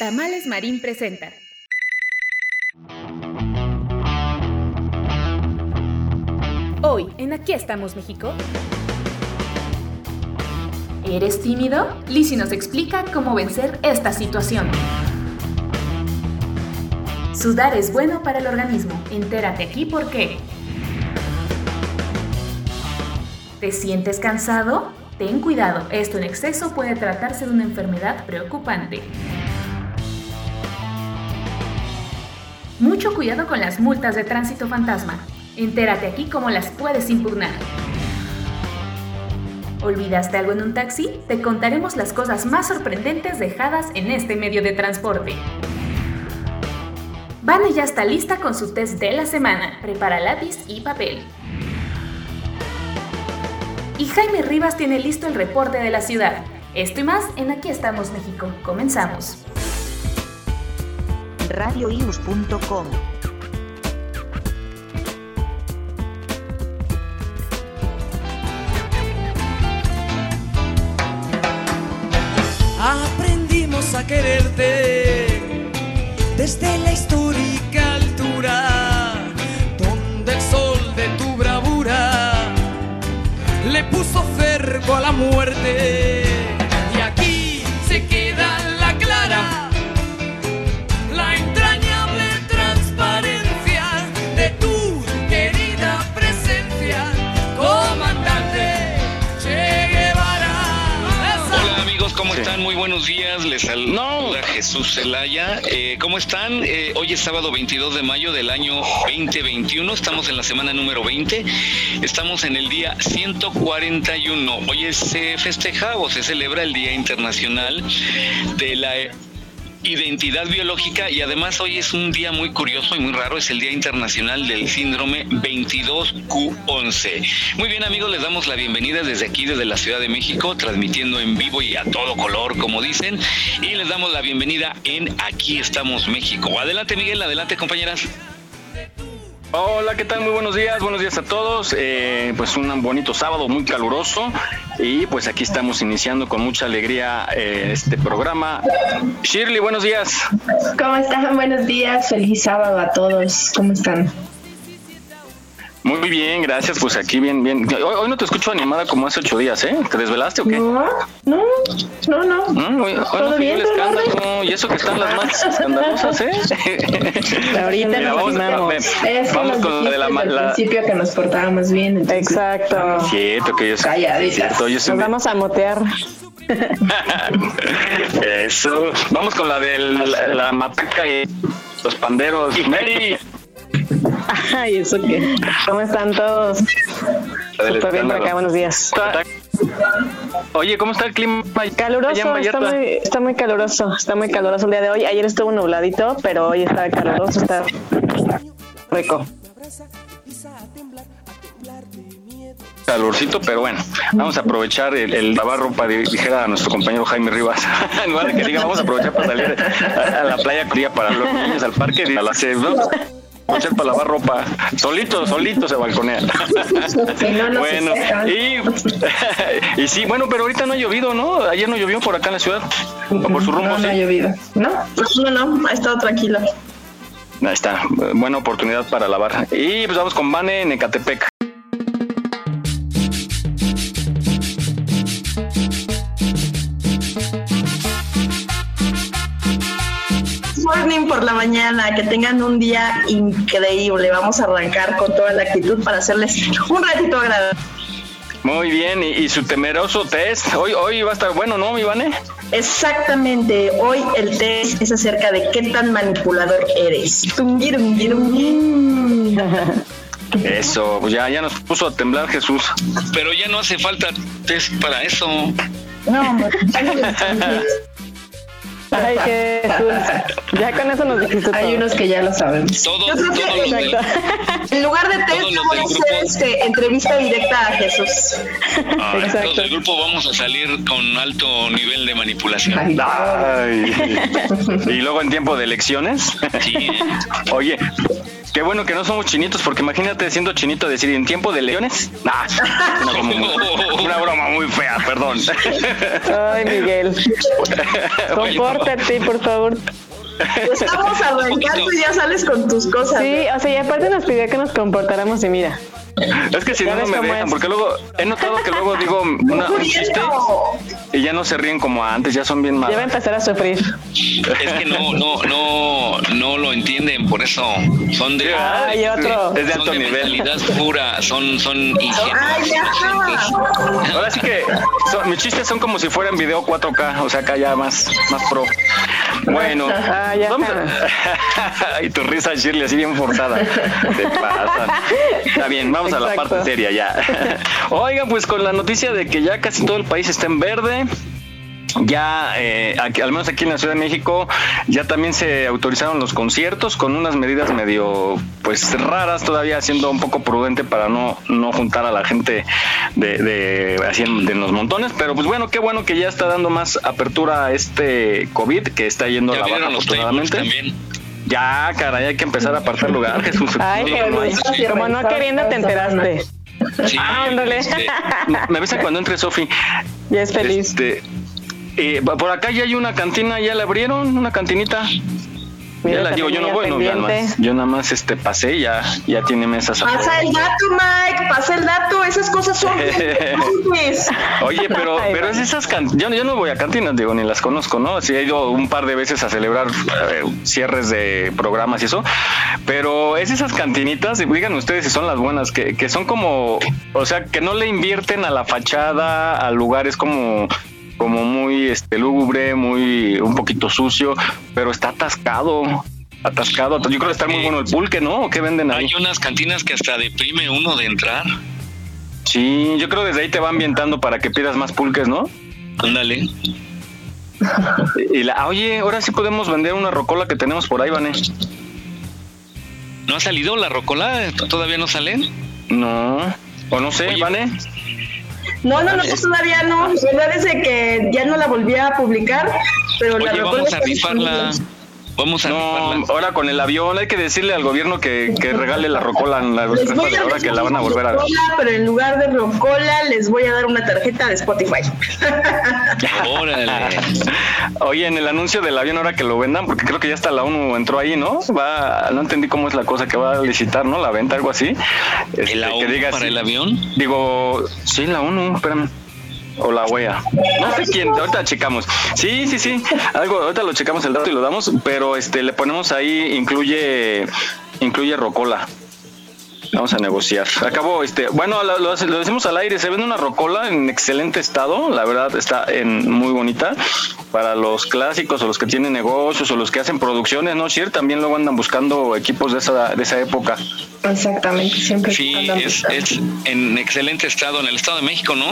Tamales Marín presenta. Hoy, en Aquí estamos México. ¿Eres tímido? Lizzie nos explica cómo vencer esta situación. Sudar es bueno para el organismo. Entérate aquí por qué. ¿Te sientes cansado? Ten cuidado, esto en exceso puede tratarse de una enfermedad preocupante. Mucho cuidado con las multas de tránsito fantasma. Entérate aquí cómo las puedes impugnar. ¿Olvidaste algo en un taxi? Te contaremos las cosas más sorprendentes dejadas en este medio de transporte. Vane ya está lista con su test de la semana. Prepara lápiz y papel. Y Jaime Rivas tiene listo el reporte de la ciudad. Esto y más en Aquí estamos México. Comenzamos radioius.com. Aprendimos a quererte desde la histórica altura, donde el sol de tu bravura le puso cerco a la muerte. Buenos días. Les saluda Jesús Zelaya. Eh, ¿Cómo están? Eh, hoy es sábado 22 de mayo del año 2021. Estamos en la semana número 20. Estamos en el día 141. Hoy se festeja o se celebra el Día Internacional de la identidad biológica y además hoy es un día muy curioso y muy raro, es el Día Internacional del Síndrome 22Q11. Muy bien amigos, les damos la bienvenida desde aquí, desde la Ciudad de México, transmitiendo en vivo y a todo color, como dicen, y les damos la bienvenida en Aquí estamos México. Adelante Miguel, adelante compañeras. Hola, ¿qué tal? Muy buenos días, buenos días a todos. Eh, pues un bonito sábado muy caluroso y pues aquí estamos iniciando con mucha alegría eh, este programa. Shirley, buenos días. ¿Cómo están? Buenos días, feliz sábado a todos. ¿Cómo están? Muy bien, gracias. Pues aquí bien, bien. Hoy, hoy no te escucho animada como hace ocho días, ¿eh? ¿Te desvelaste o qué? No, no, no, no. Mm, hoy, hoy ¿Todo no bien, el en escándalo y eso que están las más escandalosas, ¿eh? Ahorita Mira, nos vamos, que vamos nos con la de la, dijiste desde el la- principio que nos portábamos bien. entonces- Exacto. Cierto que yo soy- Calladitas. cierto, yo soy- Nos vamos a motear. Eso. Vamos con la de la, la mataca y los panderos. Mary. Ay, ¿eso qué? ¿Cómo están todos? Súper bien por acá, buenos días. Oye, ¿cómo está el clima? Caluroso, está muy, está muy caluroso, está muy caluroso el día de hoy. Ayer estuvo nubladito, pero hoy está caluroso, está rico. calorcito, pero bueno, vamos a aprovechar el, el lavar ropa, di- dijera nuestro compañero Jaime Rivas. en lugar de que diga, vamos a aprovechar para salir a, a la playa día para los niños, al parque, a las ¿no? Aprovechar para lavar ropa. Solito, solito se balconea. No, no bueno, y, y sí, bueno, pero ahorita no ha llovido, ¿no? Ayer no llovió por acá en la ciudad. O por su rumbo, No, no ha sí. llovido. No, no, no, ha estado tranquilo. Ahí está, buena oportunidad para lavar. Y pues vamos con Vane en Ecatepec. Morning por la mañana, que tengan un día increíble. Vamos a arrancar con toda la actitud para hacerles un ratito agradable. Muy bien, y, y su temeroso test. Hoy, hoy va a estar bueno, ¿no, mi Vane? Exactamente, hoy el test es acerca de qué tan manipulador eres. Tungirum, Eso, pues ya, ya nos puso a temblar Jesús. Pero ya no hace falta test para eso. No, hombre. Ay, Jesús. Ya con eso nos dijiste Hay todo. unos que ya lo sabemos. Todo, Yo creo que todo lo del- En lugar de test, Todos voy a hacer este, entrevista directa a Jesús. Ah, Exacto. Los del grupo vamos a salir con alto nivel de manipulación. Ay, Ay. Y luego en tiempo de elecciones. Sí. Oye, qué bueno que no somos chinitos, porque imagínate siendo chinito decir en tiempo de leones. Nah, una, como muy- una broma muy fea, perdón. Ay, Miguel. Compórtate, por favor. Estamos arrancando y ya sales con tus cosas. Sí, o sea, y aparte nos pidió que nos comportáramos y mira. Es que si no, me dejan, es. porque luego he notado que luego digo una- un chiste y ya no se ríen como antes, ya son bien Ya va a malos. empezar a sufrir. es que no, no, no, no lo entienden, por eso son de, otro. Es de son alto de nivel. mentalidad pura, son, son ingenuos. Ay, ya. Ahora sí que son- mis chistes son como si fueran video 4K, o sea, acá ya más, más pro. Bueno, Ah, ya. vamos a- y tu risa, Shirley, así bien forzada. Te pasan. Está bien, vamos a la parte seria ya. Oigan, pues con la noticia de que ya casi todo el país está en verde. Ya, eh, aquí- al menos aquí en la Ciudad de México, ya también se autorizaron los conciertos con unas medidas medio, pues raras, todavía siendo un poco prudente para no, no juntar a la gente de, de, así en, de los montones. Pero pues bueno, qué bueno que ya está dando más apertura a este COVID, que está yendo a la baja afortunadamente. también. Ya, caray, hay que empezar a apartar lugar, Jesús. Ay, No, no. Jesús. Como no queriendo te enteraste. Sí, Ándale. este, Me avisan cuando entre Sofi. Ya es feliz. Este, eh, por acá ya hay una cantina, ya la abrieron, una cantinita. Mira, ya la digo, yo no voy, no, nada más. Yo nada más este pasé y ya, ya tiene mesas afuera. Pasa el dato, Mike. Pasa el dato. Esas cosas son. Oye, pero, pero es esas cantinas, yo, yo no voy a cantinas, digo, ni las conozco, ¿no? Sí he ido un par de veces a celebrar eh, cierres de programas y eso, pero es esas cantinitas, digan ustedes si son las buenas, que, que son como, o sea, que no le invierten a la fachada, al lugar, es como como muy este lúgubre, muy un poquito sucio, pero está atascado. Atascado, yo creo que está muy bueno el pulque, ¿no? ¿O qué venden ahí? hay unas cantinas que hasta deprime uno de entrar. Sí, yo creo que desde ahí te va ambientando para que pidas más pulques, ¿no? Ándale. Y la, oye, ahora sí podemos vender una rocola que tenemos por ahí, Vané. ¿No ha salido la rocola? ¿Todavía no salen? No, o no sé, Oye. No, no, no, todavía no. La verdad es de que ya no la volví a publicar, pero la Oye, vamos a rifarla. Vamos a No, ahora con el avión hay que decirle al gobierno que, que regale la rocola en la Les voy a ahora que la van a volver a ver. pero en lugar de rocola les voy a dar una tarjeta de Spotify. Órale. Oye, en el anuncio del avión ahora que lo vendan, porque creo que ya hasta la ONU entró ahí, ¿no? Va, no entendí cómo es la cosa que va a licitar, ¿no? La venta, algo así. Este, ¿El que diga para así. el avión? Digo, sí, la ONU, espérame. O la OEA. No sé quién, ahorita checamos. Sí, sí, sí. Algo, ahorita lo checamos el dato y lo damos, pero este le ponemos ahí, incluye, incluye rocola. Vamos a negociar. Acabo, este, bueno, lo, lo- lo decimos al aire, se vende una rocola en excelente estado, la verdad está en muy bonita para los clásicos o los que tienen negocios o los que hacen producciones, ¿no? Shir también luego andan buscando equipos de esa, de esa época. Exactamente, siempre Sí, es, es en excelente estado, en el Estado de México, ¿no?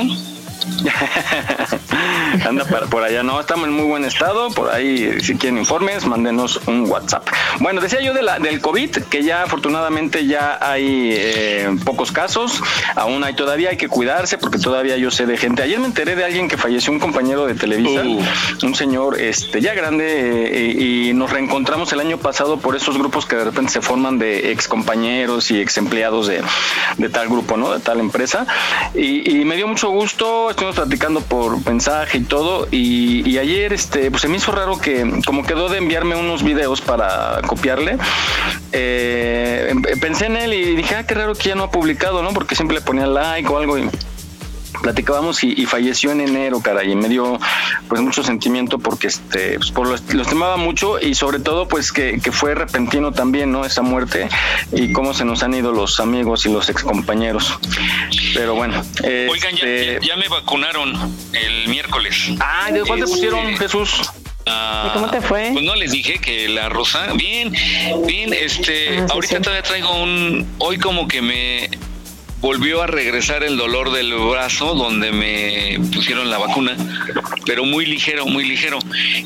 Anda para- por allá, no, estamos en muy buen estado, por ahí si quieren informes, mándenos un WhatsApp. Bueno, decía yo de la, del COVID, que ya afortunadamente ya hay eh, pocos casos, aún hay todavía, hay que cuidarse porque todavía yo sé de gente. Ayer me enteré de alguien que falleció, un compañero de Televisa, Uh. un señor este ya grande eh, y, nos reencontramos el año pasado por esos grupos que de repente se forman de ex compañeros y ex empleados de, de tal grupo, ¿no? De tal empresa. Y, y me dio mucho gusto, estuvimos platicando por mensaje y todo. Y, ayer, este, pues se me hizo raro que, como quedó de enviarme unos videos para copiarle, eh, em- pensé en él y dije, ah, qué raro que ya no ha publicado, ¿no? Porque siempre le ponía like o algo. Y, platicábamos y, y falleció en enero, caray, y me dio pues mucho sentimiento porque este pues, por lo, lo estimaba mucho y sobre todo pues que, que fue repentino también, ¿no? Esa muerte y cómo se nos han ido los amigos y los excompañeros. Pero bueno, Oigan, ya, este, ya- ya me vacunaron el miércoles. Ah, ¿de cuál te Este, pusieron, Jesús? ah, ¿Y cómo te fue? Pues no les dije que la rosa. Bien, bien, este, Ah, sí, ahorita sí. todavía traigo un. Hoy como que me. Volvió a regresar el dolor del brazo donde me pusieron la vacuna, pero muy ligero, muy ligero.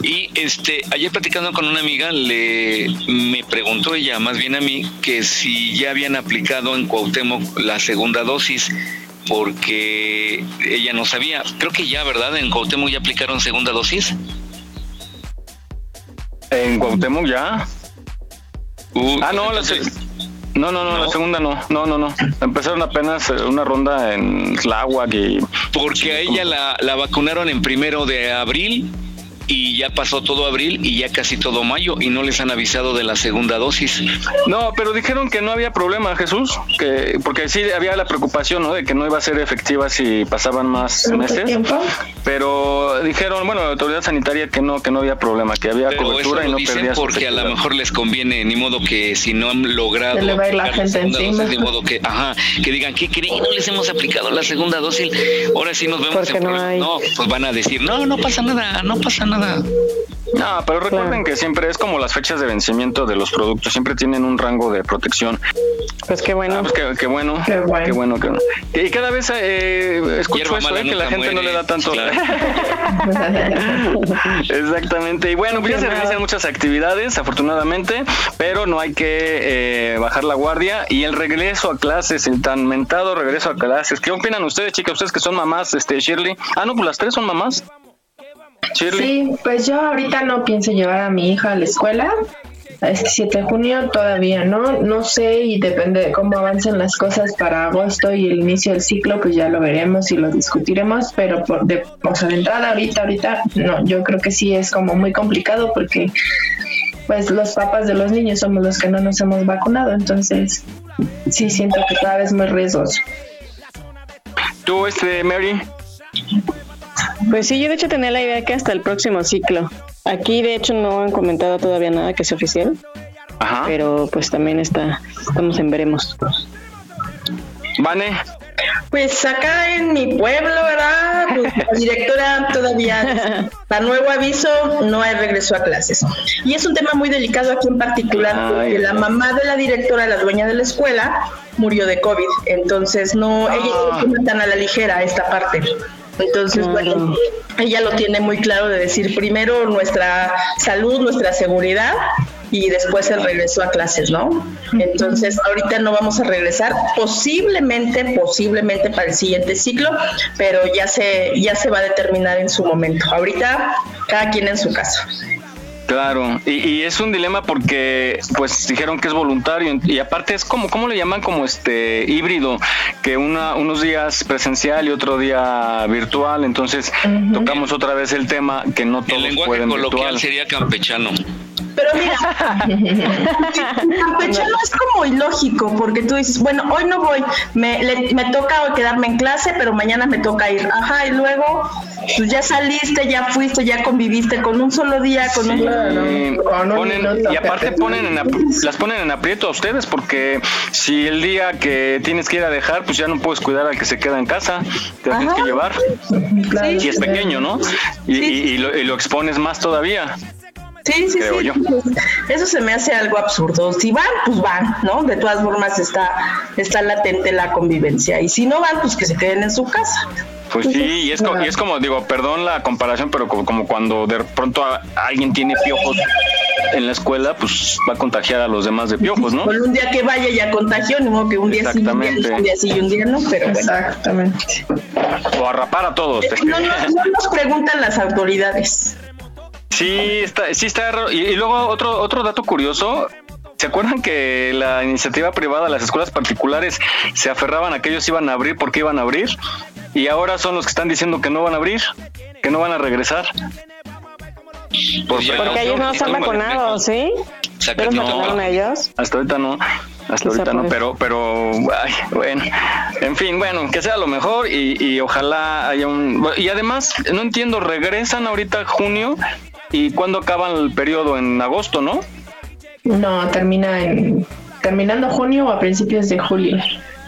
Y este, ayer platicando con una amiga, le me preguntó ella, más bien a mí, que si ya habían aplicado en Cuauhtémoc la segunda dosis porque ella no sabía. Creo que ya, ¿verdad? En Cuauhtémoc ya aplicaron segunda dosis. En Cuauhtémoc ya. Uh, ah, no, la, no, no, no, la segunda no. No, no, no. Empezaron apenas eh, una ronda en Tláhuac y. Porque a ella la, la vacunaron en primero de abril y ya pasó todo abril y ya casi todo mayo y no les han avisado de la segunda dosis. No, pero dijeron que no había problema, Jesús, que porque sí había la preocupación, ¿no? De que no iba a ser efectiva si pasaban más meses. Pero dijeron, bueno, la autoridad sanitaria que no, que no había problema, que había cobertura y no dicen porque a lo mejor les conviene, ni modo que si no han logrado Se le va a ir la gente encima. ni modo que, ajá, que digan, ¿qué creen? No les hemos aplicado la segunda dosis. Ahora sí nos vemos Porque en no problemas. hay. No, pues van a decir, no, no pasa nada, no pasa nada. No, pero recuerden que siempre es como las fechas de vencimiento de los productos, siempre tienen un rango de protección. Pues qué bueno. Ah, pues qué, qué bueno, Qué bueno. qué bueno, qué bueno. Y cada vez eh, escucho eso, eh, que la gente no le da tanto. claro. Exactamente. Y bueno, pues ya se realizan muchas actividades, afortunadamente, pero no hay que eh, bajar la guardia. Y el regreso a clases, el tan mentado regreso a clases. ¿Qué opinan ustedes, chicas? Ustedes que son mamás, este, Shirley. Ah, no, pues las tres son mamás. Shirley. Sí, pues yo ahorita no pienso llevar a mi hija a la escuela. Este 7 de junio todavía no, no sé y depende de cómo avancen las cosas para agosto y el inicio del ciclo, pues ya lo veremos y lo discutiremos, pero por de, o sea, de entrada ahorita, ahorita, no, yo creo que sí es como muy complicado porque pues los papás de los niños somos los que no nos hemos vacunado, entonces sí siento que cada vez muy riesgoso. Tú, este, Mary. Pues sí, yo de hecho tenía la idea que hasta el próximo ciclo. Aquí de hecho no han comentado todavía nada que sea oficial, Ajá. pero pues también está, estamos en veremos. Vane. Pues acá en mi pueblo, ¿verdad? Pues, la directora todavía, a nuevo aviso, no hay regreso a clases. Y es un tema muy delicado aquí en particular, porque la mamá de la directora, la dueña de la escuela, murió de COVID. Entonces, no, ella no toma tan a la ligera esta parte. Entonces, bueno, ella lo tiene muy claro de decir primero nuestra salud, nuestra seguridad y después el regreso a clases, ¿no? Entonces, ahorita no vamos a regresar, posiblemente, posiblemente para el siguiente ciclo, pero ya se, ya se va a determinar en su momento. Ahorita, cada quien en su casa. Claro, y, y es un dilema porque pues dijeron que es voluntario y aparte es como, ¿cómo le llaman? Como este híbrido, que una, unos días presencial y otro día virtual, entonces tocamos otra vez el tema que no El todos lenguaje pueden coloquial virtual. sería campechano. Pero mira, campechano es como ilógico, porque tú dices, bueno, hoy no voy, me, le- me toca quedarme en clase, pero mañana me toca ir. Ajá, y luego, pues ya saliste, ya fuiste, ya conviviste con un solo día, con un... Sí, Con un ponen- minuto y aparte ponen en las ponen en aprieto a ustedes porque si el día que tienes que ir a dejar, pues ya no puedes cuidar al que se queda en casa, te lo tienes que llevar. Claro. Y es pequeño, ¿no? Y, y- y lo, y lo expones más todavía. Sí, sí, creo sí. yo. pues, Eso se me hace algo absurdo. Si van, pues van, ¿no? De todas formas está, está latente la convivencia. Y si no van, pues que se queden en su casa. Pues sí, y es, co- y es como, digo, perdón la comparación, pero como, como cuando de pronto a- alguien tiene piojos en la escuela, pues va a contagiar a los demás de piojos, ¿no? Con un día que vaya ya contagió, ni modo que un día sí, un día, Exactamente. un día sí y un día no, pero bueno. Exactamente. O a rapar a todos. No, no, no nos preguntan las autoridades. Sí, está, sí está raro. Y, y luego otro, otro dato curioso. ¿Se acuerdan que la iniciativa privada, las escuelas particulares, se aferraban a que ellos iban a abrir porque iban a abrir? Y ahora son los que están diciendo que no van a abrir, que no van a regresar. Pues Porque ellos no están vacunados, ¿sí? Saca- ¿Los no, vacunaron a ellos? Hasta ahorita no, hasta Quizá ahorita no, pero, pero, ay, bueno, en fin, bueno, que sea lo mejor y, y ojalá haya un... Y además, no entiendo, regresan ahorita junio y cuándo acaban el periodo en agosto, ¿no? No, termina en terminando junio o a principios de julio.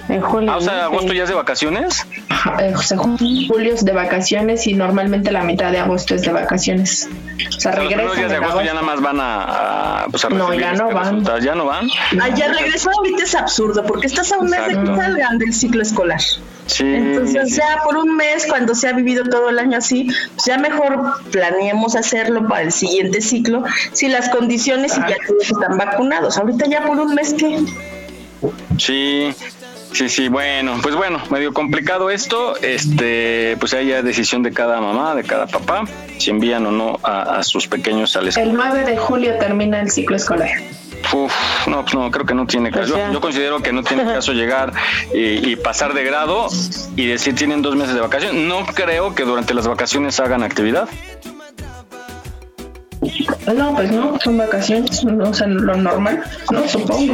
En julio. Ah, o sea, ¿no? agosto Sí. ya es de vacaciones. eh, julio es de vacaciones y normalmente la mitad de agosto es de vacaciones. O sea, regresan. Los días de agosto, ya nada más van a, pues, No, ya no van. Ya no van. Ah, ya regresó ahorita es absurdo porque estás a un mes de que salgan del ciclo escolar. Sí. Entonces, ya por un mes, cuando se ha vivido todo el año así, pues ya mejor planeemos hacerlo para el siguiente ciclo, si las condiciones y ya todos están vacunados. Ahorita ya por un mes que... Sí, Sí, sí, bueno, pues bueno, medio complicado esto, este, pues hay ya decisión de cada mamá, de cada papá, si envían o no a, sus pequeños al El 9 de julio termina el ciclo escolar. Uf, no, no, creo que no tiene caso. Yo, considero que no tiene caso llegar y, y, pasar de grado y decir tienen dos meses de vacaciones. No creo que durante las vacaciones hagan actividad. No, pues no, son vacaciones, no, o sea, lo normal, no supongo.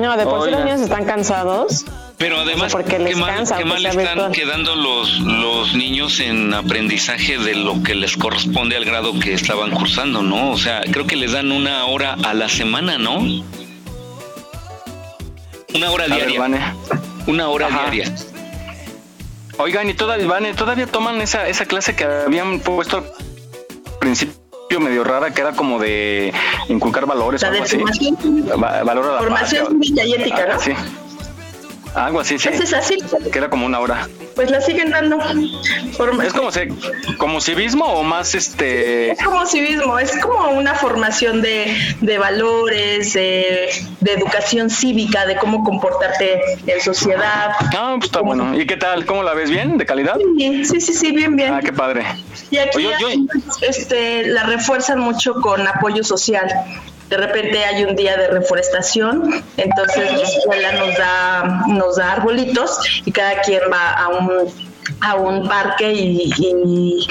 No, de por sí los niños están cansados. Pero además, qué mal, están quedando los, los niños en aprendizaje de lo que les corresponde al grado que estaban cursando, ¿no? O sea, creo que les dan una hora a la semana, ¿no? Una hora diaria. Una hora diaria. Oigan, y todavía, todavía toman esa, esa clase que habían puesto al principio medio rara que era como de inculcar valores o algo así. Valor formación y ética, ¿no? Sí. Algo así, sí. es así. Que era como una hora. Pues la siguen dando. Es como, se, como civismo o más este. Es como civismo, es como una formación de, de valores, de, de, educación cívica, de cómo comportarte en sociedad. Ah, pues está bueno. ¿Y qué tal? ¿Cómo la ves bien? ¿De calidad? Sí, sí, sí, sí bien, bien. Ah, qué padre. Y aquí este, la refuerzan mucho con apoyo social de repente hay un día de reforestación, entonces la escuela nos da, nos da arbolitos y cada quien va a un a un parque y,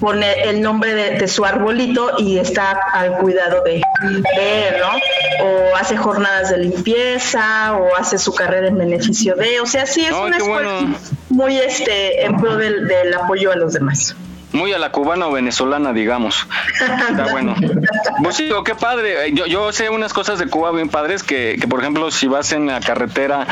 pone el nombre de, su arbolito y está al cuidado de, él, ¿no? O hace jornadas de limpieza o hace su carrera en beneficio de, o sea, sí es una escuela muy este en pro del, del apoyo a los demás muy a la cubana o venezolana, digamos. Está bueno. Pues sí, qué padre. Yo, yo sé unas cosas de Cuba bien padres que, que, por ejemplo, si vas en la carretera,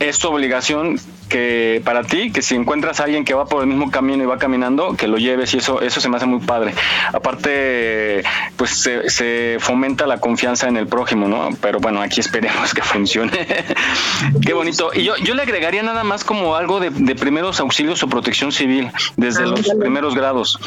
es tu obligación que para ti, que si encuentras a alguien que va por el mismo camino y va caminando, que lo lleves y eso, eso se me hace muy padre. Aparte, pues se, fomenta la confianza en el prójimo, ¿no? Pero bueno, aquí esperemos que funcione. Qué bonito. Y yo, yo le agregaría nada más como algo de, de primeros auxilios o protección civil desde los primeros grados.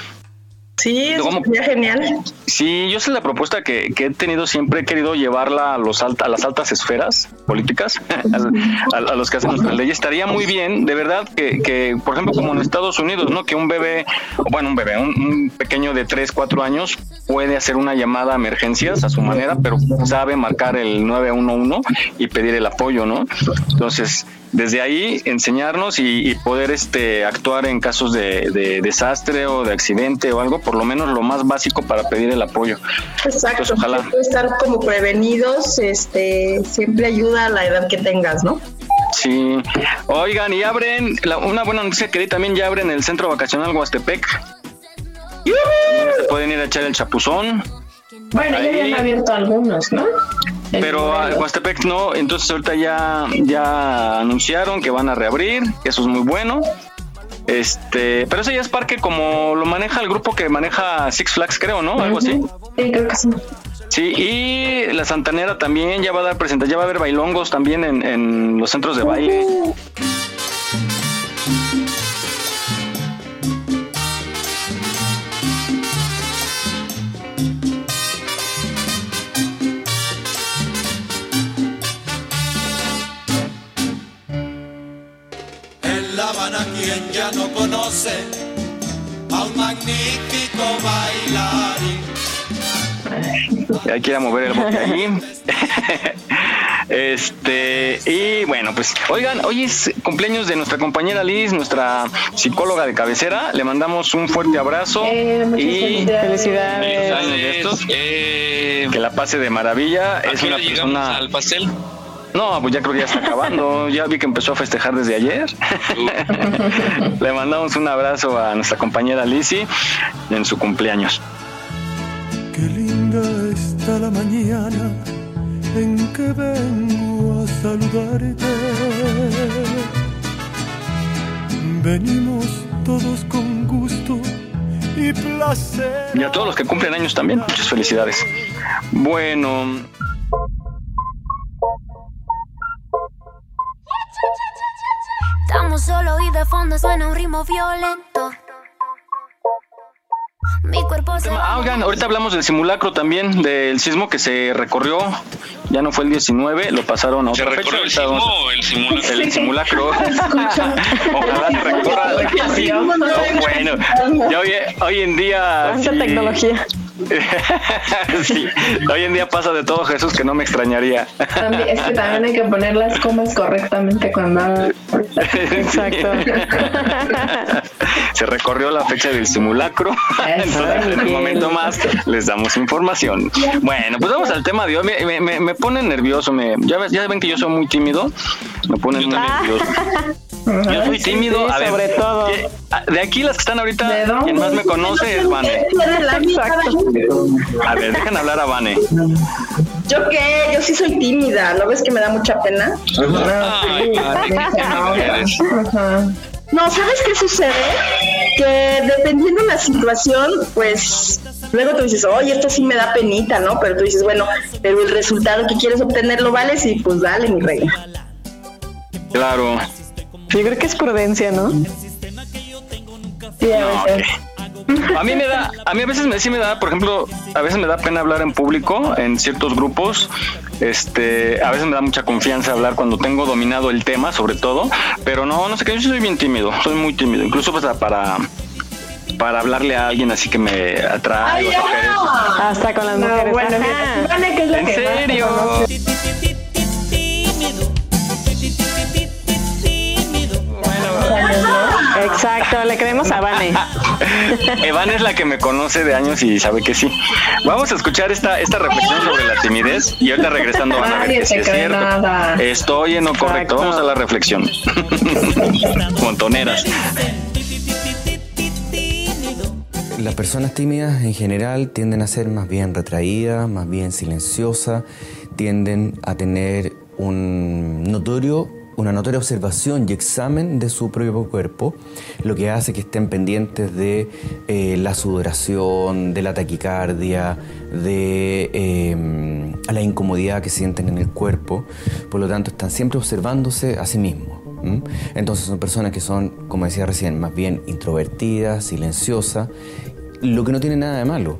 Sí, es genial. Sí, yo sé la propuesta que, he tenido siempre, he querido llevarla a, los a las altas esferas políticas, a, los que hacen nuestras leyes. Estaría muy bien, de verdad, que, por ejemplo, como en Estados Unidos, ¿no? Que un bebé, bueno, un bebé, un, pequeño de 3, 4 años puede hacer una llamada a emergencias a su manera, pero sabe marcar el 911 y pedir el apoyo, ¿no? Entonces, desde ahí enseñarnos y, poder este actuar en casos de, desastre o de accidente o algo, por lo menos lo más básico para pedir el apoyo. Exacto, ojalá. estar como prevenidos, este, siempre ayuda a la edad que tengas, ¿no? Sí. Oigan, y abren, una buena noticia que también ya abren el centro vacacional Huastepec. Se pueden ir a echar el chapuzón. Bueno, ya habían abierto algunos, ¿no? Pero a Huastepec no, entonces ahorita ya, ya anunciaron que van a reabrir, que eso es muy bueno. Este, pero ese ya es parque como lo maneja el grupo que maneja Six Flags, creo, ¿no? Algo así. Sí, creo que sí. Sí, y la Santanera también ya va a dar presentación, ya va a haber bailongos también en, en los centros de baile. Ya no conoce a un magnífico bailarín. Hay que ir a mover el bote ahí. Este, y bueno, pues, oigan, hoy es cumpleaños de nuestra compañera Liz, nuestra psicóloga de cabecera. Le mandamos un fuerte abrazo eh, y felicidades. años de estos. Eh, que la pase de maravilla. Es una persona. al pastel? No, pues ya creo que ya está acabando. Ya vi que empezó a festejar desde ayer. Le mandamos un abrazo a nuestra compañera Lizzie en su cumpleaños. Qué linda está la mañana en que vengo a saludarte. Venimos todos con gusto y placer. Y a todos los que cumplen años también, muchas felicidades. Bueno. Fondo suena un ritmo violento. Mi cuerpo se Ah, oigan, ahorita hablamos del simulacro también, del sismo que se recorrió. Ya no fue el 19, lo pasaron a ¿Se recorrió fecha. el sismo simulacro? El simulacro. Ojalá se recorra. No, bueno, ya hoy, hoy en día. Sí. tecnología. sí, hoy en día pasa de todo, Jesús, que no me extrañaría. También, es que también hay que poner las comas correctamente cuando hablan. Exacto. Se recorrió la fecha del simulacro. Entonces, en un momento más les damos información. Bueno, pues vamos al tema de hoy. Me, me- me- me pone nervioso. Me, ya, ven- ya ven que yo soy muy tímido. Me pone muy nervioso. Yo soy tímido. sí, a ver, sobre todo. ¿qué- de aquí las que están ahorita, quien más me conoce es Vane. A ver, dejen hablar a Vane. ¿Yo qué? Yo sí soy tímida, ¿no ves que me da mucha pena? Ay. Ajá. No, ¿sabes qué sucede? Que dependiendo de la situación, pues luego tú dices, oye, esto sí me da penita, ¿no? Pero tú dices, bueno, pero el resultado que quieres obtener lo vales y pues dale, mi reina. Claro. Yo creo que es prudencia, ¿no? Sí, a No, veces. A mí me da, a mí a veces me, sí me da, por ejemplo, a veces me da pena hablar en público, en ciertos grupos. Este, a veces me da mucha confianza hablar cuando tengo dominado el tema, sobre todo. Pero no, no sé qué, yo soy bien tímido, soy muy tímido, incluso pues, para para hablarle a alguien así que me atrae. Ay, o tocar eso. ya. Hasta con las No, mujeres. bueno, mira, que es la ¿En que serio? Exacto, le creemos a Vane. Evan es la que me conoce de años y sabe que sí. Vamos a escuchar esta, esta reflexión sobre la timidez y ahorita regresando van a ver te es cree cierto. nada. Estoy en lo correcto. Vamos a la reflexión. Montoneras. Las personas tímidas en general tienden a ser más bien retraídas, más bien silenciosas, tienden a tener un notorio, una notoria observación y examen de su propio cuerpo, lo que hace que estén pendientes de eh, la sudoración, de la taquicardia, de eh, la incomodidad que sienten en el cuerpo, por lo tanto están siempre observándose a sí mismos. Entonces son personas que son, como decía recién, más bien introvertidas, silenciosas, lo que no tiene nada de malo.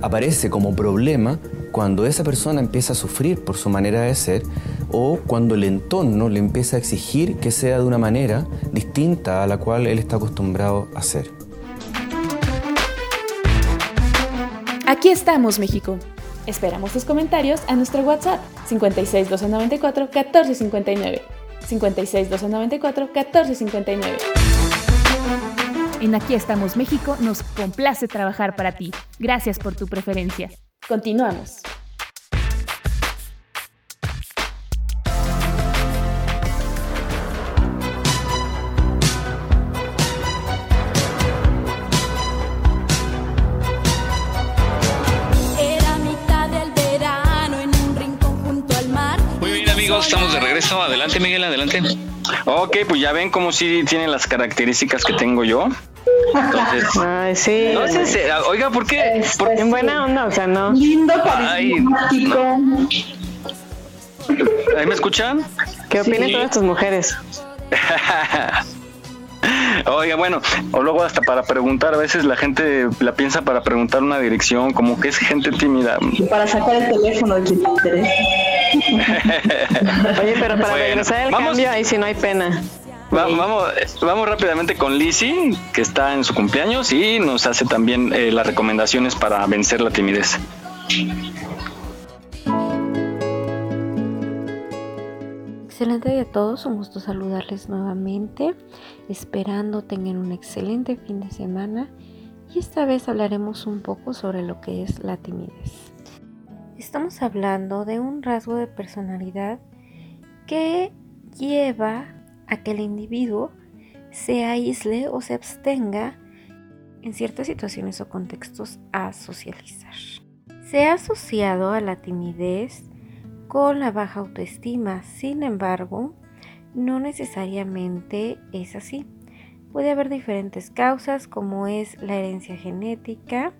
Aparece como problema cuando esa persona empieza a sufrir por su manera de ser o cuando el entorno le empieza a exigir que sea de una manera distinta a la cual él está acostumbrado a ser. Aquí estamos, México. Esperamos tus comentarios a nuestro WhatsApp 56 294 1459. 56 294 1459. En Aquí estamos, México nos complace trabajar para ti. Gracias por tu preferencia. Continuamos. Amigos, estamos de regreso. Adelante, Miguel, adelante. Ok, pues ya ven como si tienen las características que tengo yo. Entonces, Ay, sí. no sé, si- oiga, ¿por qué? ¿Por- En buena onda, o sea, no. Lindo, carismático. ¿Ahí me escuchan? ¿Qué opinan Sí. todas tus mujeres? Oiga, bueno, o luego hasta para preguntar, a veces la gente la piensa para preguntar una dirección, como que es gente tímida. Para sacar el teléfono de quien te interesa. Oye, pero para Bueno, regresar el vamos. cambio, ahí sí no hay pena. Va- vamos, vamos rápidamente con Lizzy, que está en su cumpleaños y nos hace también eh, las recomendaciones para vencer la timidez. Excelente día a todos, un gusto saludarles nuevamente, esperando tengan un excelente fin de semana y esta vez hablaremos un poco sobre lo que es la timidez. Estamos hablando de un rasgo de personalidad que lleva a que el individuo se aísle o se abstenga en ciertas situaciones o contextos a socializar. Se ha asociado a la timidez con la baja autoestima. Sin embargo, no necesariamente es así, Puede haber diferentes causas como es la herencia genética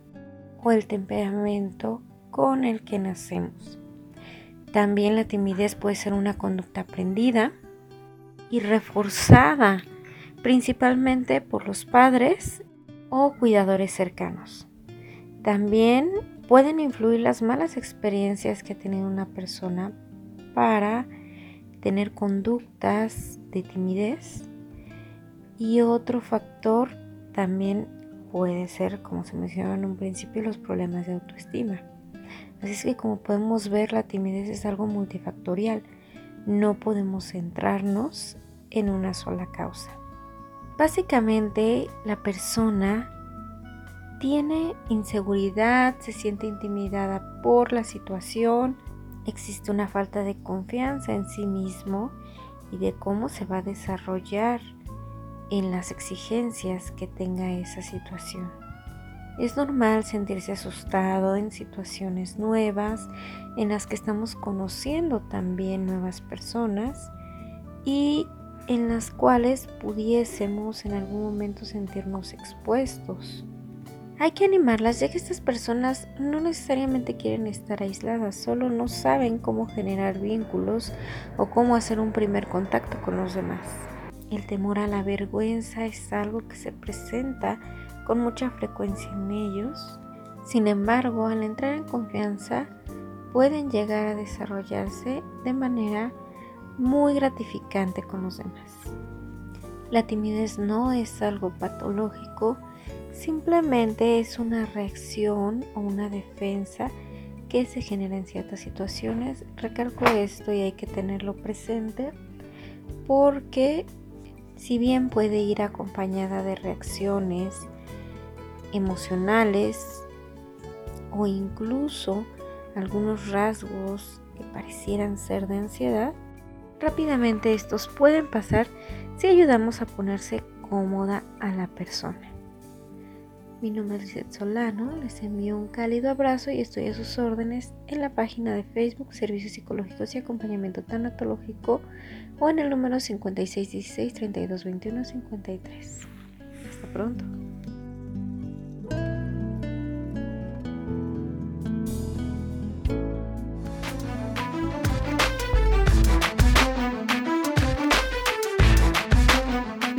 o el temperamento con el que nacemos. También la timidez puede ser una conducta aprendida y reforzada principalmente por los padres o cuidadores cercanos. También pueden influir las malas experiencias que ha tenido una persona para tener conductas de timidez y otro factor también puede ser, como se mencionó en un principio, los problemas de autoestima. Así es que como podemos ver, la timidez es algo multifactorial. No podemos centrarnos en una sola causa. Básicamente, la persona tiene inseguridad, se siente intimidada por la situación, existe una falta de confianza en sí mismo y de cómo se va a desarrollar en las exigencias que tenga esa situación. Es normal sentirse asustado en situaciones nuevas, en las que estamos conociendo también nuevas personas y en las cuales pudiésemos en algún momento sentirnos expuestos. Hay que animarlas ya que estas personas no necesariamente quieren estar aisladas, solo no saben cómo generar vínculos o cómo hacer un primer contacto con los demás. El temor a la vergüenza es algo que se presenta con mucha frecuencia en ellos. Sin embargo, al entrar en confianza, pueden llegar a desarrollarse de manera muy gratificante con los demás. La timidez no es algo patológico, simplemente es una reacción o una defensa que se genera en ciertas situaciones. Recalco esto y hay que tenerlo presente porque si bien puede ir acompañada de reacciones emocionales o incluso algunos rasgos que parecieran ser de ansiedad, rápidamente estos pueden pasar si ayudamos a ponerse cómoda a la persona. Mi nombre es Lizeth Solano, les envío un cálido abrazo y estoy a sus órdenes en la página de Facebook Servicios Psicológicos y Acompañamiento Tanatológico o en el número 5616 3221 53. Hasta pronto.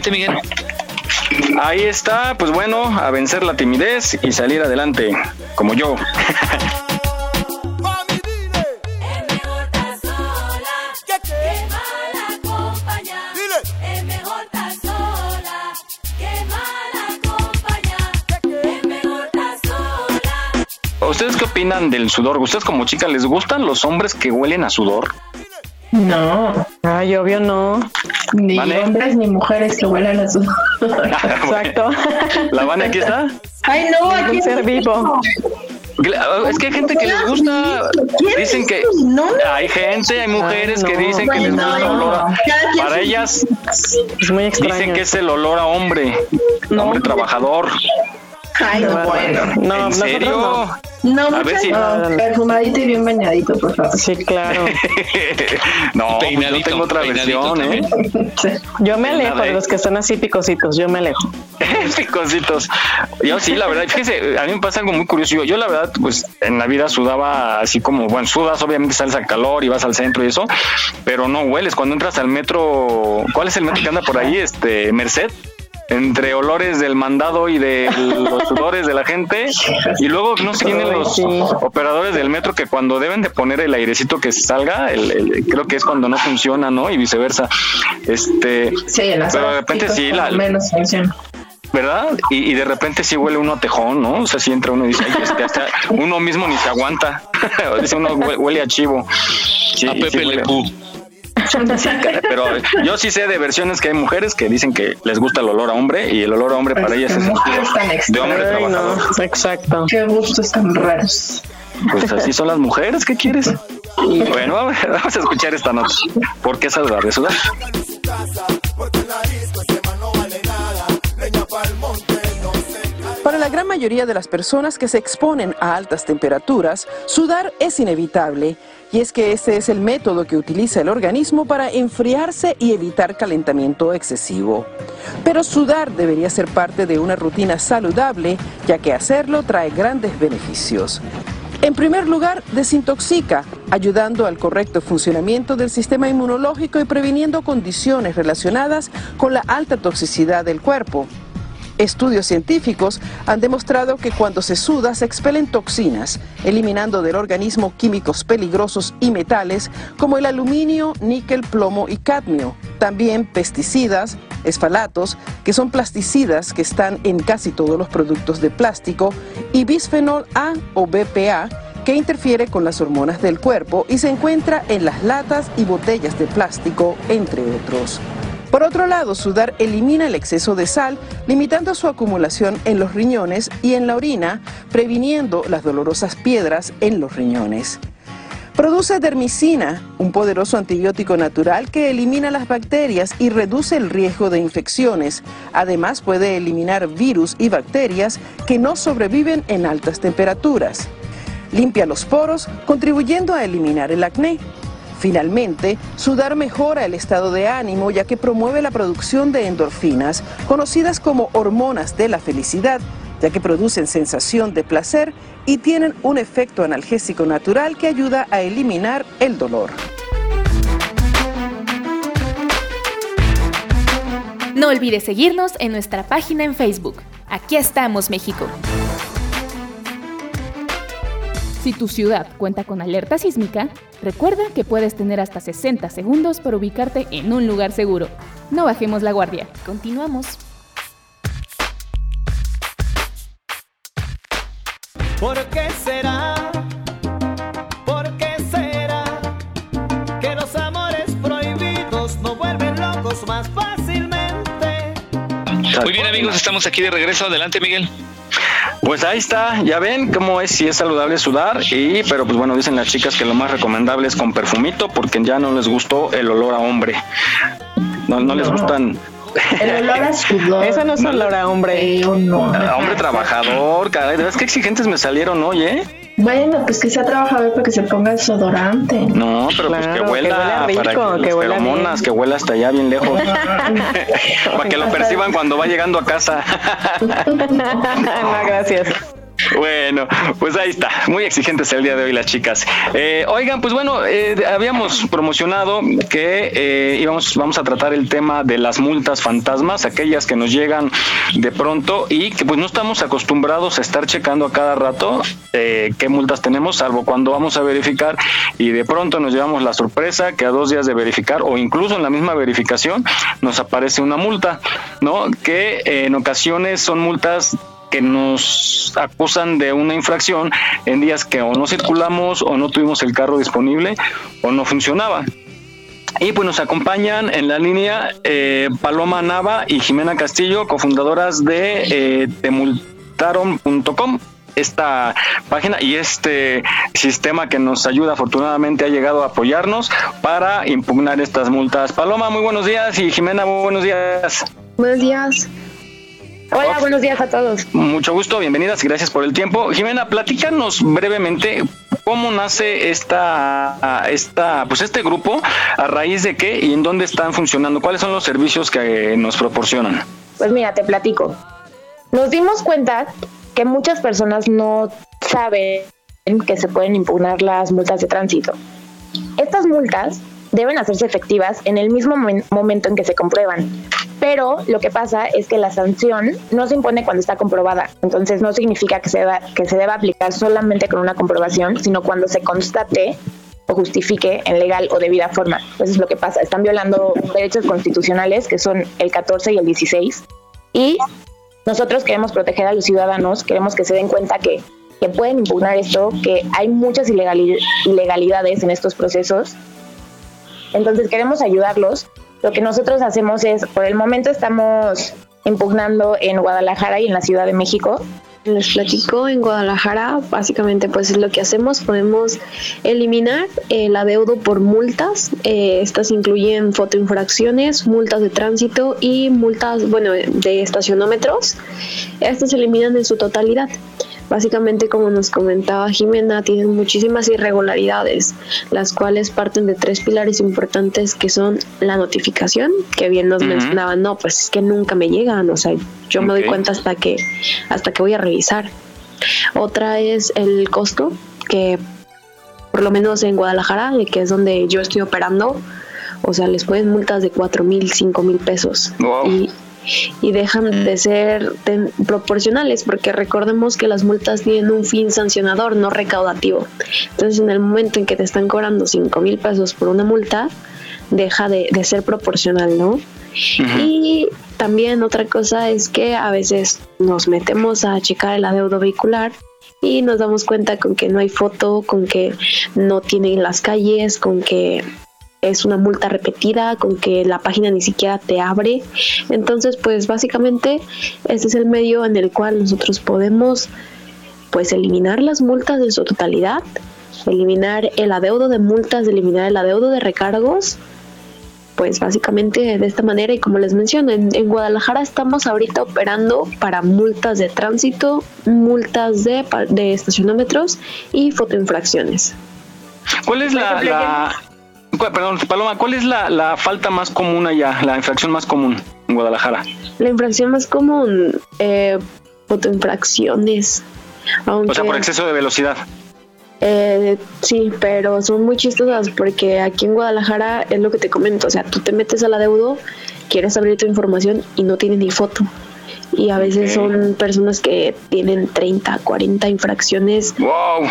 Adelante, Miguel. Ahí está, pues bueno, a vencer la timidez y salir adelante, como yo. ¿Ustedes qué opinan del sudor? ¿Ustedes como chicas les gustan los hombres que huelen a sudor? No. Ay, obvio no. Ni hombres ni mujeres que huelan a su. Exacto. ¿La van aquí está? Ay, no, aquí ser vivo. Es que hay gente que les gusta, dicen que hay gente, hay mujeres que dicen que les gusta el olor. Para ellas es muy extraño. dicen que es el olor a hombre, hombre trabajador. Ay, no, bueno. No, ¿En serio? No, a ver si... perfumadito y bien bañadito, por favor. Sí, claro. no, pues yo tengo otra versión, ¿eh? Yo me alejo de los que están así picositos, yo me alejo. picositos. Yo sí, la verdad, fíjese, a mí me pasa algo muy curioso. Yo, yo, la verdad, pues en la vida sudaba así como, bueno, sudas, obviamente sales al calor y vas al centro y eso, pero no hueles. Cuando entras al metro, ¿cuál es el metro que anda por ahí? Este, Merced entre olores del mandado y de los sudores de la gente. Y luego no sé quiénes los operadores del metro que cuando deben de poner el airecito que salga, el, creo que es cuando no funciona, ¿no? Y viceversa. Este, sí, pero de repente sí, la, menos funciona. ¿verdad? Y, de repente sí huele uno a tejón, ¿no? O sea, si entra uno y dice, Ay, hasta uno mismo ni se aguanta. dice uno huele a chivo. a Pepe Le pero yo sí sé de versiones que hay mujeres que dicen que les gusta el olor a hombre y el olor a hombre para ellas es de hombre trabajador. exacto. Qué gustos tan raros. Pues así son las mujeres, ¿qué quieres? Bueno, vamos a escuchar esta nota. ¿Por qué saludar sudar? Para la gran mayoría de las personas que se exponen a altas temperaturas, sudar es inevitable, y es que ese es el método que utiliza el organismo para enfriarse y evitar calentamiento excesivo. Pero sudar debería ser parte de una rutina saludable, ya que hacerlo trae grandes beneficios. En primer lugar, desintoxica, ayudando al correcto funcionamiento del sistema inmunológico y previniendo condiciones relacionadas con la alta toxicidad del cuerpo. Estudios científicos han demostrado que cuando se suda se expelen toxinas, eliminando del organismo químicos peligrosos y metales como el aluminio, níquel, plomo y cadmio. También pesticidas, esfalatos, que son plasticidas que están en casi todos los productos de plástico, y bisfenol A o BPA, que interfiere con las hormonas del cuerpo y se encuentra en las latas y botellas de plástico, entre otros. Por otro lado, sudar elimina el exceso de sal, limitando su acumulación en los riñones y en la orina, previniendo las dolorosas piedras en los riñones. Produce dermicina, un poderoso antibiótico natural que elimina las bacterias y reduce el riesgo de infecciones. Además, puede eliminar virus y bacterias que no sobreviven en altas temperaturas. Limpia los poros, contribuyendo a eliminar el acné. Finalmente, sudar mejora el estado de ánimo ya que promueve la producción de endorfinas, conocidas como hormonas de la felicidad, ya que producen sensación de placer y tienen un efecto analgésico natural que ayuda a eliminar el dolor. No olvides seguirnos en nuestra página en Facebook. Aquí estamos, México. Si tu ciudad cuenta con alerta sísmica, recuerda que puedes tener hasta 60 segundos para ubicarte en un lugar seguro. No bajemos la guardia. Continuamos. ¿Por qué será? ¿Por qué será que los amores prohibidos no vuelven locos más fácilmente? Muy bien amigos, estamos aquí de regreso. Adelante Miguel. Pues ahí está, ya ven cómo es si es saludable sudar y pero pues bueno, dicen las chicas que lo más recomendable es con perfumito porque ya no les gustó el olor a hombre. No, no, les gustan el olor a sudor. Eso no es olor a hombre. hombre trabajador, caray. De verdad que exigentes me salieron, oye. Bueno, pues que sea trabajador para que se ponga desodorante. No, pero pues que huela, rico, para que, que huela que huela hasta allá bien lejos. para que lo perciban cuando va llegando a casa. no, gracias. Bueno, pues ahí está. Muy exigentes el día de hoy las chicas. Eh, oigan, pues bueno, eh, habíamos promocionado que eh, íbamos, vamos a tratar el tema de las multas fantasmas, aquellas que nos llegan de pronto y que pues no estamos acostumbrados a estar checando a cada rato qué multas tenemos, salvo cuando vamos a verificar y de pronto nos llevamos la sorpresa que a dos días de verificar o incluso en la misma verificación nos aparece una multa, ¿no? Que en ocasiones son multas que nos acusan de una infracción en días que o no circulamos o no tuvimos el carro disponible o no funcionaba. Y pues nos acompañan en la línea eh, Paloma Nava y Jimena Castillo, cofundadoras de eh, temultaron.com esta página y este sistema que nos ayuda afortunadamente ha llegado a apoyarnos para impugnar estas multas. Paloma, muy buenos días y Jimena, muy buenos días. Buenos días. Hola, buenos días a todos. Mucho gusto, bienvenidas y gracias por el tiempo. Jimena, platícanos brevemente cómo nace esta, esta, pues este grupo, a raíz de qué y en dónde están funcionando, cuáles son los servicios que nos proporcionan. Pues mira, te platico. Nos dimos cuenta que muchas personas no saben que se pueden impugnar las multas de tránsito. Estas multas deben hacerse efectivas en el mismo momento en que se comprueban. Pero lo que pasa es que la sanción no se impone cuando está comprobada. Entonces no significa que se, deba, que se deba aplicar solamente con una comprobación, sino cuando se constate o justifique en legal o debida forma. Eso es lo que pasa. Están violando derechos constitucionales que son el 14 y el 16 y nosotros queremos proteger a los ciudadanos, queremos que se den cuenta que, que pueden impugnar esto, que hay muchas ilegalidades en estos procesos. Entonces queremos ayudarlos. Lo que nosotros hacemos es, por el momento estamos impugnando en Guadalajara y en la Ciudad de México. Les platico, en Guadalajara básicamente pues es lo que hacemos, podemos eliminar el adeudo por multas, eh, estas incluyen fotoinfracciones, multas de tránsito y multas, bueno, de estacionómetros, estas se eliminan en su totalidad. Básicamente, como nos comentaba Jimena, tienen muchísimas irregularidades, las cuales parten de tres pilares importantes que son la notificación, que bien nos mencionaban, no, pues es que nunca me llegan, o sea, yo me doy cuenta hasta que, hasta que voy a revisar. Otra es el costo, que por lo menos en Guadalajara, que es donde yo estoy operando, o sea, les pueden multas de cuatro mil, cinco mil pesos. Y y dejan de ser proporcionales porque recordemos que las multas tienen un fin sancionador, no recaudativo. Entonces en el momento en que te están cobrando 5 mil pesos por una multa, deja de, ser proporcional, ¿no? Y también otra cosa es que a veces nos metemos a checar el adeudo vehicular y nos damos cuenta con que no hay foto, con que no tienen las calles, con que es una multa repetida, con que la página ni siquiera te abre. Entonces, pues básicamente este es el medio en el cual nosotros podemos pues eliminar las multas en su totalidad, eliminar el adeudo de multas, eliminar el adeudo de recargos. Pues básicamente de esta manera y como les menciono, en, Guadalajara estamos ahorita operando para multas de tránsito, multas de, de estacionómetros y fotoinfracciones. ¿Cuál es la, Perdón, Paloma, ¿cuál es la, falta más común allá, la infracción más común en Guadalajara? La infracción más común, eh, fotoinfracciones. o sea, por exceso de velocidad. Eh, sí, pero son muy chistosas porque aquí en Guadalajara es lo que te comento, o sea, tú te metes al adeudo, quieres abrir tu información y no tienes ni foto y a veces son personas que tienen 30, 40 infracciones,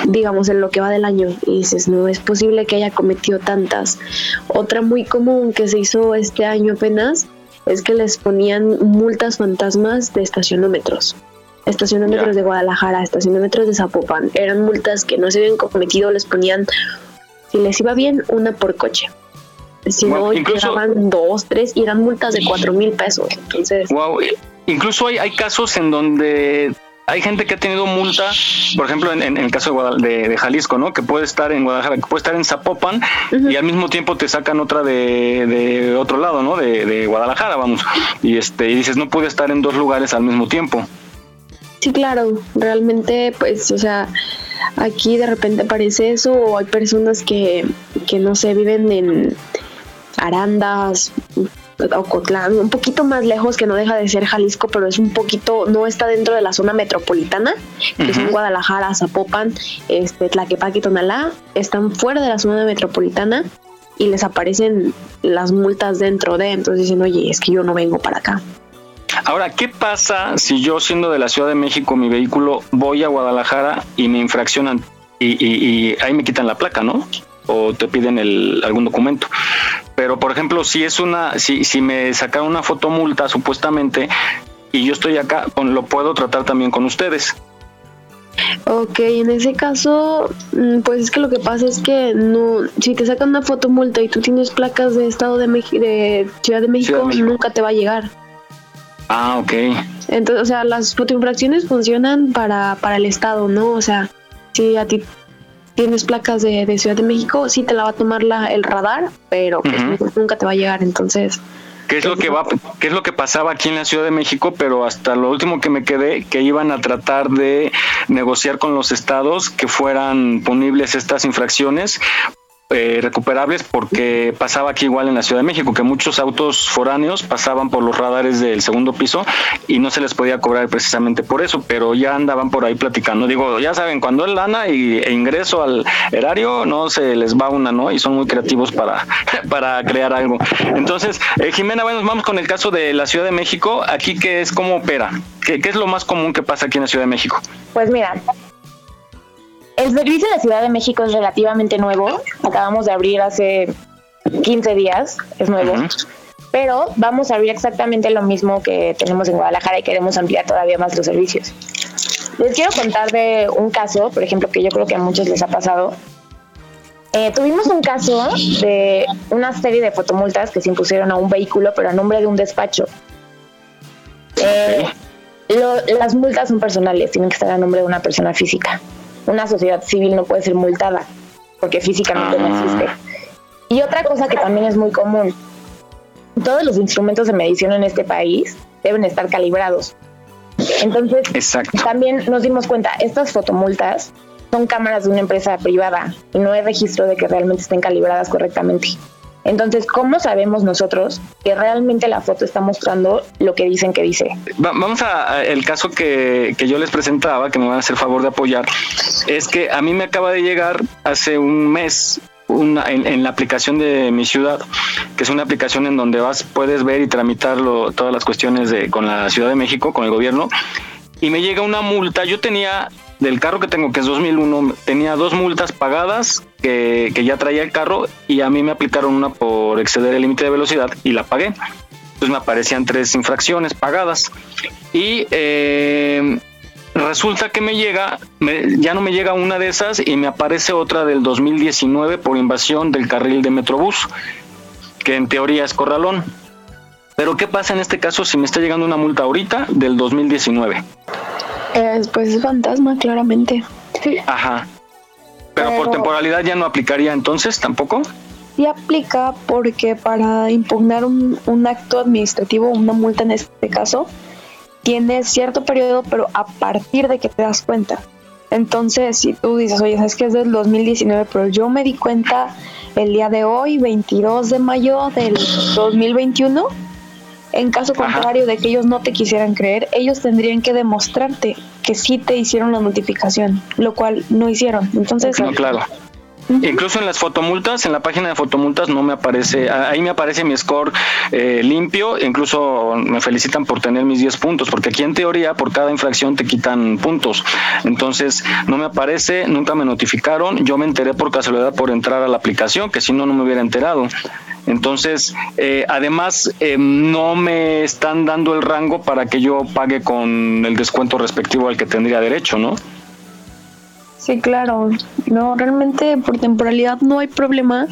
digamos, en lo que va del año. Y dices, no es posible que haya cometido tantas. Otra muy común que se hizo este año apenas es que les ponían multas fantasmas de estacionómetros. Estacionómetros de Guadalajara, estacionómetros de Zapopan. Eran multas que no se habían cometido, les ponían, si les iba bien, una por coche. Si no, llegaban dos, tres y eran multas de cuatro mil pesos. Entonces, Incluso hay, hay casos en donde hay gente que ha tenido multa, por ejemplo, en, el caso de, Jalisco, ¿no? Que puede estar en Guadalajara, que puede estar en Zapopan y al mismo tiempo te sacan otra de, otro lado, ¿no? De, Guadalajara, vamos. Y este y dices, no puede estar en dos lugares al mismo tiempo. Sí, claro. Realmente, pues, o sea, aquí de repente aparece eso o hay personas que, que no sé, viven en Arandas, Ocotlán, un poquito más lejos que no deja de ser Jalisco, pero es un poquito, no está dentro de la zona metropolitana, que son Guadalajara, Zapopan, este, Tlaquepaque y Tonalá, están fuera de la zona metropolitana y les aparecen las multas dentro de, entonces dicen, oye, es que yo no vengo para acá. Ahora, ¿qué pasa si yo siendo de la Ciudad de México mi vehículo voy a Guadalajara y me infraccionan y, y ahí me quitan la placa, ¿no? O te piden el, algún documento. Pero, por ejemplo, si es una, si, si me sacan una fotomulta supuestamente y yo estoy acá, lo puedo tratar también con ustedes. Ok, en ese caso, mm, pues es que lo que pasa es que no, si te sacan una fotomulta y tú tienes placas de Estado de, de Ciudad de México, nunca te va a llegar. Ah, ok. Entonces, o sea, las fotoinfracciones funcionan para, para el Estado, ¿no? O sea, si a ti tienes placas de, Ciudad de México, sí te la va a tomar la, el radar, pero pues, nunca te va a llegar, entonces... ¿Qué es lo que va, qué es lo que pasaba aquí en la Ciudad de México? Pero hasta lo último que me quedé, que iban a tratar de negociar con los estados que fueran punibles estas infracciones, eh, recuperables porque pasaba aquí igual en la Ciudad de México, que muchos autos foráneos pasaban por los radares del segundo piso y no se les podía cobrar precisamente por eso, pero ya andaban por ahí platicando. Digo, ya saben, cuando es lana y, e ingreso al erario, no se les va una, ¿no? Y son muy creativos para, para crear algo. Entonces, eh, Jimena, bueno, vamos con el caso de la Ciudad de México. Aquí, ¿qué es? ¿Cómo opera? ¿Qué, ¿Qué es lo más común que pasa aquí en la Ciudad de México? Pues mira, el servicio de Ciudad de México es relativamente nuevo. Acabamos de abrir hace 15 días, es nuevo. pero vamos a abrir exactamente lo mismo que tenemos en Guadalajara y queremos ampliar todavía más los servicios. Les quiero contar de un caso, por ejemplo, que yo creo que a muchos les ha pasado. Eh, tuvimos un caso de una serie de fotomultas que se impusieron a un vehículo, pero a nombre de un despacho. Eh, las multas son personales, tienen que estar a nombre de una persona física. Una sociedad civil no puede ser multada, porque físicamente no ah. existe. Y otra cosa que también es muy común, todos los instrumentos de medición en este país deben estar calibrados. Entonces, también nos dimos cuenta, estas fotomultas son cámaras de una empresa privada y no hay registro de que realmente estén calibradas correctamente. Entonces, ¿cómo sabemos nosotros que realmente la foto está mostrando lo que dicen que dice? vamos a, el caso que, que, yo les presentaba, que me van a hacer favor de apoyar, es que a mí me acaba de llegar hace un mes una, en, la aplicación de mi ciudad, que es una aplicación en donde vas, puedes ver y tramitarlo todas las cuestiones de, con la Ciudad de México, con el gobierno, y me llega una multa. Yo tenía, del carro que tengo, que es 2001, tenía dos multas pagadas que, que ya traía el carro y a mí me aplicaron una por exceder el límite de velocidad y la pagué. Entonces me aparecían tres infracciones pagadas. Y eh, resulta que me llega, ya no me llega una de esas y me aparece otra del 2019 por invasión del carril de Metrobús, que en teoría es corralón. Pero ¿qué pasa en este caso si me está llegando una multa ahorita del 2019? Eh, pues es fantasma, claramente. Ajá. Pero, por temporalidad ya no aplicaría entonces tampoco. Sí aplica porque para impugnar un, un acto administrativo, una multa en este caso, tienes cierto periodo, pero a partir de que te das cuenta. Entonces, si tú dices, oye, sabes que es del 2019, pero yo me di cuenta el día de hoy, 22 de mayo del 2021, en caso contrario de que ellos no te quisieran creer, ellos tendrían que demostrarte que sí te hicieron la notificación, lo cual no hicieron. Entonces, no, claro. Incluso en las fotomultas, en la página de fotomultas no me aparece, ahí me aparece mi score eh, limpio, incluso me felicitan por tener mis 10 puntos, porque aquí en teoría por cada infracción te quitan puntos. Entonces no me aparece, nunca me notificaron, yo me enteré por casualidad por entrar a la aplicación, que si no, no me hubiera enterado. Entonces, eh, además, eh, no me están dando el rango para que yo pague con el descuento respectivo al que tendría derecho, ¿no? Sí, claro. No, realmente por temporalidad no hay problema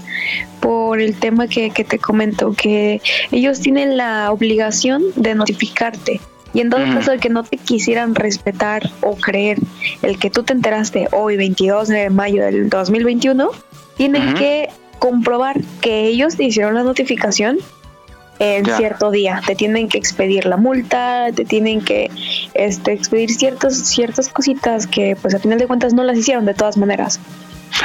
por el tema que, que te comento, que ellos tienen la obligación de notificarte. Y en todo caso de que no te quisieran respetar o creer el que tú te enteraste hoy, 22 de mayo del 2021, tienen que comprobar que ellos te hicieron la notificación en cierto día. Te tienen que expedir la multa, te tienen que este, expedir ciertas, ciertas cositas que pues a final de cuentas no las hicieron de todas maneras.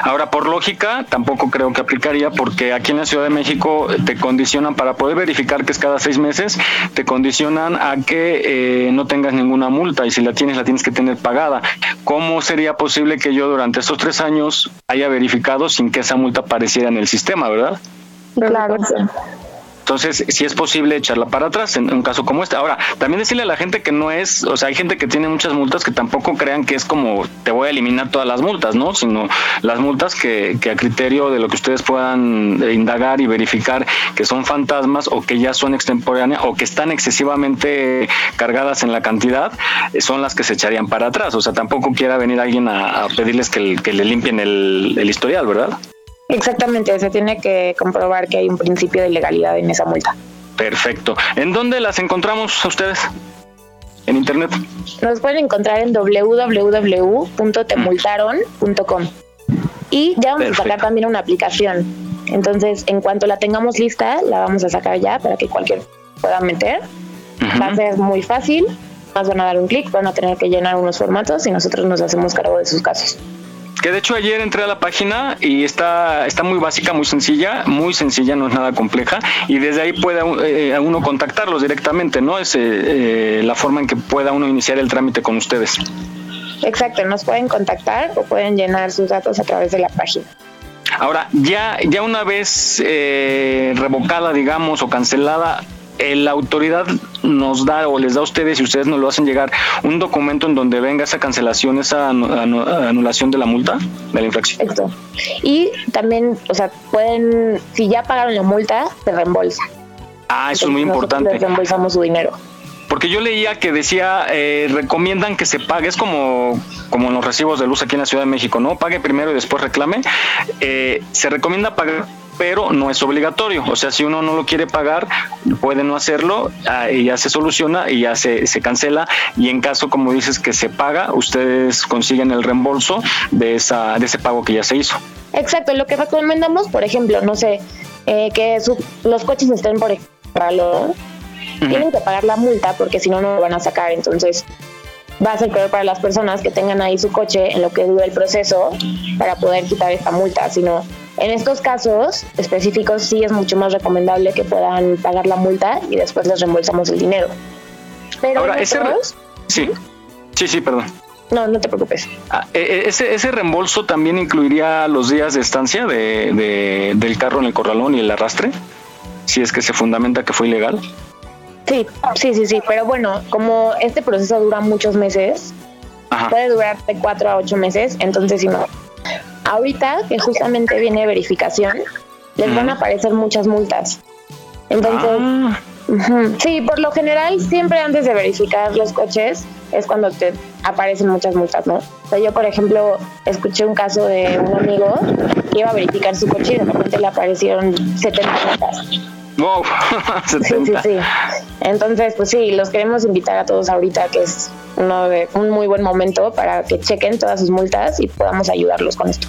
Ahora, por lógica, tampoco creo que aplicaría porque aquí en la Ciudad de México te condicionan para poder verificar que es cada seis meses, te condicionan a que eh, no tengas ninguna multa y si la tienes, la tienes que tener pagada. ¿Cómo sería posible que yo durante estos tres años haya verificado sin que esa multa apareciera en el sistema, verdad? Claro. Entonces, si es posible echarla para atrás en un caso como este. Ahora, también decirle a la gente que no es, o sea, hay gente que tiene muchas multas que tampoco crean que es como te voy a eliminar todas las multas, ¿no? Sino las multas que, que a criterio de lo que ustedes puedan indagar y verificar que son fantasmas o que ya son extemporáneas o que están excesivamente cargadas en la cantidad, eh, son las que se echarían para atrás. O sea, tampoco quiera venir alguien a, pedirles que, le limpien el historial, ¿verdad? Exactamente, se tiene que comprobar que hay un principio de legalidad en esa multa. Perfecto. ¿En dónde las encontramos a ustedes? En internet. Nos pueden encontrar en www.temultaron.com. Y ya vamos a sacar también una aplicación. Entonces, en cuanto la tengamos lista, la vamos a sacar ya para que cualquier pueda meter. Va a ser muy fácil. Más van a dar un clic, van a tener que llenar unos formatos y nosotros nos hacemos cargo de sus casos. Que de hecho ayer entré a la página y está, está muy básica, muy sencilla, muy sencilla, no es nada compleja. Y desde ahí puede eh, uno contactarlos directamente, ¿no? Es eh, la forma en que pueda uno iniciar el trámite con ustedes. Exacto, nos pueden contactar o pueden llenar sus datos a través de la página. Ahora, ya, ya una vez eh, revocada, digamos, o cancelada, la autoridad nos da o les da a ustedes y ustedes nos lo hacen llegar un documento en donde venga esa cancelación, esa anulación de la multa, de la infracción. Exacto. Y también, o sea, pueden, si ya pagaron la multa, se reembolsa. Ah, eso es muy importante. Les reembolsamos su dinero. Porque yo leía que decía, eh, recomiendan que se pague, es como, como los recibos de luz aquí en la Ciudad de México, ¿no? Pague primero y después reclame. Eh, se recomienda pagar pero no es obligatorio. O sea, si uno no lo quiere pagar, puede no hacerlo ah, y ya se soluciona y ya se, se, cancela. Y en caso, como dices, que se paga, ustedes consiguen el reembolso de, esa, de ese pago que ya se hizo. Exacto, lo que recomendamos, por ejemplo, no sé, eh, que los coches estén por ejemplo, tienen que pagar la multa porque si no, no lo van a sacar. Entonces, va a ser peor para las personas que tengan ahí su coche en lo que dura el proceso para poder quitar esta multa. Sino, en estos casos específicos sí es mucho más recomendable que puedan pagar la multa y después les reembolsamos el dinero. Pero Ahora, ese sí, sí, sí, perdón. No, no te preocupes. Ah, e, e, ese, ese reembolso también incluiría los días de estancia de, del carro en el corralón y el arrastre, si es que se fundamenta que fue ilegal. Sí, sí, sí, sí, pero bueno, como este proceso dura muchos meses, puede durar de cuatro a ocho meses, entonces si no. Ahorita que justamente viene verificación, les van a aparecer muchas multas. Entonces, ah. sí, por lo general, siempre antes de verificar los coches es cuando te aparecen muchas multas, ¿no? O sea, yo, por ejemplo, escuché un caso de un amigo que iba a verificar su coche y de repente le aparecieron 70 multas. Wow, sí, sí, sí. Entonces, pues sí, los queremos invitar a todos ahorita, que es uno de, un muy buen momento para que chequen todas sus multas y podamos ayudarlos con esto.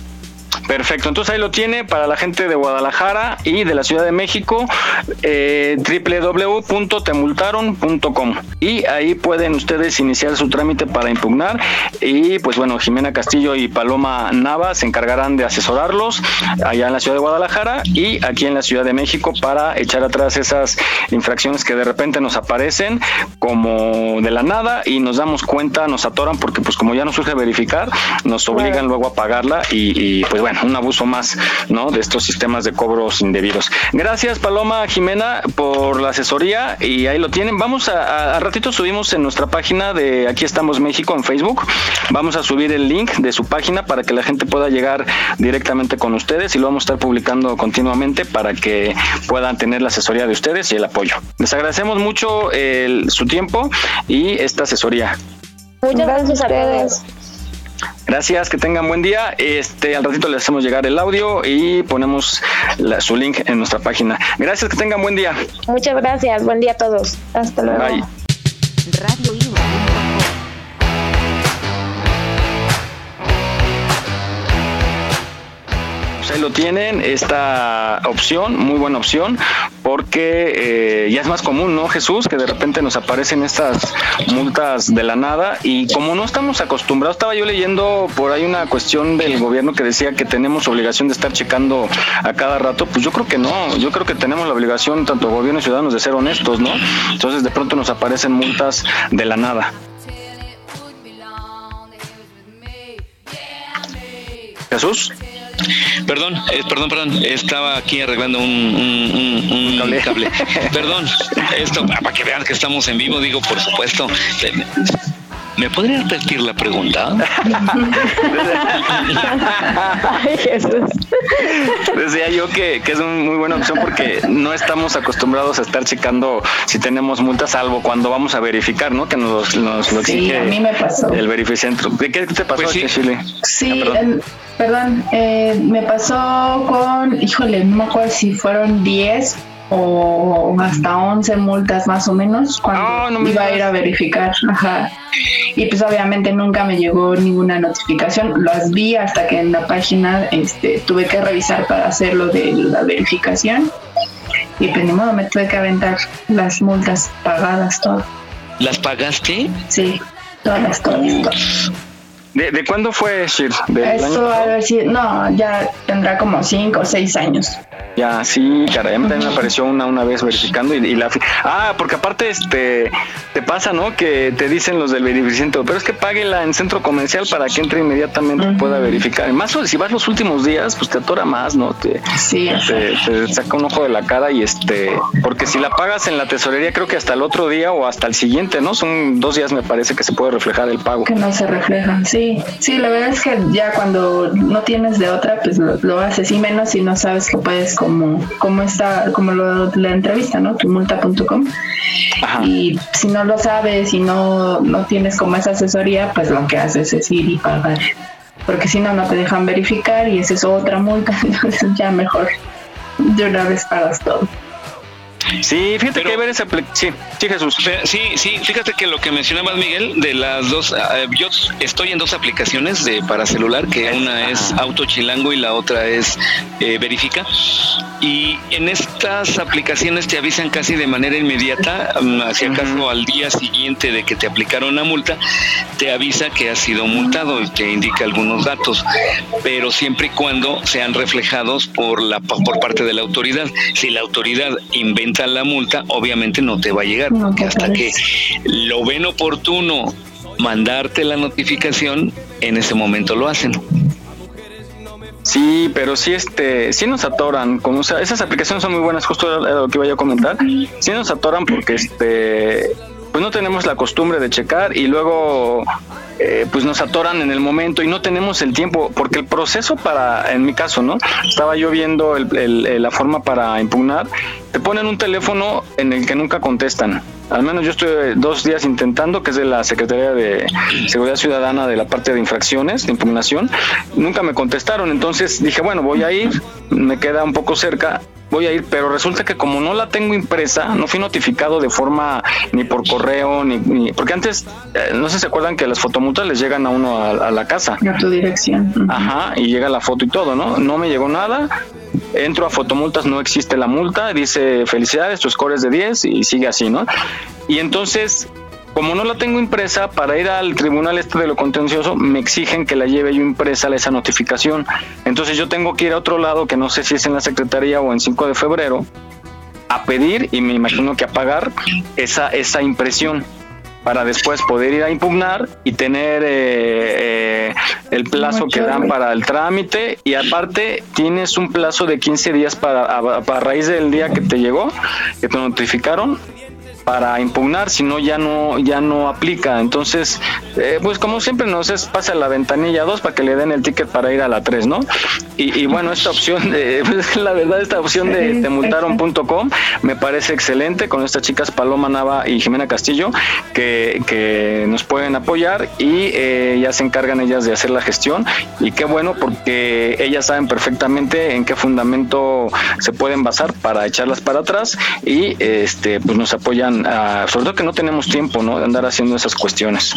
Perfecto, entonces ahí lo tiene para la gente de Guadalajara y de la Ciudad de México, eh, www.temultaron.com y ahí pueden ustedes iniciar su trámite para impugnar y pues bueno, Jimena Castillo y Paloma Nava se encargarán de asesorarlos allá en la Ciudad de Guadalajara y aquí en la Ciudad de México para echar atrás esas infracciones que de repente nos aparecen como de la nada y nos damos cuenta, nos atoran porque pues como ya nos surge verificar, nos obligan luego a pagarla y, y pues bueno, un abuso más, ¿no? De estos sistemas de cobros indebidos. Gracias, Paloma Jimena, por la asesoría y ahí lo tienen. Vamos a, a, ratito subimos en nuestra página de Aquí estamos México en Facebook. Vamos a subir el link de su página para que la gente pueda llegar directamente con ustedes y lo vamos a estar publicando continuamente para que puedan tener la asesoría de ustedes y el apoyo. Les agradecemos mucho el, su tiempo y esta asesoría. Muchas gracias a ustedes. Gracias, que tengan buen día. Este, al ratito les hacemos llegar el audio y ponemos su link en nuestra página. Gracias, que tengan buen día. Muchas gracias, buen día a todos. Hasta luego. Bye. Radio ahí lo tienen, esta opción, muy buena opción, porque eh, ya es más común, ¿no, Jesús? Que de repente nos aparecen estas multas de la nada y como no estamos acostumbrados, estaba yo leyendo por ahí una cuestión del gobierno que decía que tenemos obligación de estar checando a cada rato, pues yo creo que no, yo creo que tenemos la obligación, tanto gobierno y ciudadanos, de ser honestos, ¿no? Entonces de pronto nos aparecen multas de la nada. Jesús. Perdón, eh, perdón, perdón, estaba aquí arreglando un, un, un, cable. perdón, esto para que vean que estamos en vivo, digo, por supuesto. ¿Me podría repetir la pregunta? Ay, Jesús. Decía yo que, que, es una muy buena opción porque no estamos acostumbrados a estar checando si tenemos multas, salvo cuando vamos a verificar, ¿no? Que nos, nos lo exige sí, a mí me pasó. el verificentro. ¿Qué, qué te pasó, pues sí, Chile? Sí, ah, perdón, perdón eh, me pasó con, híjole, no me acuerdo si fueron 10 o hasta 11 multas más o menos cuando Ah, no iba a ir a verificar. Ajá. Y pues obviamente nunca me llegó ninguna notificación. Las vi hasta que en la página este, tuve que revisar para hacer lo de la verificación. Y pues ni modo, me tuve que aventar las multas pagadas, todo. ¿Las pagaste? Sí, todas, todas, todas. ¿De, de cuándo fue, Shir? ¿Del año Eso, a ver si, no, ya tendrá como 5 o 6 años. Ya, sí, caray, a mí también me apareció una una vez verificando y, y la... Ah, porque aparte este te pasa, ¿no? Que te dicen los del verificentro, pero es que páguela en centro comercial para que entre inmediatamente y pueda verificar. Y más si vas los últimos días, pues te atora más, ¿no? Te, sí, te, te saca un ojo de la cara y este... Porque si la pagas en la tesorería creo que hasta el otro día o hasta el siguiente, ¿no? Son dos días me parece que se puede reflejar el pago. Que no se reflejan, sí. Sí, sí, la verdad es que ya cuando no tienes de otra, pues lo, haces y menos si no sabes que puedes como, como está, como lo, la entrevista, ¿no? Tumulta.com. Y si no lo sabes y no, no tienes como esa asesoría, pues lo que haces es ir y pagar. Porque si no, no te dejan verificar y esa es otra multa, entonces ya mejor de una vez pagas todo. Sí, fíjate que ver esa. Sí, sí, Jesús. Sí, sí, fíjate que lo que mencionabas, Miguel, de las dos. Ah, yo estoy en dos aplicaciones de para celular, que una es Auto Chilango y la otra es eh, Verifica. Y en estas aplicaciones te avisan casi de manera inmediata, mm, si acaso al día siguiente de que te aplicaron la multa, te avisa que has sido multado y te indica algunos datos, pero siempre y cuando sean reflejados por la por parte de la autoridad. Si la autoridad inventa la multa, obviamente no te va a llegar, porque hasta que lo ven oportuno mandarte la notificación, en ese momento lo hacen. Sí, pero sí, este, sí nos atoran, como, o sea, esas aplicaciones son muy buenas, justo lo que iba a comentar, sí nos atoran porque este, pues no tenemos la costumbre de checar y luego eh, pues nos atoran en el momento y no tenemos el tiempo, porque el proceso para, en mi caso, ¿no? Estaba yo viendo la forma para impugnar, te ponen un teléfono en el que nunca contestan. Al menos yo estoy dos días intentando, que es de la Secretaría de Seguridad Ciudadana de la parte de infracciones, de impugnación. Nunca me contestaron, entonces dije, bueno, voy a ir, me queda un poco cerca, voy a ir, pero resulta que como no la tengo impresa, no fui notificado de forma ni por correo, ni, porque antes, eh, no sé si se acuerdan que las fotomultas les llegan a uno a, la casa. A tu dirección. Ajá, y llega la foto y todo, ¿no? No me llegó nada, entro a fotomultas, no existe la multa, dice felicidades, tu score es de 10 y sigue así, ¿no? Y entonces como no la tengo impresa, para ir al tribunal este de lo contencioso, me exigen que la lleve yo impresa esa notificación. Entonces yo tengo que ir a otro lado, que no sé si es en la Secretaría o en 5 de febrero, a pedir y me imagino que a pagar esa, esa impresión para después poder ir a impugnar y tener eh, eh, el plazo que dan para el trámite y aparte tienes un plazo de 15 días para a, raíz del día que te llegó, que te notificaron, para impugnar, si no ya no ya no aplica. Entonces, eh, pues como siempre nos es pasa la ventanilla 2 para que le den el ticket para ir a la 3, ¿no? Y, bueno, esta opción de pues, la verdad esta opción de, de multaron.com me parece excelente con estas chicas Paloma Nava y Jimena Castillo que, que nos pueden apoyar y eh, ya se encargan ellas de hacer la gestión y qué bueno porque ellas saben perfectamente en qué fundamento se pueden basar para echarlas para atrás y este pues nos apoyan sobre todo que no tenemos tiempo, ¿no? De andar haciendo esas cuestiones.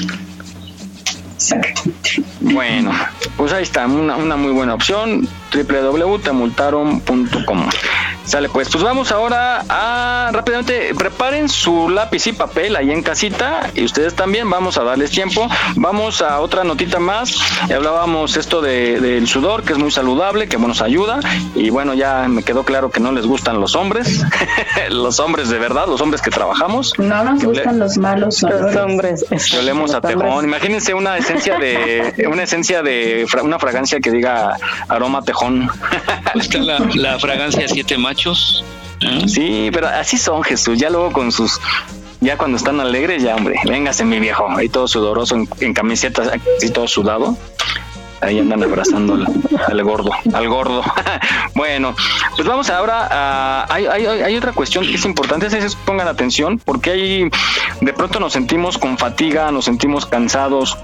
Bueno, pues ahí está, una, una muy buena opción, www.temultaron.com. Sale pues, pues vamos ahora a rápidamente, preparen su lápiz y papel ahí en casita y ustedes también, vamos a darles tiempo. Vamos a otra notita más, hablábamos esto de, del sudor, que es muy saludable, que nos ayuda y bueno, ya me quedó claro que no les gustan los hombres, los hombres de verdad, los hombres que trabajamos. No nos gustan los malos los hombres. Olemos a tejón, imagínense una esencia de, una esencia de, una fragancia que diga aroma tejón. La, la fragancia siete machos Sí, pero así son Jesús, ya luego con sus ya cuando están alegres, ya hombre, véngase mi viejo, ahí todo sudoroso en, camisetas, así todo sudado. Ahí andan abrazando al, gordo, al gordo. bueno, pues vamos ahora a. Hay, hay, hay, otra cuestión que es importante, es pongan atención, porque ahí de pronto nos sentimos con fatiga, nos sentimos cansados,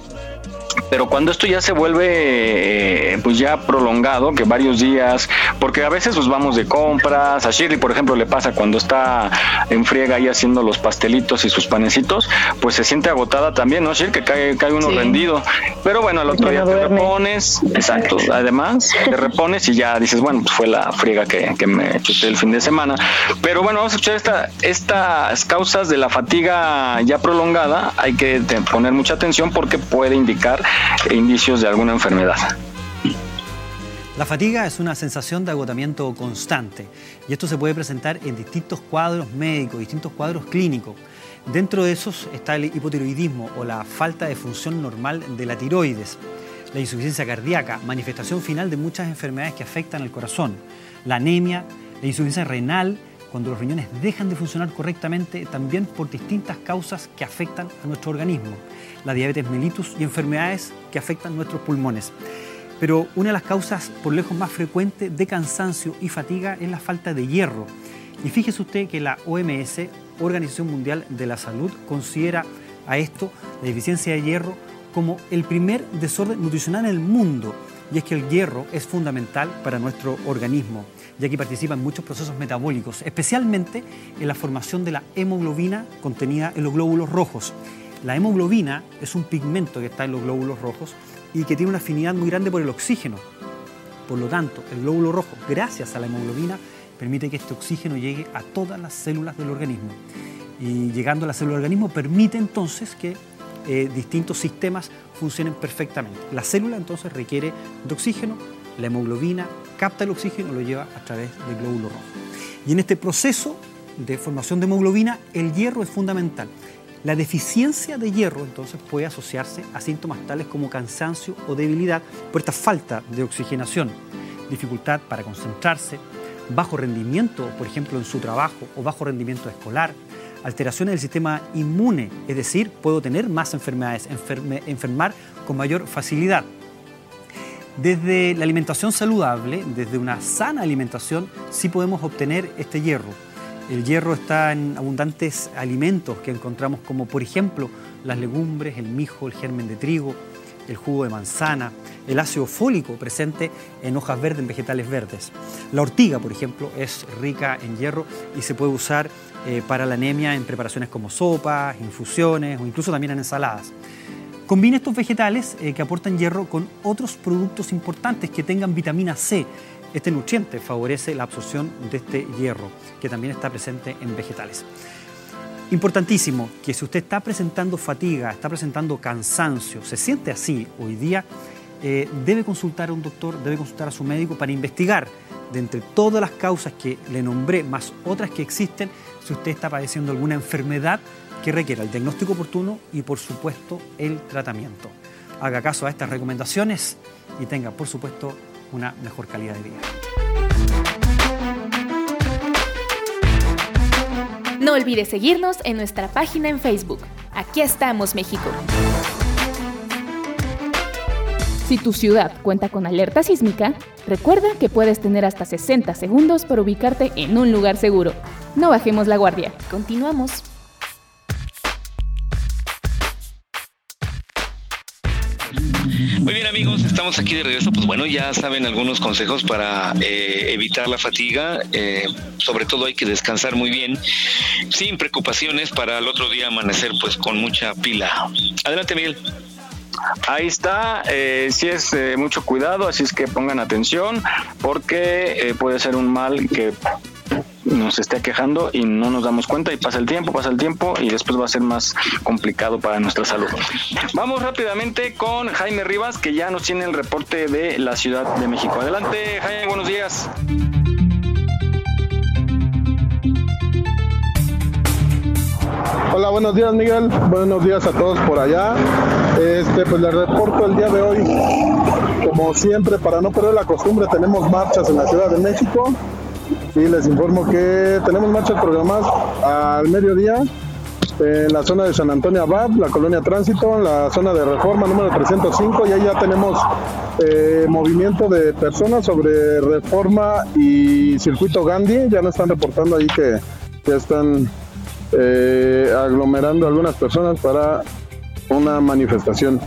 pero cuando esto ya se vuelve eh, pues ya prolongado, que varios días, porque a veces pues vamos de compras, a Shirley por ejemplo le pasa cuando está en friega ahí haciendo los pastelitos y sus panecitos, pues se siente agotada también, ¿no? Shirley que cae, cae uno rendido, pero bueno, al otro día te repones, exacto, además te repones y ya dices, bueno, pues fue la friega que, que me chuté el fin de semana, pero bueno, vamos a escuchar esta, estas causas de la fatiga ya prolongada, hay que poner mucha atención porque puede indicar indicios de alguna enfermedad. La fatiga es una sensación de agotamiento constante y esto se puede presentar en distintos cuadros médicos, distintos cuadros clínicos. Dentro de esos está el hipotiroidismo o la falta de función normal de la tiroides, la insuficiencia cardíaca, manifestación final de muchas enfermedades que afectan al corazón, la anemia, la insuficiencia renal cuando los riñones dejan de funcionar correctamente, también por distintas causas que afectan a nuestro organismo, la diabetes mellitus y enfermedades que afectan nuestros pulmones. Pero una de las causas por lejos más frecuentes de cansancio y fatiga es la falta de hierro. Y fíjese usted que la OMS, Organización Mundial de la Salud, considera a esto, la deficiencia de hierro, como el primer desorden nutricional en el mundo. Y es que el hierro es fundamental para nuestro organismo ya que participa en muchos procesos metabólicos, especialmente en la formación de la hemoglobina contenida en los glóbulos rojos. La hemoglobina es un pigmento que está en los glóbulos rojos y que tiene una afinidad muy grande por el oxígeno. Por lo tanto, el glóbulo rojo, gracias a la hemoglobina, permite que este oxígeno llegue a todas las células del organismo. Y llegando a la célula del organismo permite entonces que eh, distintos sistemas funcionen perfectamente. La célula entonces requiere de oxígeno, la hemoglobina capta el oxígeno y lo lleva a través del glóbulo rojo. Y en este proceso de formación de hemoglobina, el hierro es fundamental. La deficiencia de hierro entonces puede asociarse a síntomas tales como cansancio o debilidad por esta falta de oxigenación, dificultad para concentrarse, bajo rendimiento, por ejemplo, en su trabajo o bajo rendimiento escolar, alteraciones del sistema inmune, es decir, puedo tener más enfermedades, enfermar con mayor facilidad. Desde la alimentación saludable, desde una sana alimentación, sí podemos obtener este hierro. El hierro está en abundantes alimentos que encontramos como por ejemplo las legumbres, el mijo, el germen de trigo, el jugo de manzana, el ácido fólico presente en hojas verdes, en vegetales verdes. La ortiga, por ejemplo, es rica en hierro y se puede usar eh, para la anemia en preparaciones como sopas, infusiones o incluso también en ensaladas. Combina estos vegetales eh, que aportan hierro con otros productos importantes que tengan vitamina C. Este nutriente favorece la absorción de este hierro, que también está presente en vegetales. Importantísimo que si usted está presentando fatiga, está presentando cansancio, se siente así hoy día, eh, debe consultar a un doctor, debe consultar a su médico para investigar de entre todas las causas que le nombré, más otras que existen, si usted está padeciendo alguna enfermedad que requiera el diagnóstico oportuno y por supuesto el tratamiento. Haga caso a estas recomendaciones y tenga por supuesto una mejor calidad de vida. No olvides seguirnos en nuestra página en Facebook. Aquí estamos, México. Si tu ciudad cuenta con alerta sísmica, recuerda que puedes tener hasta 60 segundos para ubicarte en un lugar seguro. No bajemos la guardia. Continuamos. Muy bien amigos, estamos aquí de regreso. Pues bueno, ya saben algunos consejos para eh, evitar la fatiga. Eh, sobre todo hay que descansar muy bien, sin preocupaciones para el otro día amanecer pues con mucha pila. Adelante Miguel. Ahí está, eh, si es mucho cuidado, así es que pongan atención porque puede ser un mal que nos esté quejando y no nos damos cuenta y pasa el tiempo, pasa el tiempo y después va a ser más complicado para nuestra salud. Vamos rápidamente con Jaime Rivas que ya nos tiene el reporte de la Ciudad de México. Adelante Jaime, buenos días. Hola, buenos días Miguel, buenos días a todos por allá. Este, pues les reporto el día de hoy, como siempre, para no perder la costumbre, tenemos marchas en la Ciudad de México y les informo que tenemos marchas programadas al mediodía en la zona de San Antonio Abad, la colonia Tránsito, en la zona de Reforma número 305 y ahí ya tenemos eh, movimiento de personas sobre Reforma y Circuito Gandhi, ya nos están reportando ahí que ya están eh, aglomerando algunas personas para una manifestación.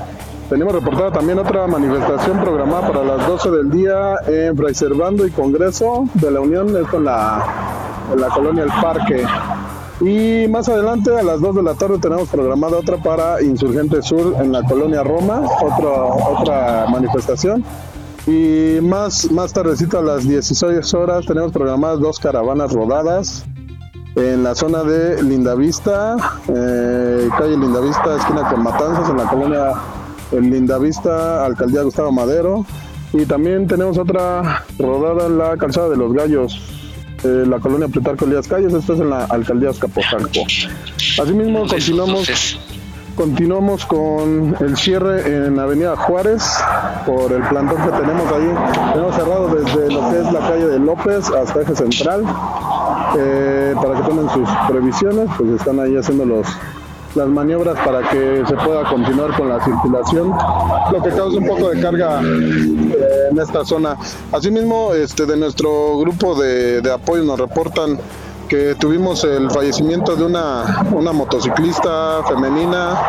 Tenemos reportada también otra manifestación programada para las 12 del día en Fray y Congreso de la Unión, esto en la, en la colonia El Parque. Y más adelante, a las 2 de la tarde, tenemos programada otra para Insurgente Sur en la colonia Roma, otra, otra manifestación. Y más, más tardecito, a las 16 horas, tenemos programadas dos caravanas rodadas en la zona de Lindavista, eh, calle Lindavista, esquina con Matanzas, en la colonia en Lindavista, Alcaldía Gustavo Madero. Y también tenemos otra rodada en la calzada de los Gallos, eh, la colonia Plutarco Elías Calles, esto es en la Alcaldía Azcapotzalco. Asimismo, continuamos, continuamos con el cierre en Avenida Juárez por el plantón que tenemos ahí. Tenemos cerrado desde lo que es la calle de López hasta Eje Central. eh, para que tomen sus previsiones, pues están ahí haciendo los, las maniobras para que se pueda continuar con la circulación, lo que causa un poco de carga eh, en esta zona. Asimismo, este, de nuestro grupo de, de apoyo nos reportan que tuvimos el fallecimiento de una, una motociclista femenina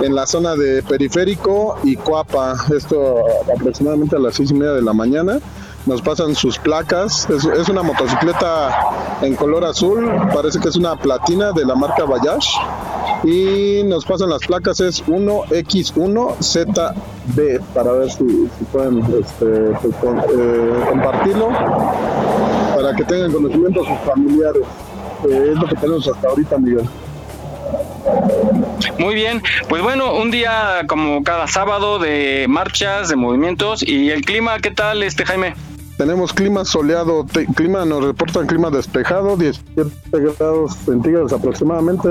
en la zona de Periférico y Cuapa, esto aproximadamente a las seis y media de la mañana. Nos pasan sus placas, es, una motocicleta en color azul, parece que es una platina de la marca Bayash y nos pasan las placas es 1X1ZB para ver si, pueden este, pues, eh, compartirlo para que tengan conocimiento sus familiares. Es lo que tenemos hasta ahorita, Miguel. Muy bien, pues bueno, un día como cada sábado de marchas, de movimientos y el clima, ¿qué tal, este Jaime? Tenemos clima soleado, te- clima nos reportan clima despejado, 17 grados centígrados aproximadamente.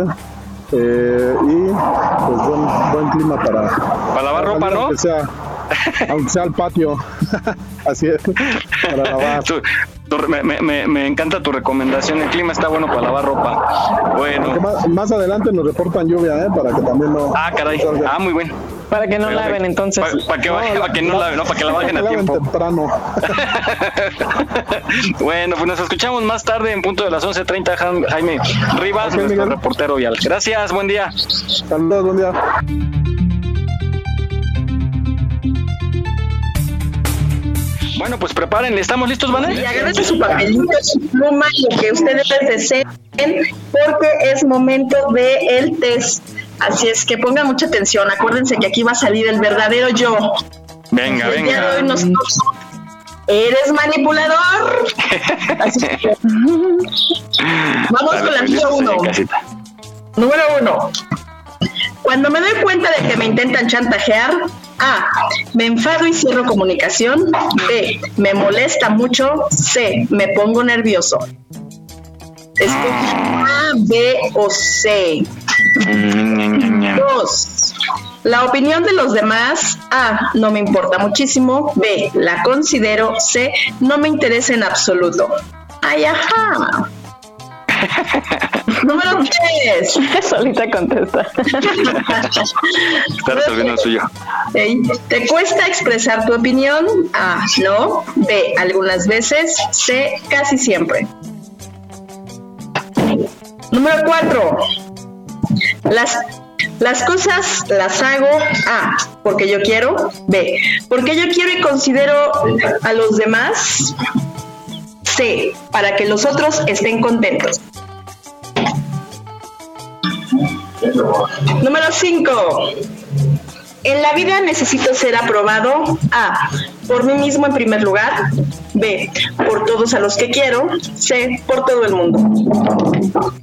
eh, y pues buen, buen clima para, para lavar ropa, ¿no? Aunque sea, aunque sea al patio. Así es, para lavar. Tu- tu- me, me- me- me encanta tu recomendación, el clima está bueno para lavar ropa. Bueno. Más, más adelante nos reportan lluvia, ¿eh? Para que también no. Ah, caray. Ah, muy bien. Para que no laven entonces. Para que, vaya- para que no laven, no, para que la bajen a tiempo. temprano. Bueno, pues nos escuchamos más tarde en punto de las 11.30, Jam- Jaime Rivas, nuestro Miguel. reportero vial. Gracias, buen día. Saludos, buen día. Bueno, pues prepárenle, ¿estamos listos, Van? Y agárrense su papelito, su pluma, lo que ustedes deseen, porque es momento de el test. Así es que pongan mucha atención. Acuérdense que aquí va a salir el verdadero yo. Venga, El día de venga. hoy nos toca, ¿Eres manipulador? Así que, Vamos Dale, con la número uno. Número uno. Cuando me doy cuenta de que me intentan chantajear, A. Me enfado y cierro comunicación. B. Me molesta mucho. C. Me pongo nervioso. Escoge A, B o C. Dos. La opinión de los demás. A. No me importa muchísimo. B. La considero. C. No me interesa en absoluto. Ay, ajá. Número 3. Solita contesta. Está resolviendo el suyo. ¿Te cuesta expresar tu opinión? A. No. B. Algunas veces. C. Casi siempre. Número 4. Las, las cosas las hago A. Porque yo quiero. B. Porque yo quiero y considero a los demás. C. Para que los otros estén contentos. Número 5. En la vida necesito ser aprobado A. Por mí mismo en primer lugar. B. Por todos a los que quiero. C. Por todo el mundo.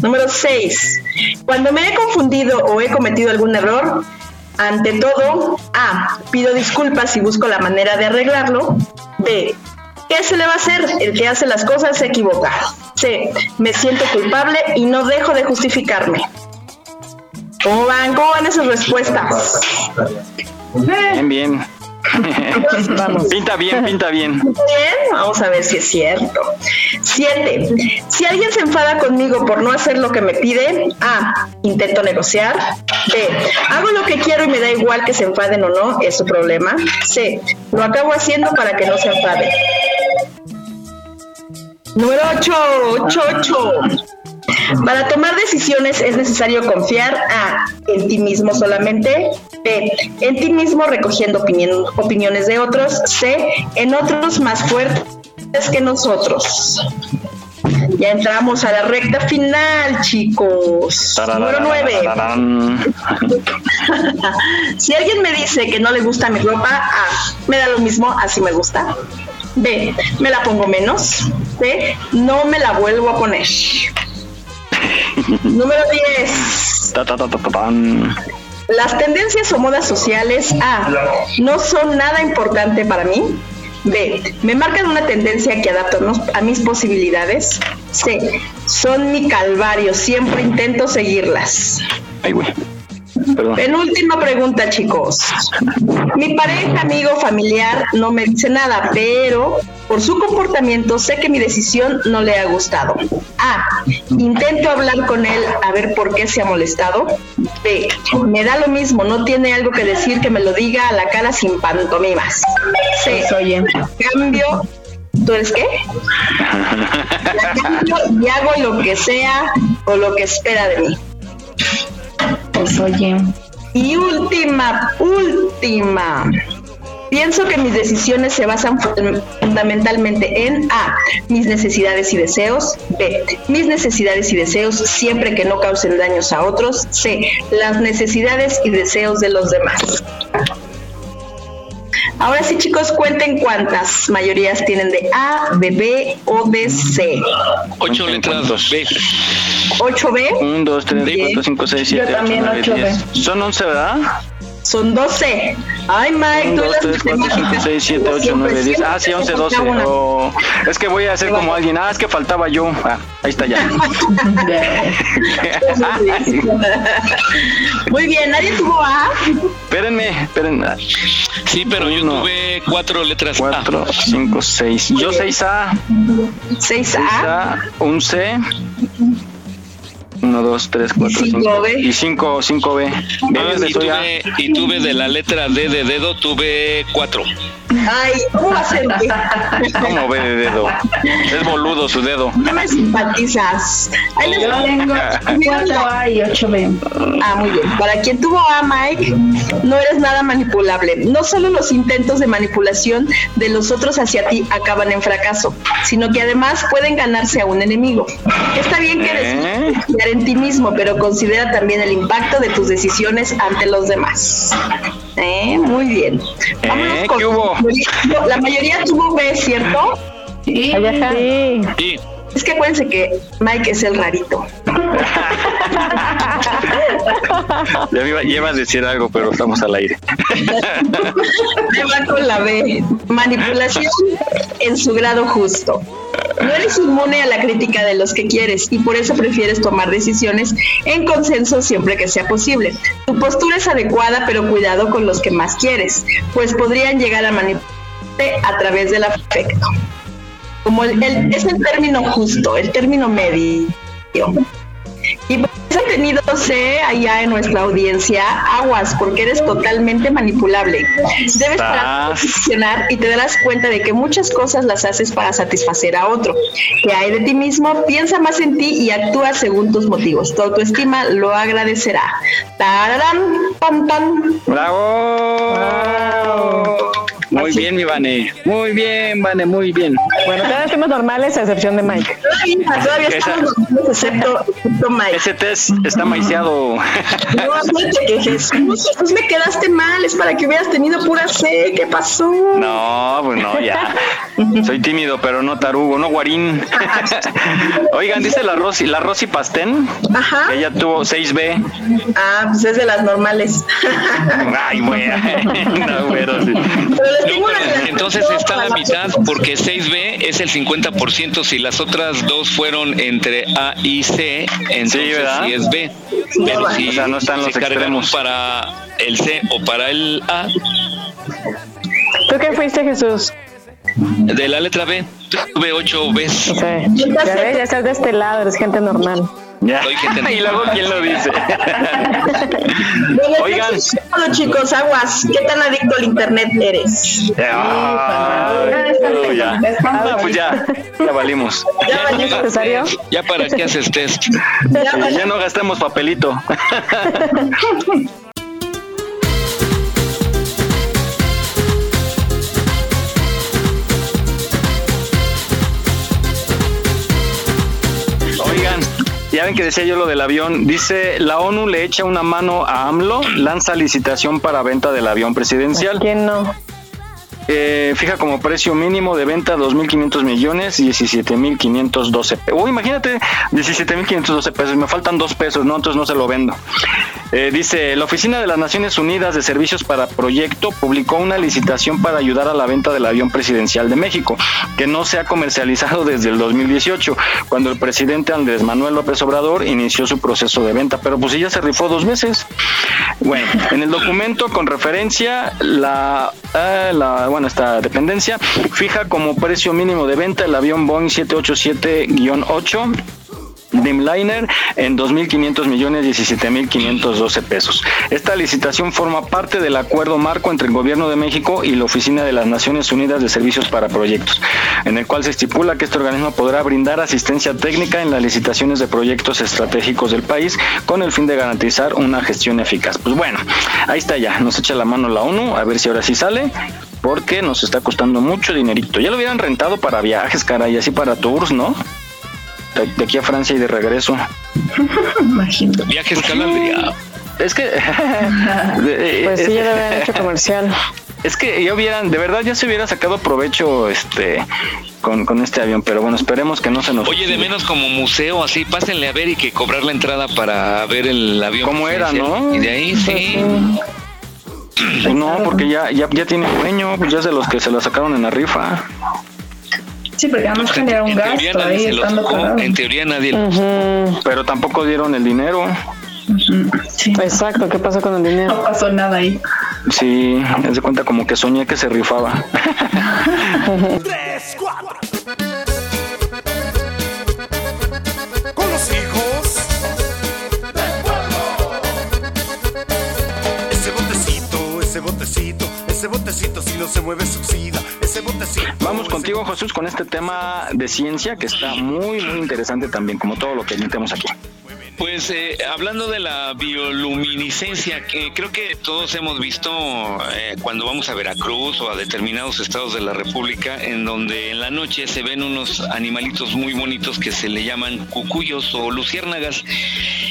Número 6. Cuando me he confundido o he cometido algún error, ante todo, A. Pido disculpas y busco la manera de arreglarlo. B. ¿Qué se le va a hacer? El que hace las cosas se equivoca. C. Me siento culpable y no dejo de justificarme. ¿Cómo van? ¿Cómo van esas respuestas? Bien, bien. Pinta bien, pinta bien. Bien, vamos a ver si es cierto. Siete. Si alguien se enfada conmigo por no hacer lo que me pide, A. Intento negociar. B. Hago lo que quiero y me da igual que se enfaden o no, es su problema. C. Lo acabo haciendo para que no se enfade. Número 8. 8, 8. Para tomar decisiones es necesario confiar A. En ti mismo solamente. B. En ti mismo recogiendo opinión- opiniones de otros. C. En otros más fuertes que nosotros. Ya entramos a la recta final, chicos. Número 9. Tararararararán. Si alguien me dice que no le gusta mi ropa, A. Me da lo mismo, así me gusta. B. Me la pongo menos. C. No me la vuelvo a poner. Número 10. Las tendencias o modas sociales A. No son nada importante para mí. B. Me marcan una tendencia que adapto a mis posibilidades. C. Son mi calvario. Siempre intento seguirlas. Ay, Penúltima pregunta, chicos. Mi pareja, amigo, familiar no me dice nada, pero por su comportamiento sé que mi decisión no le ha gustado. A. Intento hablar con él a ver por qué se ha molestado. B. Me da lo mismo, no tiene algo que decir que me lo diga a la cara sin pantomimas. C. Oye. Cambio. ¿Tú eres qué? cambio y hago lo que sea o lo que espera de mí. Pues oye. Y última, última. Pienso que mis decisiones se basan fundamentalmente en A, mis necesidades y deseos, B, mis necesidades y deseos siempre que no causen daños a otros, C, las necesidades y deseos de los demás. Ahora sí, chicos, cuenten cuántas mayorías tienen de A, de B o de C. Ocho letras B. 8B. 1, 2, 3, 4, 5, 6, 7, 8, 9, 10. Son 11, ¿verdad? Son 12. Ay, Mike, 1, 2, 3, 4, 5, 6, 7, 8, 9, 10. Ah, sí, 11, 12. Oh, es que voy a hacer como alguien. Ah, es que faltaba yo. Ah, ahí está ya. Muy bien, ¿nadie tuvo A? Espérenme, espérenme. Sí, pero yo tuve cuatro letras 4, 5, 6. Yo 6A. 6A. Un C. 1, 2, 3, 4, 5. Y 5, 5B. y, tuve, y tuve de la letra D de dedo, tuve 4. Ay, ¿cómo va a ser? ¿Cómo ve de dedo? Es boludo su dedo. No me simpatizas. Ahí les tengo 4A y 8B. Ah, muy bien. Para quien tuvo A, Mike, no eres nada manipulable. No solo los intentos de manipulación de los otros hacia ti acaban en fracaso, sino que además pueden ganarse a un enemigo. Está bien que ¿Eh? Confiar en ti mismo, pero considera también el impacto de tus decisiones ante los demás. ¿Eh? Muy bien. Vámonos ¿Eh? con- ¿Qué hubo? La mayoría tuvo B, ¿cierto? Sí. Sí. Es que acuérdense que Mike es el rarito. Ya me iba, ya iba a decir algo, pero estamos al aire. Me va con la B. Manipulación en su grado justo. No eres inmune a la crítica de los que quieres y por eso prefieres tomar decisiones en consenso siempre que sea posible. Tu postura es adecuada, pero cuidado con los que más quieres, pues podrían llegar a manipularte a través del afecto. Como el, el- es el término justo, el término medio. Y por eso tenido C allá en nuestra audiencia, aguas, porque eres totalmente manipulable. Debes parar de funcionar y te darás cuenta de que muchas cosas las haces para satisfacer a otro. Que hay de ti mismo, piensa más en ti y actúa según tus motivos. Tu autoestima lo agradecerá. Tararán, tan, tan. ¡Bravo! Muy bien, mi Vane. Muy bien, Vane, muy bien. Bueno, todas fuimos normales a excepción de Mike. Todavía, todavía Esa- estamos normales, excepto, excepto Mike. Ese test está maiciado. No, fíjate que Jesús, Jesús me quedaste mal, es para que hubieras tenido pura C, ¿qué pasó? No, pues no, ya. Soy tímido, pero no tarugo, no guarín. Oigan, dice la Rosy, la Rosy Pastén, Ajá. que ella tuvo 6B. Ah, pues es de las normales. Ay, bueno. No, pero sí. Pero les Entonces está la mitad porque 6B es el 50%. Si las otras dos fueron entre A y C, entonces ¿verdad? sí es B. Pero si O sea, no están los extremos. para el C o para el A, ¿Tú qué fuiste, Jesús? de la letra B, tuve 8 Bs. Ok. Ya ves, ya estás de este lado, eres gente normal. Y luego, ¿quién lo dice? Oigan. chicos, aguas. ¿Qué tan adicto al internet eres? Ya. No, pues ya, ya valimos. ¿Ya. Ya para qué haces test. Ya, ya no gastamos papelito. ven que decía yo lo del avión. Dice, la ONU le echa una mano a AMLO, lanza licitación para venta del avión presidencial. ¿Quién no? Eh, fija como precio mínimo de venta 2.500 millones, 17.512 pesos. Uy, imagínate, 17.512 pesos. Me faltan dos pesos, ¿no? Entonces no se lo vendo. Eh, dice, la Oficina de las Naciones Unidas de Servicios para Proyecto publicó una licitación para ayudar a la venta del avión presidencial de México, que no se ha comercializado desde el 2018, cuando el presidente Andrés Manuel López Obrador inició su proceso de venta, pero pues ya se rifó dos veces. Bueno, en el documento con referencia, la, la bueno, esta dependencia fija como precio mínimo de venta el avión Boeing 787-8 Dreamliner en 2.500 millones 17.512 pesos. Esta licitación forma parte del acuerdo marco entre el Gobierno de México y la Oficina de las Naciones Unidas de Servicios para Proyectos, en el cual se estipula que este organismo podrá brindar asistencia técnica en las licitaciones de proyectos estratégicos del país con el fin de garantizar una gestión eficaz. Pues bueno, ahí está ya, nos echa la mano la ONU, a ver si ahora sí sale porque nos está costando mucho dinerito. Ya lo hubieran rentado para viajes, cara, y así para tours, ¿no? De, aquí a Francia y de regreso. Viajes Calandria. Es que. pues sí, ya lo habían hecho comercial. Es que ya hubieran, de verdad ya se hubiera sacado provecho este con, con este avión, pero bueno, esperemos que no se nos. Oye, de menos como museo, así, pásenle a ver y que cobrar la entrada para ver el avión. ¿Cómo era, no? Y de ahí sí. Pues no, porque ya, ya, ya tiene dueño, pues ya es de los que se la sacaron en la rifa. Sí, porque además genera un gasto ahí estando parado. En teoría nadie lo Pero tampoco dieron el dinero. Sí. Exacto, ¿qué pasó con el dinero? No pasó nada ahí. Sí, me de cuenta como que soñé que se rifaba. Tres, cuatro. Con los hijos del pueblo. Ese botecito, ese botecito, ese botecito si no se mueve se oxida. Vamos contigo, Jesús, con este tema de ciencia que está muy, muy interesante también, como todo lo que metemos aquí. Pues eh, hablando de la bioluminiscencia, que creo que todos hemos visto eh, cuando vamos a Veracruz o a determinados estados de la República, en donde en la noche se ven unos animalitos muy bonitos que se le llaman cucuyos o luciérnagas.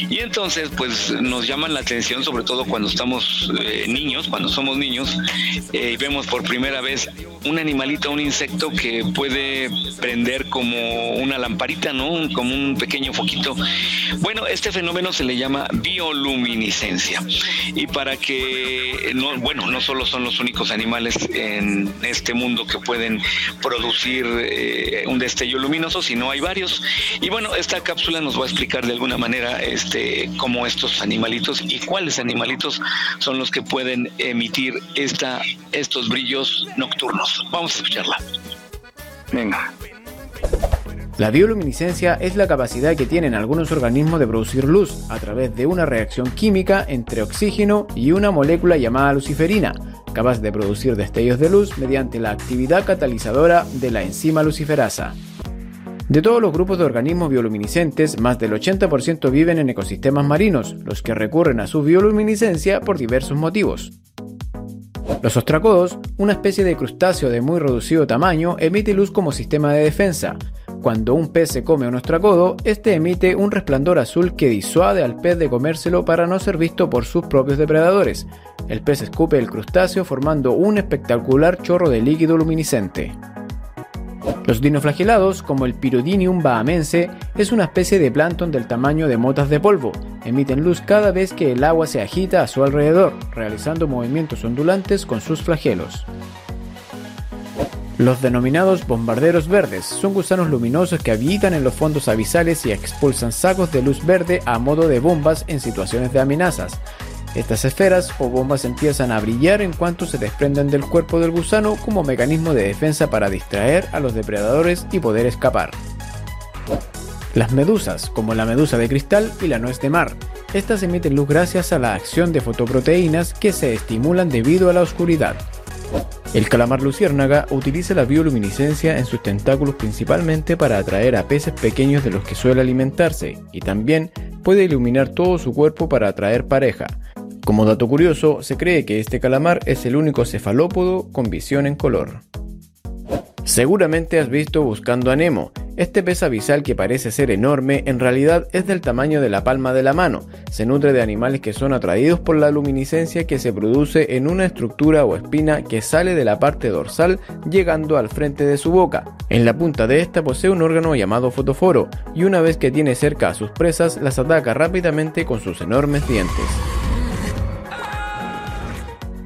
Y entonces, pues nos llaman la atención, sobre todo cuando estamos eh, niños, cuando somos niños, y vemos por primera vez un animalito, un insecto que puede prender como una lamparita, ¿no? Como un pequeño foquito. Bueno, este fenómeno se le llama bioluminiscencia. Y para que, no, bueno, no solo son los únicos animales en este mundo que pueden producir eh, un destello luminoso, sino hay varios. Y bueno, esta cápsula nos va a explicar de alguna manera este, cómo estos animalitos y cuáles animalitos son los que pueden emitir esta, estos brillos nocturnos. Vamos a escucharla. Venga. La bioluminiscencia es la capacidad que tienen algunos organismos de producir luz a través de una reacción química entre oxígeno y una molécula llamada luciferina, capaz de producir destellos de luz mediante la actividad catalizadora de la enzima luciferasa. De todos los grupos de organismos bioluminiscentes, más del 80% viven en ecosistemas marinos, los que recurren a su bioluminiscencia por diversos motivos. Los ostracodos, una especie de crustáceo de muy reducido tamaño, emite luz como sistema de defensa. Cuando un pez se come un ostracodo, este emite un resplandor azul que disuade al pez de comérselo para no ser visto por sus propios depredadores. El pez escupe el crustáceo formando un espectacular chorro de líquido luminiscente. Los dinoflagelados, como el Pyrodinium bahamense, es una especie de plancton del tamaño de motas de polvo. Emiten luz cada vez que el agua se agita a su alrededor, realizando movimientos ondulantes con sus flagelos. Los denominados bombarderos verdes son gusanos luminosos que habitan en los fondos abisales y expulsan sacos de luz verde a modo de bombas en situaciones de amenazas. Estas esferas o bombas empiezan a brillar en cuanto se desprenden del cuerpo del gusano como mecanismo de defensa para distraer a los depredadores y poder escapar. Las medusas, como la medusa de cristal y la nuez de mar. Estas emiten luz gracias a la acción de fotoproteínas que se estimulan debido a la oscuridad. El calamar luciérnaga utiliza la bioluminiscencia en sus tentáculos principalmente para atraer a peces pequeños de los que suele alimentarse y también puede iluminar todo su cuerpo para atraer pareja. Como dato curioso, se cree que este calamar es el único cefalópodo con visión en color. Seguramente has visto Buscando a Nemo. Este pez abisal que parece ser enorme en realidad es del tamaño de la palma de la mano. Se nutre de animales que son atraídos por la luminiscencia que se produce en una estructura o espina que sale de la parte dorsal llegando al frente de su boca. En la punta de esta posee un órgano llamado fotoforo y una vez que tiene cerca a sus presas las ataca rápidamente con sus enormes dientes.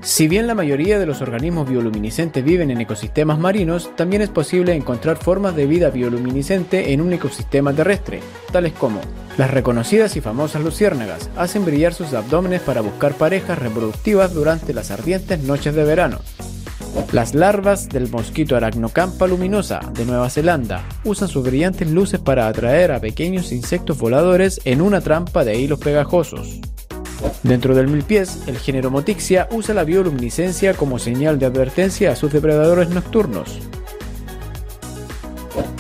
Si bien la mayoría de los organismos bioluminiscentes viven en ecosistemas marinos, también es posible encontrar formas de vida bioluminiscente en un ecosistema terrestre, tales como las reconocidas y famosas luciérnagas hacen brillar sus abdómenes para buscar parejas reproductivas durante las ardientes noches de verano. Las larvas del mosquito aracnocampa luminosa de Nueva Zelanda usan sus brillantes luces para atraer a pequeños insectos voladores en una trampa de hilos pegajosos. Dentro del milpiés, el género Motixia usa la bioluminiscencia como señal de advertencia a sus depredadores nocturnos.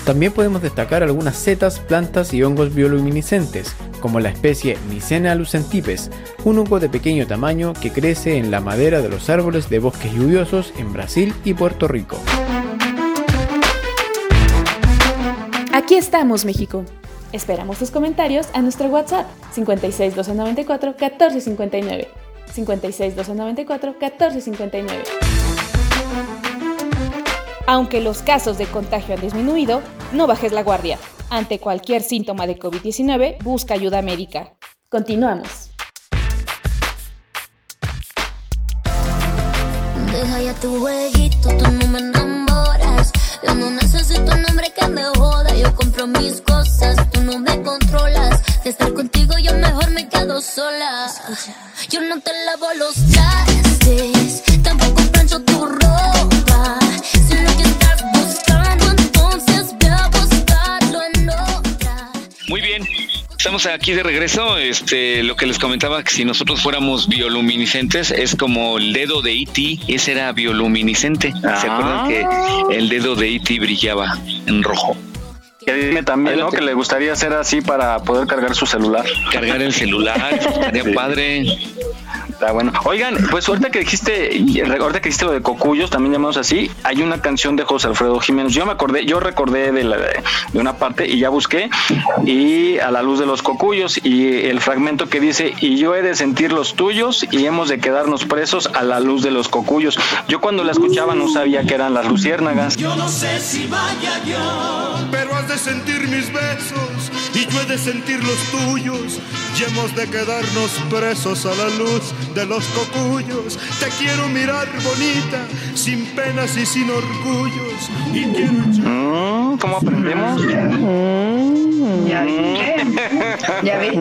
También podemos destacar algunas setas, plantas y hongos bioluminiscentes, como la especie Mycena lucentipes, un hongo de pequeño tamaño que crece en la madera de los árboles de bosques lluviosos en Brasil y Puerto Rico. Aquí estamos, México. Esperamos tus comentarios a nuestro WhatsApp 56 294 1459. 56 294 1459. Aunque los casos de contagio han disminuido, no bajes la guardia. Ante cualquier síntoma de COVID-19, busca ayuda médica. Continuamos. Deja ya tu jueguito, me enamoras. Yo no necesito un nombre que me joda. Yo compro mis cosas, tú no me controlas. De estar contigo, yo mejor me quedo sola. Yo no te lavo los trastes, tampoco plancho tu ropa. Si lo que estás buscando, entonces ve a buscarlo en otra. Muy bien. Estamos aquí de regreso. Este, lo que les comentaba que si nosotros fuéramos bioluminiscentes es como el dedo de E.T. Ese era bioluminiscente. ¿Se acuerdan que el dedo de E.T. brillaba en rojo? Que dime también, ¿no? Que le gustaría hacer así para poder cargar su celular. Cargar el celular, estaría Sí. padre. Está bueno. Oigan, pues ahorita que dijiste, ahorita que dijiste lo de Cocuyos, también llamados así, hay una canción de José Alfredo Jiménez. Yo me acordé, yo recordé de, la, de una parte y ya busqué, y a la luz de los Cocuyos, y el fragmento que dice, y yo he de sentir los tuyos, y hemos de quedarnos presos a la luz de los Cocuyos. Yo cuando la escuchaba no sabía que eran las luciérnagas. Yo no sé si vaya yo, pero has de sentir mis besos y yo he de sentir los tuyos. Y hemos de quedarnos presos a la luz de los cocuyos. Te quiero mirar bonita, sin penas y sin orgullos. Y quiero Mm, ¿Cómo aprendemos? Ya Ya vi.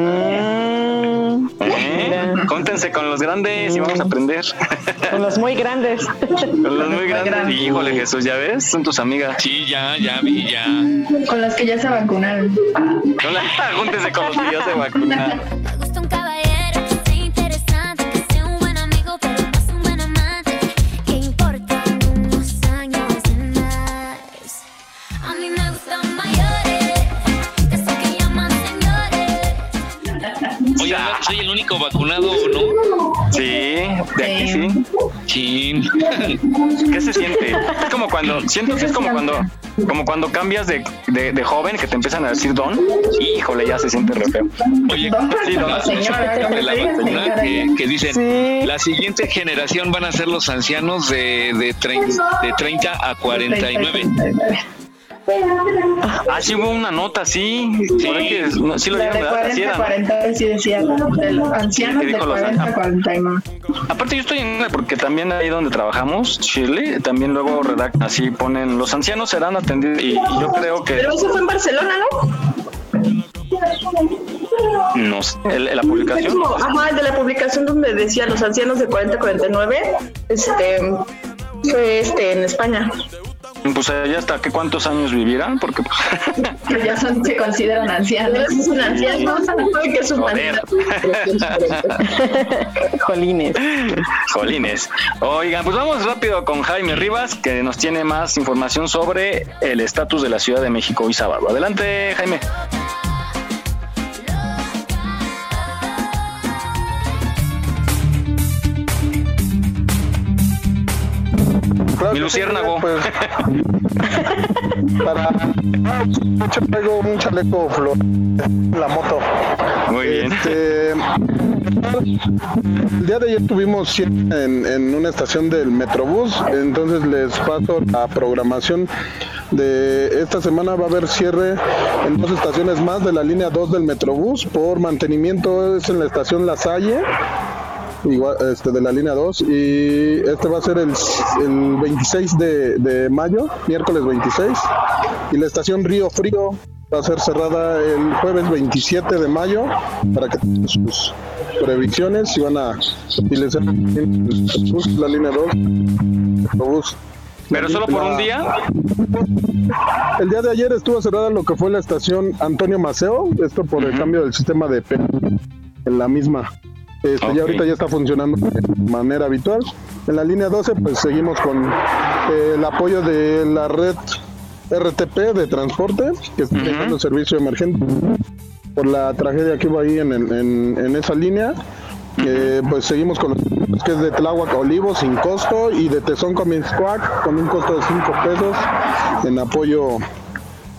¿Eh? Cóntense con los grandes y vamos a aprender. Con los muy grandes. Con los muy grandes. Híjole, Jesús, ¿ya ves? Son tus amigas. Sí, ya, ya vi, ya. Con las que ya se vacunaron. Con la- Júntense con los que ya se vacunaron. Me señores. Oye, soy el único vacunado, ¿no? Sí, de aquí sí. Chin. ¿Qué se siente? Es como cuando, siento que es como cuando, como cuando cambias de, de, de joven que te empiezan a decir don. Híjole, ya se siente re feo. Oye, Sí, don. la- de la vacuna que, que dicen, la siguiente generación van a ser los ancianos de, de, trein- de 30 a 49. Ah, sí hubo una nota, sí. Ahí que- no, sí lo La de ¿verdad? Así 40 era, a ¿no? 40 sí decía, ancianos ¿Qué de dijo los 40 a 49. Aparte yo estoy en porque también ahí donde trabajamos, Shirley, también luego redactan así, ponen, los ancianos serán atendidos y, y yo creo que, Pero eso fue en Barcelona, ¿no? no sé, el- la Fue publicación, como, ajá, el de la publicación donde decía los ancianos de 40 a 49, este, fue este en España. Pues allá hasta que cuántos años vivirán, porque pues, ya son, se consideran ancianos. Es un anciano, sabe que es un Joder. Jolines. Jolines. Oigan, pues vamos rápido con Jaime Rivas, que nos tiene más información sobre el estatus de la Ciudad de México hoy sábado. Adelante, Jaime. Claro Mi luciérnago. pues, para yo traigo un chaleco flor la moto. Muy bien. Este, el día de ayer tuvimos cierre en, en una estación del Metrobús, entonces les paso la programación de esta semana va a haber cierre en dos estaciones más de la línea 2 del Metrobús por mantenimiento es en la estación La Salle igual, este, de la línea 2 y este va a ser el, el 26 de, de mayo, miércoles 26 y la estación Río Frío va a ser cerrada el jueves 27 de mayo para que tengan sus previsiones y van a utilizar la línea 2, el bus. ¿Pero solo por un día? El día de ayer estuvo cerrada lo que fue la estación Antonio Maceo, esto por el cambio del sistema de P en la misma. Este, Ya ahorita ya está funcionando de manera habitual. En la línea 12 pues seguimos con eh, el apoyo de la red RTP de transporte, que está dejando servicio emergente por la tragedia que hubo ahí en, en, en esa línea. Eh, pues seguimos con los que es de Tláhuac a Olivo sin costo y de Tezón con con un costo de 5 pesos en apoyo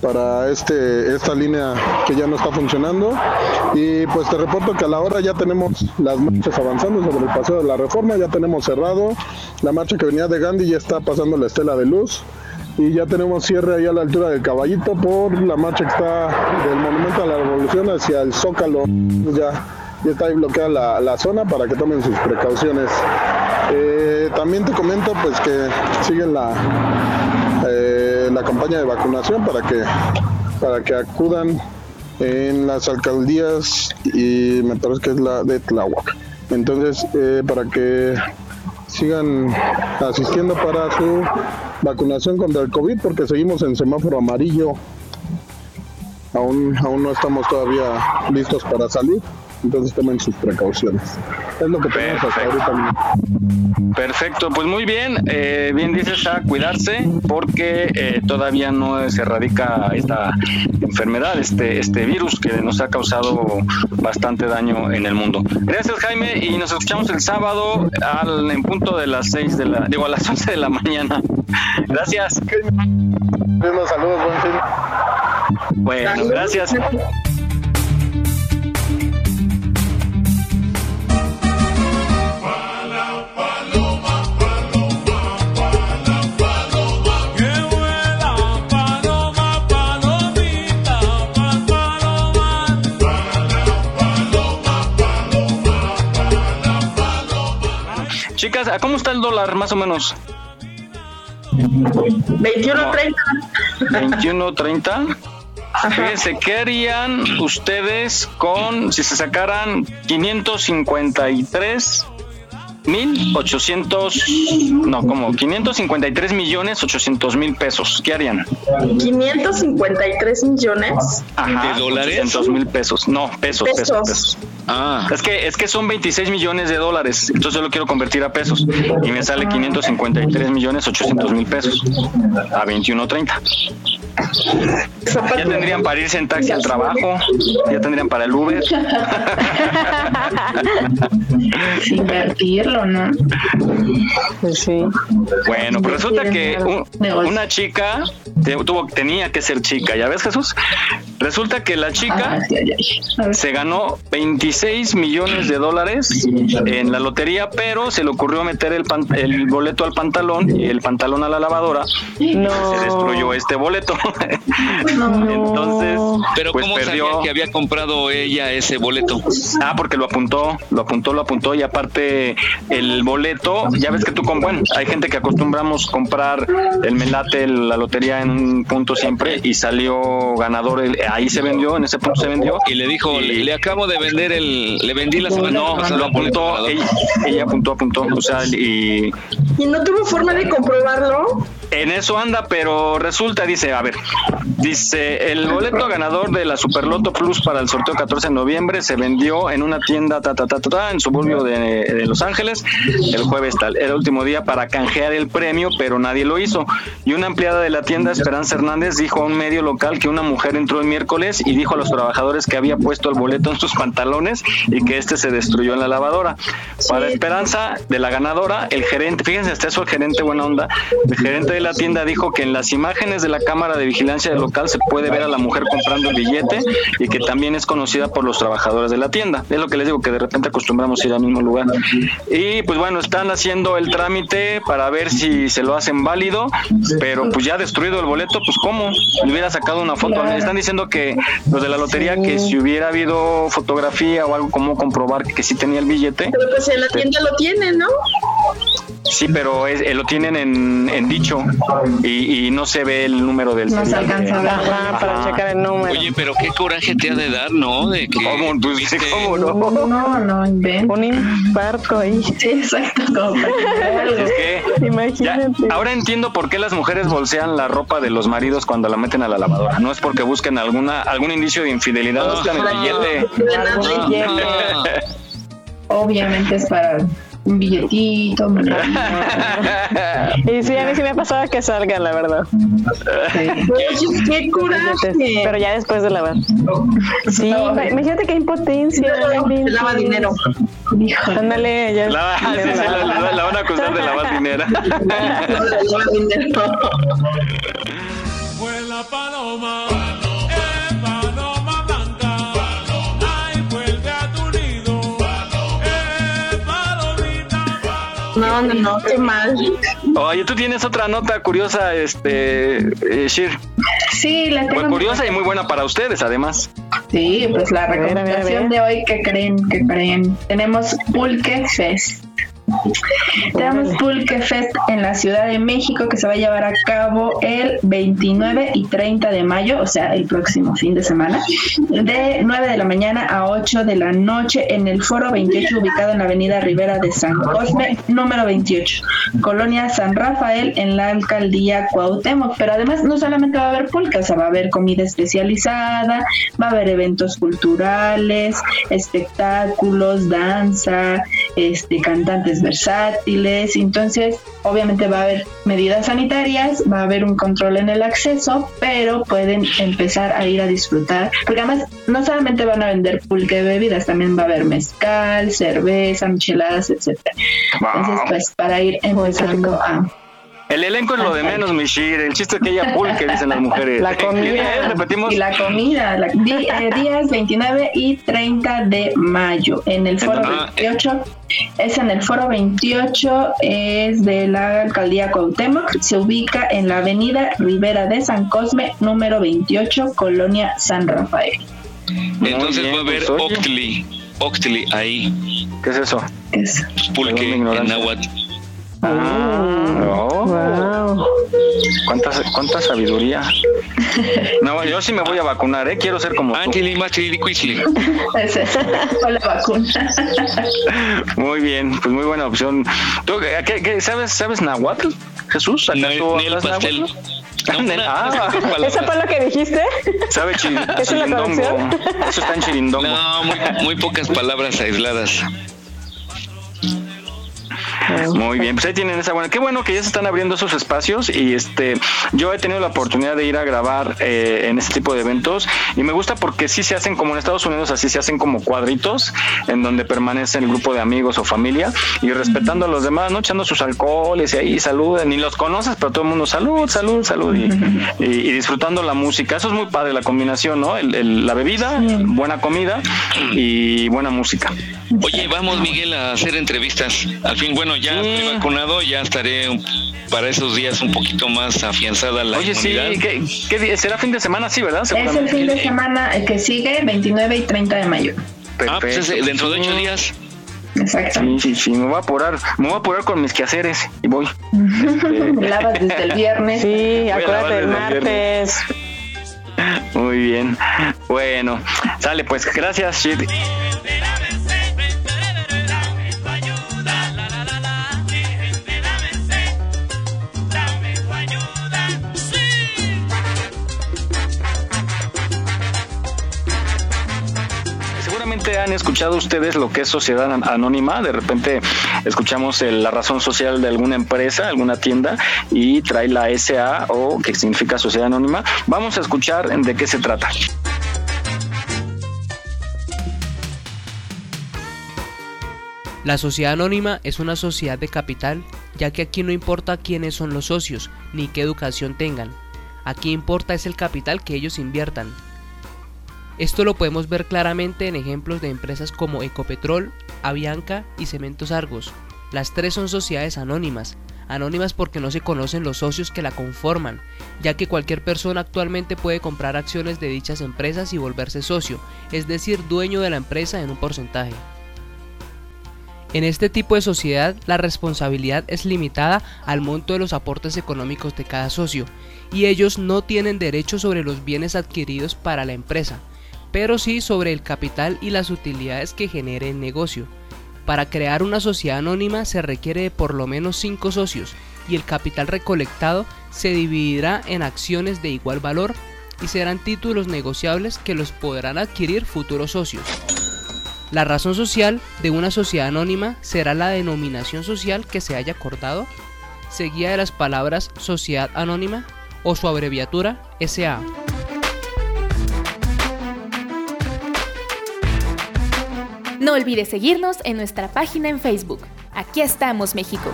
para este esta línea que ya no está funcionando. Y pues te reporto que a la hora ya tenemos las marchas avanzando sobre el paseo de la reforma ya tenemos cerrado. La marcha que venía de Gandhi ya está pasando la estela de luz. Y ya tenemos cierre ahí a la altura del caballito por la marcha que está del monumento a la revolución hacia el zócalo. Ya ya está ahí bloqueada la, zona para que tomen sus precauciones. Eh, también te comento pues que siguen la la campaña de vacunación para que para que acudan en las alcaldías y me parece que es la de Tláhuac. Entonces, eh, para que sigan asistiendo para su vacunación contra el COVID porque seguimos en semáforo amarillo. Aún, aún no estamos todavía listos para salir, entonces tomen sus precauciones. Es lo que tenemos hasta ahorita. Perfecto, pues muy bien, eh, bien dices a cuidarse porque eh, todavía no se erradica esta enfermedad, este, este virus que nos ha causado bastante daño en el mundo. Gracias Jaime y nos escuchamos el sábado al, en punto de las 6 de la, digo a las 11 de la mañana. Gracias. saludos, buen fin. Bueno, gracias. Chicas, ¿a ¿cómo está el dólar más o menos? 21.30. 21.30. Fíjense, ¿qué harían ustedes con si se sacaran 553 mil 800, no, como 553 millones 800 mil pesos? ¿Qué harían? 553 millones. Ajá, ¿De dólares? 800 mil pesos. No, pesos, pesos, Pesos. pesos. Ah. Es que, es que son 26 millones de dólares, entonces yo lo quiero convertir a pesos y me sale 553 millones 800 mil pesos a 21.30. Ya tendrían para irse en taxi al trabajo, ya tendrían para el Uber. Invertirlo, ¿no? Pues sí. Bueno, pues resulta que un- una chica te- tuvo, tenía que ser chica, ¿ya ves Jesús? Resulta que la chica se ganó 26 millones de dólares en la lotería, pero se le ocurrió meter el, pan- el boleto al pantalón y el pantalón a la lavadora. No. Se destruyó este boleto. Entonces, Pero pues ¿cómo perdió. sabía que había comprado ella ese boleto? Ah, porque lo apuntó, lo apuntó, lo apuntó y aparte el boleto, ya ves que tú con bueno, hay gente que acostumbramos comprar el melate, la lotería en un punto siempre y salió ganador, el- ahí se vendió, en ese punto se vendió Y le dijo, le, le acabo de vender el, le vendí la semana no, pasada lo apuntó, ganador". ella, ella apuntó, apuntó, o sea, y ¿Y no tuvo forma de comprobarlo? En eso anda, pero resulta, dice, a ver, dice, el boleto ganador de la Superloto Plus para el sorteo 14 de noviembre se vendió en una tienda ta, ta, ta, ta, en suburbio de, de Los Ángeles el jueves tal. Era el último día para canjear el premio, pero nadie lo hizo. Y una empleada de la tienda, Esperanza Hernández, dijo a un medio local que una mujer entró el miércoles y dijo a los trabajadores que había puesto el boleto en sus pantalones y que este se destruyó en la lavadora. Para Esperanza de la ganadora, el gerente, fíjense, hasta eso el gerente buena onda, el gerente de la tienda dijo que en las imágenes de la cámara de vigilancia del local se puede ver a la mujer comprando el billete y que también es conocida por los trabajadores de la tienda. Es lo que les digo, que de repente acostumbramos ir al mismo lugar. Y pues bueno, están haciendo el trámite para ver si se lo hacen válido, pero pues ya destruido el boleto, pues cómo, le hubiera sacado una foto. Están diciendo que los de la lotería, que si hubiera habido fotografía o algo como comprobar que sí tenía el billete. Pero pues en la tienda lo tienen, ¿no? Sí, pero es, eh, lo tienen en, en dicho y, y, no se ve el número del No se alcanza a ver Ajá, para checar el número. Oye, pero qué coraje te ha de dar, ¿no? De que ¿Cómo? Tú dices, ¿cómo no? No, no, invento. Un infarto ahí. Sí, exacto. Es que Imagínate. ya- ahora entiendo por qué las mujeres bolsean la ropa de los maridos cuando la meten a la lavadora. No es porque busquen alguna algún indicio de infidelidad, buscan el billete. Obviamente es para un billetito. me lo- Y sí, a mí sí me ha pasado que salgan, la verdad. Oye, qué coraje. Pero ya después de lavar. Sí, ima- imagínate qué impotencia. Se lava dinero. Ándale, ya. La, sí, sí, la- la- la van a acusar de lavar dinero. Vuela paloma, No, no, no, qué mal. Oye, tú tienes otra nota curiosa, este, eh, Shir. Sí, la Muy tengo. curiosa y muy buena para ustedes, además. Sí, pues la ver, a ver, a recomendación de hoy, que creen? que creen? Tenemos Pulque Fest. Tenemos Pulque Fest en la Ciudad de México que se va a llevar a cabo el 29 y 30 de mayo, o sea, el próximo fin de semana, de 9 de la mañana a 8 de la noche en el Foro 28 ubicado en la Avenida Rivera de San Cosme, número 28, Colonia San Rafael en la Alcaldía Cuauhtémoc. Pero además no solamente va a haber pulque, o sea, va a haber comida especializada, va a haber eventos culturales, espectáculos, danza, este, cantantes versátiles. Entonces, obviamente va a haber medidas sanitarias, va a haber un control en el acceso, pero pueden empezar a ir a disfrutar. Porque además, no solamente van a vender pulque de bebidas, también va a haber mezcal, cerveza, micheladas, etcétera. Entonces, pues, para ir empezando a El elenco es lo de menos, mi Shir. El chiste es que ella pulque, dicen las mujeres. La comida. Repetimos. Y la comida, la- di- eh, días 29 y 30 de mayo en el foro Ah, 28. Es en el foro 28, es de la alcaldía Cuauhtémoc. Se ubica en la avenida Rivera de San Cosme, número 28, Colonia San Rafael. Entonces bien, va a haber pues. Octli, Octli ahí, ¿Qué es eso? Es pulque en náhuatl. Ah, oh. Wow. ¿Cuánta, cuánta sabiduría. No, yo sí me voy a vacunar, ¿eh? Quiero ser como o la vacuna. Muy bien, pues muy buena opción. ¿Tú, qué, qué- qué- sabes, sabes náhuatl, Jesús? Ni ¿Acaso ni el hablas pastel. No, una- ah. ¿Eso fue lo que dijiste? sabe chi- ¿Esa es la chirindongo. Eso está en chirindongo. No, muy, muy pocas palabras aisladas. Muy bien, pues ahí tienen esa buena. Qué bueno que ya se están abriendo esos espacios y este, yo he tenido la oportunidad de ir a grabar eh, en este tipo de eventos y me gusta porque sí se hacen como en Estados Unidos, así se hacen como cuadritos en donde permanece el grupo de amigos o familia y respetando a los demás, no echando sus alcoholes y ahí saluden, ni los conoces, pero todo el mundo salud, salud, salud y, y- y disfrutando la música. Eso es muy padre la combinación, ¿no? El- el- la bebida, buena comida y buena música. Oye, vamos Miguel a hacer entrevistas. Al fin, bueno, ya estoy vacunado, ya estaré un- para esos días un poquito más afianzada la Oye, sí. ¿qué, qué día? será fin de semana? Sí, ¿verdad? Es el fin de semana eh, que sigue, 29 y 30 de mayo. Ah, pues es, eh, dentro de ocho días. Exacto. Sí, sí, sí, me voy a apurar, me voy a apurar con mis quehaceres y voy. Lavas desde el viernes. Sí, acuérdate del el martes. Muy bien. Bueno, sale pues, gracias, Shit. Seguramente han escuchado ustedes lo que es sociedad an- anónima. De repente escuchamos el- la razón social de alguna empresa, alguna tienda y trae la SA o que significa sociedad anónima. Vamos a escuchar de qué se trata. La sociedad anónima es una sociedad de capital ya que aquí no importa quiénes son los socios, ni qué educación tengan. Aquí importa es el capital que ellos inviertan. Esto lo podemos ver claramente en ejemplos de empresas como Ecopetrol, Avianca y Cementos Argos. Las tres son sociedades anónimas, anónimas porque no se conocen los socios que la conforman, ya que cualquier persona actualmente puede comprar acciones de dichas empresas y volverse socio, es decir, dueño de la empresa en un porcentaje. En este tipo de sociedad, la responsabilidad es limitada al monto de los aportes económicos de cada socio, y ellos no tienen derecho sobre los bienes adquiridos para la empresa, pero sí sobre el capital y las utilidades que genere el negocio. Para crear una sociedad anónima se requiere de por lo menos 5 socios y el capital recolectado se dividirá en acciones de igual valor y serán títulos negociables que los podrán adquirir futuros socios. La razón social de una sociedad anónima será la denominación social que se haya acordado, seguida de las palabras sociedad anónima o su abreviatura SA. No olvides seguirnos en nuestra página en Facebook. Aquí estamos, México.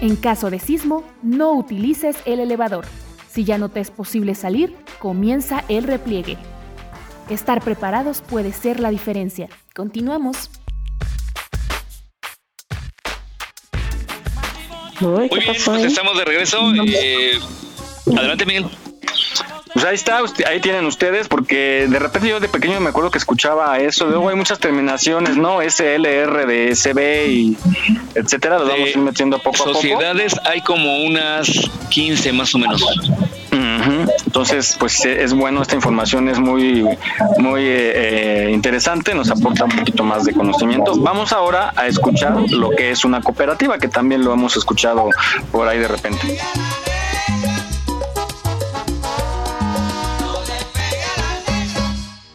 En caso de sismo, no utilices el elevador. Si ya no te es posible salir, comienza el repliegue. Estar preparados puede ser la diferencia. Continuamos. Muy bien, pues estamos de regreso. Eh, adelante, Miguel. Pues ahí está, ahí tienen ustedes, porque de repente yo de pequeño me acuerdo que escuchaba eso, luego hay muchas terminaciones, ¿no? SLR de SB y etcétera, lo vamos a ir metiendo poco a poco. Sociedades hay como unas 15 más o menos. Entonces, pues eh, es bueno, esta información es muy, muy eh, eh, interesante, nos aporta un poquito más de conocimiento. Vamos ahora a escuchar lo que es una cooperativa, que también lo hemos escuchado por ahí de repente.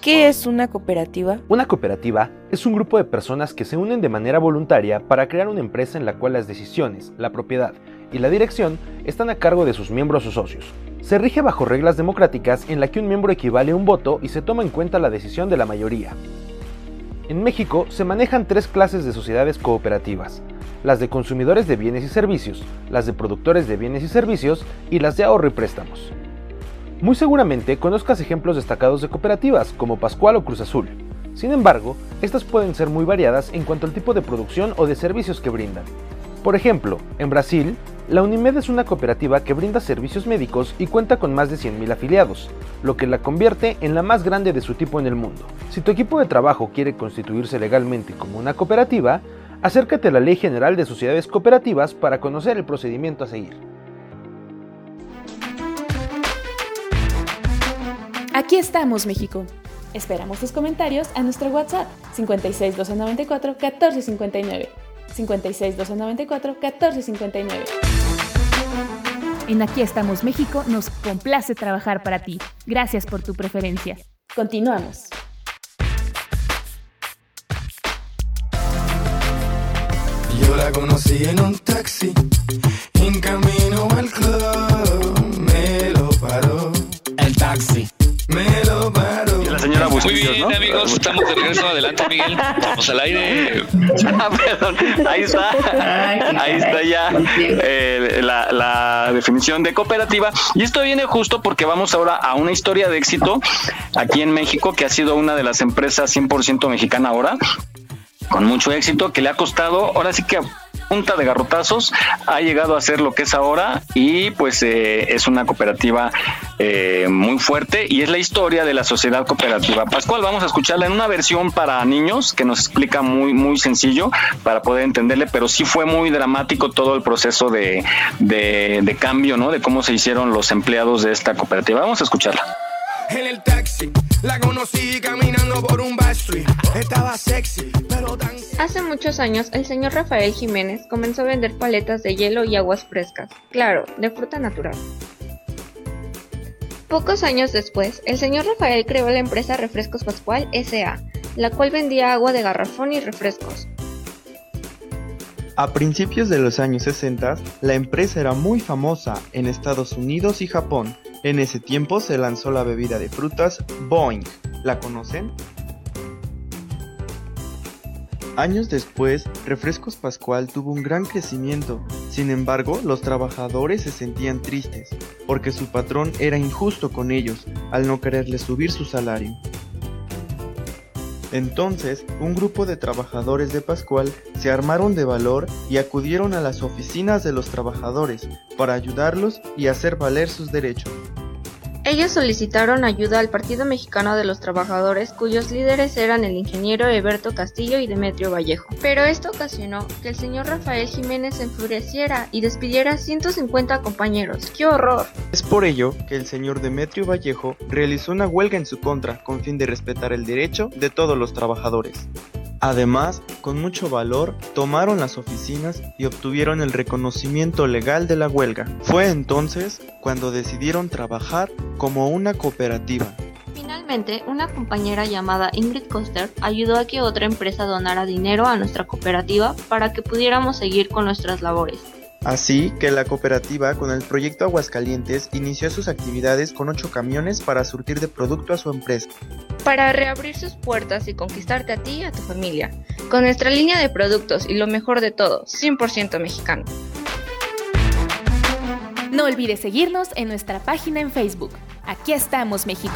¿Qué es una cooperativa? Una cooperativa es un grupo de personas que se unen de manera voluntaria para crear una empresa en la cual las decisiones, la propiedad y la dirección están a cargo de sus miembros o socios. Se rige bajo reglas democráticas en la que un miembro equivale a un voto y se toma en cuenta la decisión de la mayoría. En México se manejan tres clases de sociedades cooperativas, las de consumidores de bienes y servicios, las de productores de bienes y servicios y las de ahorro y préstamos. Muy seguramente conozcas ejemplos destacados de cooperativas como Pascual o Cruz Azul. Sin embargo, estas pueden ser muy variadas en cuanto al tipo de producción o de servicios que brindan. Por ejemplo, en Brasil, la Unimed es una cooperativa que brinda servicios médicos y cuenta con más de 100.000 afiliados, lo que la convierte en la más grande de su tipo en el mundo. Si tu equipo de trabajo quiere constituirse legalmente como una cooperativa, acércate a la Ley General de Sociedades Cooperativas para conocer el procedimiento a seguir. Aquí estamos, México. Esperamos tus comentarios a nuestro WhatsApp 56 294 1459. 56 294 1459. En Aquí estamos, México, nos complace trabajar para ti. Gracias por tu preferencia. Continuamos. Yo la conocí en un taxi, en camino al club, Me lo paro. Y la señora Muy bien, ¿no? amigos, estamos de regreso. Adelante, Miguel. Vamos al aire. Ah, perdón, ahí está, ahí está ya eh, la, la definición de cooperativa. Y esto viene justo porque vamos ahora a una historia de éxito aquí en México, que ha sido una de las empresas 100% mexicana ahora, con mucho éxito, que le ha costado, ahora sí que punta de garrotazos, ha llegado a ser lo que es ahora y pues eh, es una cooperativa eh, muy fuerte y es la historia de la sociedad cooperativa. Pascual, vamos a escucharla en una versión para niños que nos explica muy, muy sencillo para poder entenderle, pero sí fue muy dramático todo el proceso de, de, de cambio, ¿no? De cómo se hicieron los empleados de esta cooperativa. Vamos a escucharla. En el taxi, la conocí caminando por un. Estaba sexy, pero tan. Hace muchos años, el señor Rafael Jiménez comenzó a vender paletas de hielo y aguas frescas, claro, de fruta natural. Pocos años después, el señor Rafael creó la empresa Refrescos Pascual SA, la cual vendía agua de garrafón y refrescos. A principios de los años 60, la empresa era muy famosa en Estados Unidos y Japón. En ese tiempo se lanzó la bebida de frutas Boing. ¿La conocen? Años después, Refrescos Pascual tuvo un gran crecimiento. Sin embargo, los trabajadores se sentían tristes, porque su patrón era injusto con ellos al no quererles subir su salario. Entonces, un grupo de trabajadores de Pascual se armaron de valor y acudieron a las oficinas de los trabajadores para ayudarlos y hacer valer sus derechos. Ellos solicitaron ayuda al Partido Mexicano de los Trabajadores, cuyos líderes eran el ingeniero Eberto Castillo y Demetrio Vallejo. Pero esto ocasionó que el señor Rafael Jiménez se enfureciera y despidiera a 150 compañeros. ¡Qué horror! Es por ello que el señor Demetrio Vallejo realizó una huelga en su contra con fin de respetar el derecho de todos los trabajadores. Además, con mucho valor, tomaron las oficinas y obtuvieron el reconocimiento legal de la huelga. Fue entonces cuando decidieron trabajar como una cooperativa. Finalmente, una compañera llamada Ingrid Coster ayudó a que otra empresa donara dinero a nuestra cooperativa para que pudiéramos seguir con nuestras labores. Así que la cooperativa con el proyecto Aguascalientes inició sus actividades con 8 camiones para surtir de producto a su empresa. Para reabrir sus puertas y conquistarte a ti y a tu familia, con nuestra línea de productos y lo mejor de todo, 100% mexicano. No olvides seguirnos en nuestra página en Facebook. Aquí estamos, México.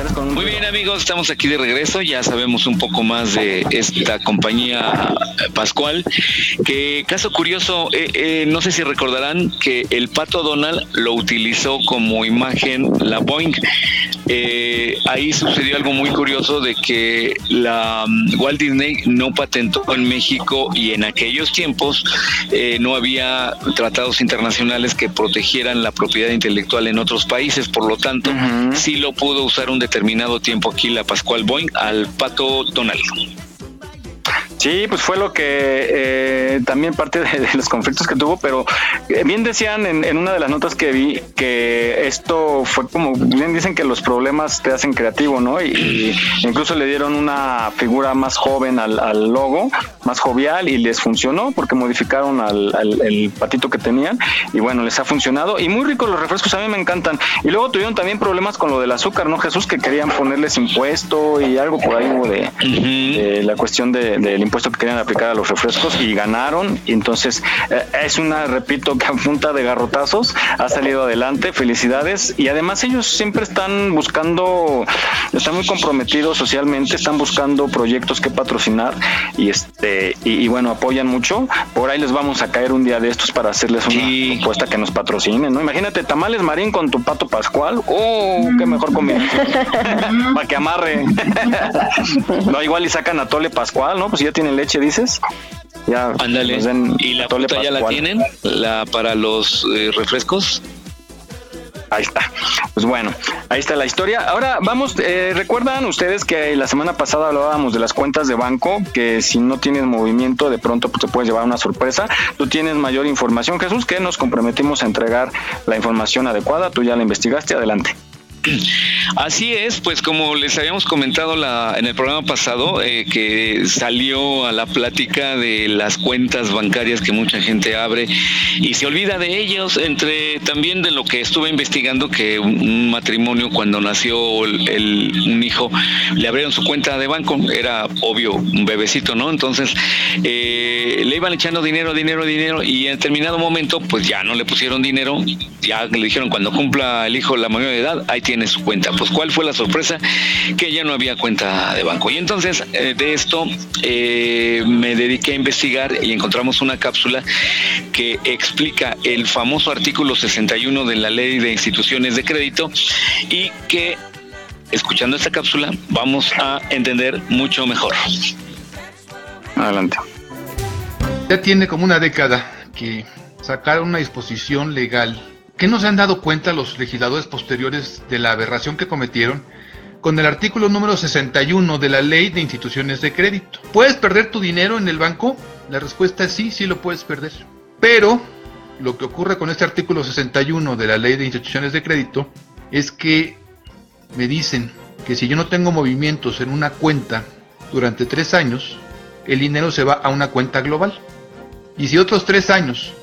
Muy bien amigos, estamos aquí de regreso, ya sabemos un poco más de esta compañía eh, Pascual, que caso curioso, eh, eh, no sé si recordarán que el pato Donald lo utilizó como imagen la Boeing. ahí sucedió algo muy curioso de que la mm, Walt Disney no patentó en México y en aquellos tiempos no había tratados internacionales que protegieran la propiedad intelectual en otros países, por lo tanto, sí lo pudo usar un determinado tiempo aquí la Pascual Boeing al Pato Donald. Sí, pues fue lo que eh, también parte de, los conflictos que tuvo, pero eh, bien decían en, una de las notas que vi que esto fue como, bien dicen que los problemas te hacen creativo, ¿no? Y, incluso le dieron una figura más joven al, logo, más jovial y les funcionó porque modificaron al, el patito que tenían y bueno, les ha funcionado y muy ricos los refrescos, a mí me encantan. Y luego tuvieron también problemas con lo del azúcar, ¿no? Jesús, que querían ponerles impuesto y algo por ahí hubo de, la cuestión de, del impuesto que querían aplicar a los refrescos y ganaron. Y entonces eh, es una, repito, que a punta de garrotazos ha salido adelante. Felicidades. Y además ellos siempre están buscando, están muy comprometidos socialmente, están buscando proyectos que patrocinar y este y, bueno, apoyan mucho. Por ahí les vamos a caer un día de estos para hacerles una propuesta que nos patrocinen, ¿no? Imagínate tamales marín con tu pato pascual. ¡Oh, qué mejor comida! para que amarre. no, igual y sacan a Tole Pascual, ¿no? Pues ya tienen leche, dices. Ya, Ándale. ¿Y la fruta ya la tienen? ¿La para los eh, refrescos? Ahí está. Pues bueno, ahí está la historia. Ahora vamos, eh, recuerdan ustedes que la semana pasada hablábamos de las cuentas de banco, que si no tienes movimiento de pronto pues, te puedes llevar una sorpresa. Tú tienes mayor información, Jesús, que nos comprometimos a entregar la información adecuada. Tú ya la investigaste, adelante. Así es, pues como les habíamos comentado en el programa pasado, eh, que salió a la plática de las cuentas bancarias que mucha gente abre y se olvida de ellos, entre también de lo que estuve investigando, que un, matrimonio cuando nació el, un hijo le abrieron su cuenta de banco, era obvio un bebecito, ¿no? Entonces eh, le iban echando dinero, dinero, dinero y en determinado momento pues ya no le pusieron dinero, ya le dijeron cuando cumpla el hijo la mayoría de edad, hay tiene su cuenta. Pues cuál fue la sorpresa que ya no había cuenta de banco. Y entonces eh, de esto eh, me dediqué a investigar y encontramos una cápsula que explica el famoso artículo 61 de la ley de instituciones de crédito y que escuchando esta cápsula vamos a entender mucho mejor. Adelante. Ya tiene como una década que sacaron una disposición legal ¿Qué no se han dado cuenta los legisladores posteriores de la aberración que cometieron con el artículo número 61 de la Ley de Instituciones de Crédito? ¿Puedes perder tu dinero en el banco? La respuesta es sí, sí lo puedes perder. Pero lo que ocurre con este artículo 61 de la Ley de Instituciones de Crédito es que me dicen que si yo no tengo movimientos en una cuenta durante tres años, el dinero se va a una cuenta global. Y si otros tres años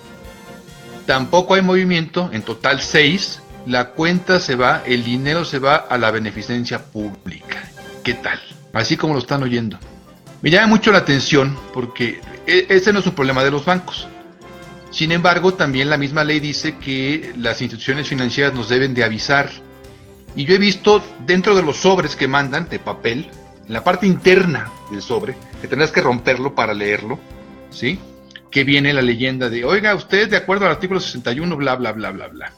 tampoco hay movimiento, en total seis, la cuenta se va, el dinero se va a la beneficencia pública. ¿Qué tal? Así como lo están oyendo. Me llama mucho la atención porque e, ese no es un problema de los bancos. Sin embargo, también la misma ley dice que las instituciones financieras nos deben de avisar. Y yo he visto dentro de los sobres que mandan de papel, en la parte interna del sobre, que tendrás que romperlo para leerlo, ¿sí? Que viene la leyenda de, oiga, usted de acuerdo al artículo 61, bla, bla, bla, bla, bla.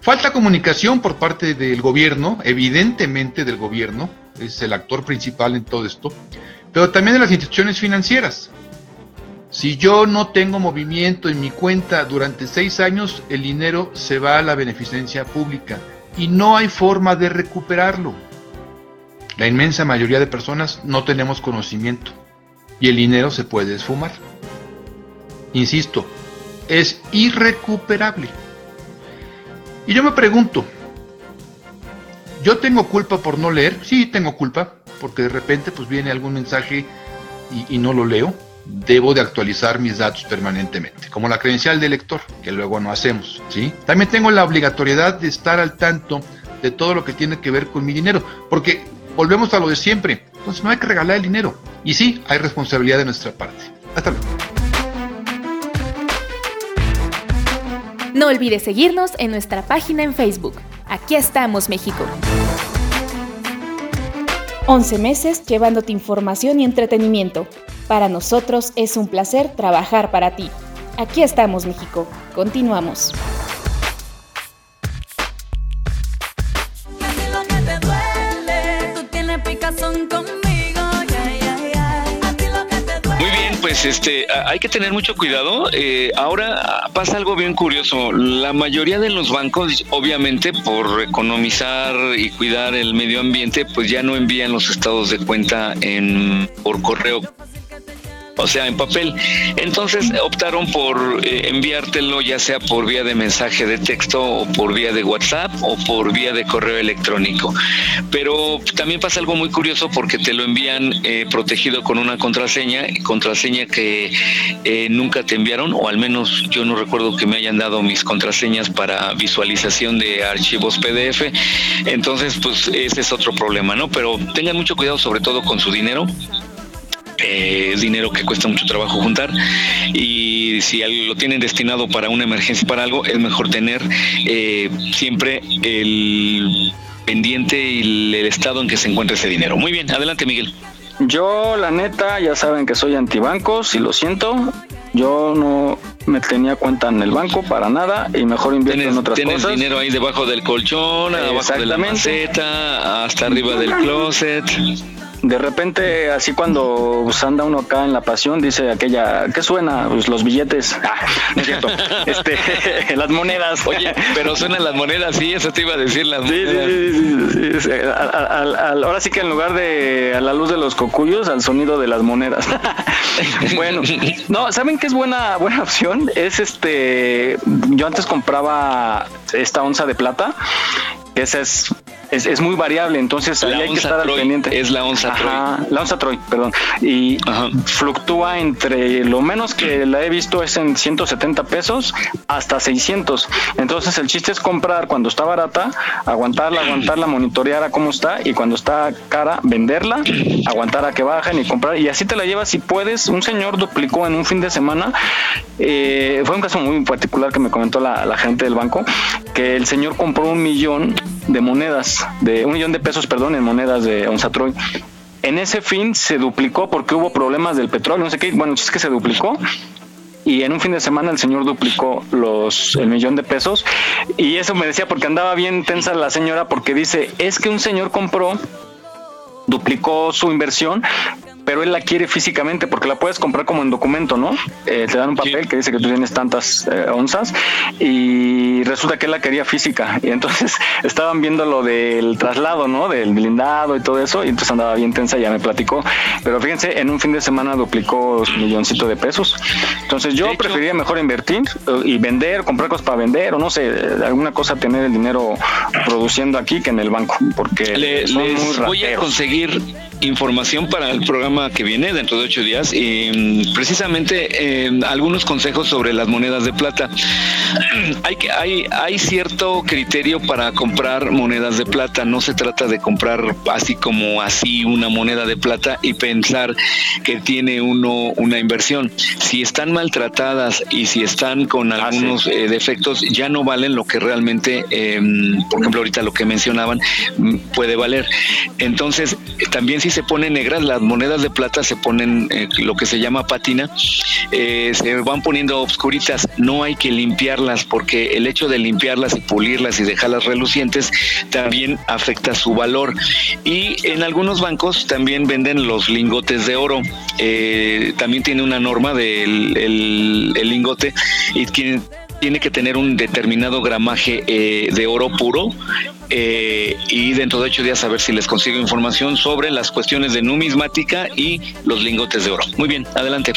Falta comunicación por parte del gobierno, evidentemente del gobierno, es el actor principal en todo esto, pero también de las instituciones financieras. Si yo no tengo movimiento en mi cuenta durante seis años, el dinero se va a la beneficencia pública y no hay forma de recuperarlo. La inmensa mayoría de personas no tenemos conocimiento y el dinero se puede esfumar. Insisto, es irrecuperable. Y yo me pregunto, ¿yo tengo culpa por no leer? Sí, tengo culpa, porque de repente pues viene algún mensaje y, no lo leo debo de actualizar mis datos permanentemente, como la credencial de lector, que luego no hacemos, ¿sí? También tengo la obligatoriedad de estar al tanto de todo lo que tiene que ver con mi dinero, porque volvemos a lo de siempre, entonces no hay que regalar el dinero, y sí, hay responsabilidad de nuestra parte. Hasta luego. No olvides seguirnos en nuestra página en Facebook. Aquí estamos, México. 11 meses llevándote información y entretenimiento. Para nosotros es un placer trabajar para ti. Aquí estamos, México. Continuamos. Pues este, hay que tener mucho cuidado. Eh, ahora pasa algo bien curioso. La mayoría de los bancos, obviamente, por economizar y cuidar el medio ambiente, pues ya no envían los estados de cuenta en por correo o sea, en papel. Entonces optaron por eh, enviártelo ya sea por vía de mensaje de texto o por vía de WhatsApp o por vía de correo electrónico. Pero también pasa algo muy curioso porque te lo envían eh, protegido con una contraseña, contraseña que eh, nunca te enviaron o al menos yo no recuerdo que me hayan dado mis contraseñas para visualización de archivos PDF. Entonces, pues ese es otro problema, ¿no? Pero tengan mucho cuidado sobre todo con su dinero eh, dinero que cuesta mucho trabajo juntar y si lo tienen destinado para una emergencia, para algo, es mejor tener eh, siempre el pendiente y el estado en que se encuentra ese dinero. Muy bien, adelante Miguel. Yo, la neta, ya saben que soy antibancos y lo siento. Yo no me tenía cuenta en el banco para nada y mejor invierto en otras tienes cosas. dinero ahí debajo del colchón, abajo de la maceta, hasta arriba del closet. De repente, así cuando pues, anda uno acá en la pasión, dice aquella, ¿qué suena? Pues los billetes. Ah, no es cierto. este, las monedas. Oye, pero suenan las monedas, sí, eso te iba a decir las Sí, monedas. sí, sí, sí. Al- al- al- ahora sí que en lugar de a la luz de los cocuyos, al sonido de las monedas. bueno, no, ¿saben qué es buena, buena opción? Es este, yo antes compraba esta onza de plata, que esa es, es, es muy variable, entonces ahí hay que estar al Troy, pendiente. es la onza Ajá, La onza Troy, perdón. Y fluctúa entre lo menos que la he visto es en 170 pesos hasta 600. Entonces el chiste es comprar cuando está barata, aguantarla, aguantarla, monitorear a cómo está y cuando está cara, venderla, aguantar a que bajen y comprar. Y así te la llevas si puedes. Un señor duplicó en un fin de semana. eh, fue un caso muy particular que me comentó la, la gente del banco, que el señor compró un millón de monedas, de un millón de pesos, perdón, en monedas de onza Troy. En ese fin se duplicó porque hubo problemas del petróleo, no sé qué. Bueno, es que se duplicó y en un fin de semana el señor duplicó los el millón de pesos y eso me decía porque andaba bien tensa la señora porque dice es que un señor compró duplicó su inversión pero él la quiere físicamente porque la puedes comprar como en documento, ¿no? Eh, te dan un papel que dice que tú tienes tantas eh, onzas y resulta que él la quería física y entonces estaban viendo lo del traslado, ¿no? Del blindado y todo eso y entonces andaba bien tensa, ya me platicó, pero fíjense, en un fin de semana duplicó su milloncito de pesos. Entonces yo preferiría mejor invertir eh, y vender, comprar cosas para vender o no sé, alguna cosa tener el dinero produciendo aquí que en el banco, porque Le- son les muy voy a conseguir información para el programa que viene dentro de ocho días y mm, precisamente eh, algunos consejos sobre las monedas de plata. hay, que- hay, hay cierto criterio para comprar monedas de plata. No se trata de comprar así como así una moneda de plata y pensar que tiene uno una inversión. Si están maltratadas y si están con algunos eh, defectos, ya no valen lo que realmente, eh, por ejemplo, ahorita lo que mencionaban, mm, puede valer. Entonces, también si se ponen negras, las monedas de plata se ponen eh, lo que se llama patina, eh, se van poniendo obscuritas. No hay que limpiarlas porque el hecho de limpiarlas y pulirlas y dejarlas relucientes también afecta su valor. Y en algunos bancos también venden los lingotes de oro. Eh, también tiene una norma del el, lingote y tiene que tener un determinado gramaje eh, de oro puro. eh, y dentro de ocho días a ver si les consigo información sobre las cuestiones de numismática y los lingotes de oro. Muy bien, adelante.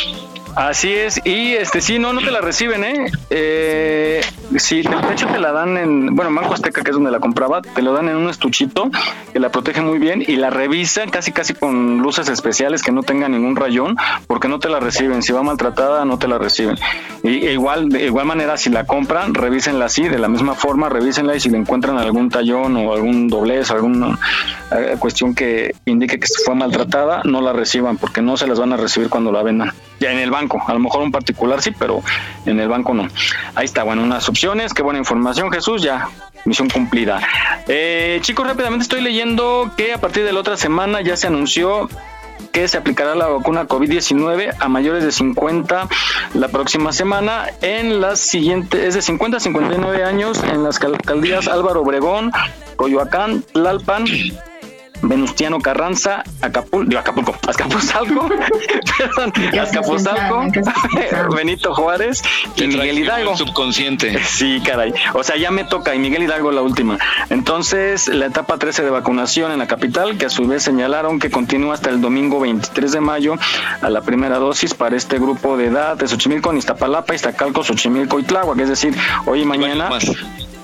Así es, y este sí, no, no te la reciben, ¿eh? eh sí, de hecho te la dan en, bueno, en Banco Azteca, que es donde la compraba, te lo dan en un estuchito que la protege muy bien y la revisan casi casi con luces especiales que no tenga ningún rayón, porque no te la reciben. Si va maltratada, no te la reciben. Y e igual, de igual manera, si la compran, revísenla así, de la misma forma, revísenla y si le encuentran algún tallón o algún doblez, alguna eh, cuestión que indique que fue maltratada, no la reciban, porque no se las van a recibir cuando la vendan. Ya en el banco, a lo mejor un particular sí, pero en el banco no. Ahí está, bueno, unas opciones, qué buena información, Jesús, ya, misión cumplida. Eh, chicos, rápidamente estoy leyendo que a partir de la otra semana ya se anunció que se aplicará la vacuna COVID-19 a mayores de 50 la próxima semana en las siguientes, es de 50 a 59 años en las alcaldías Álvaro Obregón, Coyoacán, Tlalpan, Venustiano Carranza, Acapulco, digo Acapulco, Azcapotzalco, perdón, Azcapotzalco, Benito Juárez y Miguel Hidalgo. Subconsciente. Sí, caray. O sea, ya me toca y Miguel Hidalgo la última. Entonces, la etapa 13 de vacunación en la capital, que a su vez señalaron que continúa hasta el domingo 23 de mayo a la primera dosis para este grupo de edad de Xochimilco, Iztapalapa, Iztacalco, Xochimilco y Tláhuac, es decir, hoy y mañana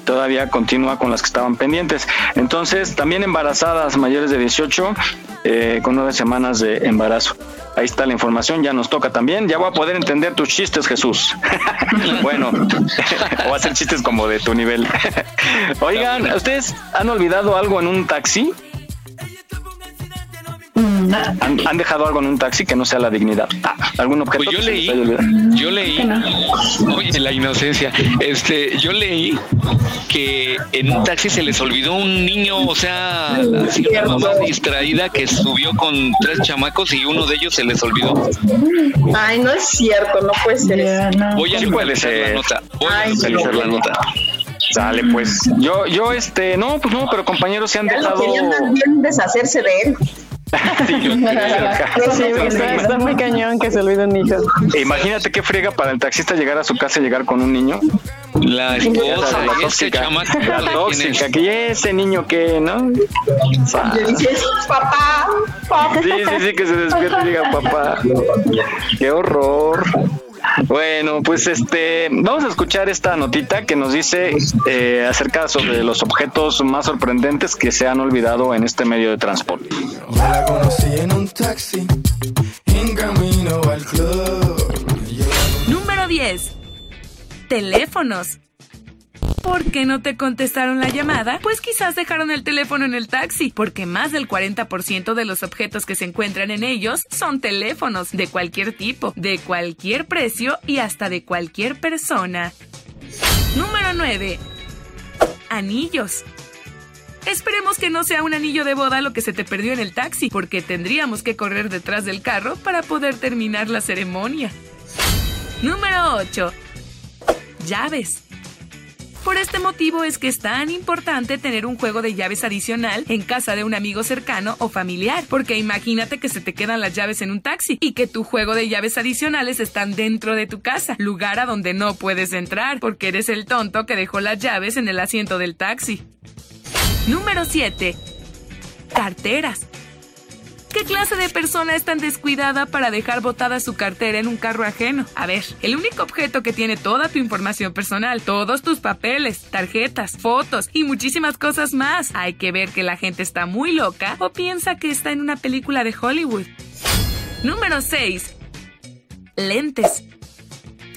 todavía continúa con las que estaban pendientes. Entonces, también embarazadas mayores de 18 eh, con nueve semanas de embarazo. Ahí está la información, ya nos toca también. Ya voy a poder entender tus chistes, Jesús. bueno, o hacer chistes como de tu nivel. Oigan, ¿ustedes han olvidado algo en un taxi? ¿Han, han dejado algo en un taxi que no sea la dignidad? Ah, ¿Algún objeto? Pues yo leí, haya olvidado? yo leí, oye, la inocencia, este, yo leí que en un taxi se les olvidó un niño, o sea, así una mamá distraída que subió con tres chamacos y uno de ellos se les olvidó. Ay, no es cierto, no puede ser. Voy a Sí la nota. Voy a Ay, actualizar la nota. Sale, pues. Yo, yo, este, no, pues no, pero compañeros se han Ya lo dejado. querían más bien deshacerse de él. Sí, está, está muy cañón que se olviden hijos. E Imagínate qué friega para el taxista llegar a su casa y llegar con un niño. La esposa la ese tóxica, la tóxica, que ese niño que, ¿no? Le dices, papá, papá. Sí, sí, sí, que se despierta y diga papá. Qué horror. Bueno, pues este, vamos a escuchar esta notita que nos dice eh, acerca sobre los objetos más sorprendentes que se han olvidado en este medio de transporte. Yo la conocí en un taxi, en camino al club. Número 10. Teléfonos. ¿Por qué no te contestaron la llamada? Pues quizás dejaron el teléfono en el taxi, porque más del 40% de los objetos que se encuentran en ellos son teléfonos de cualquier tipo, de cualquier precio y hasta de cualquier persona. Número 9. Anillos. Esperemos que no sea un anillo de boda lo que se te perdió en el taxi, porque tendríamos que correr detrás del carro para poder terminar la ceremonia. Número 8. Llaves. Por este motivo es que es tan importante tener un juego de llaves adicional en casa de un amigo cercano o familiar, porque imagínate que se te quedan las llaves en un taxi y que tu juego de llaves adicionales están dentro de tu casa, lugar a donde no puedes entrar, porque eres el tonto que dejó las llaves en el asiento del taxi. Número 7. Carteras. ¿Qué clase de persona es tan descuidada para dejar botada su cartera en un carro ajeno? A ver, el único objeto que tiene toda tu información personal, todos tus papeles, tarjetas, fotos y muchísimas cosas más. Hay que ver que la gente está muy loca o piensa que está en una película de Hollywood. Número 6. Lentes.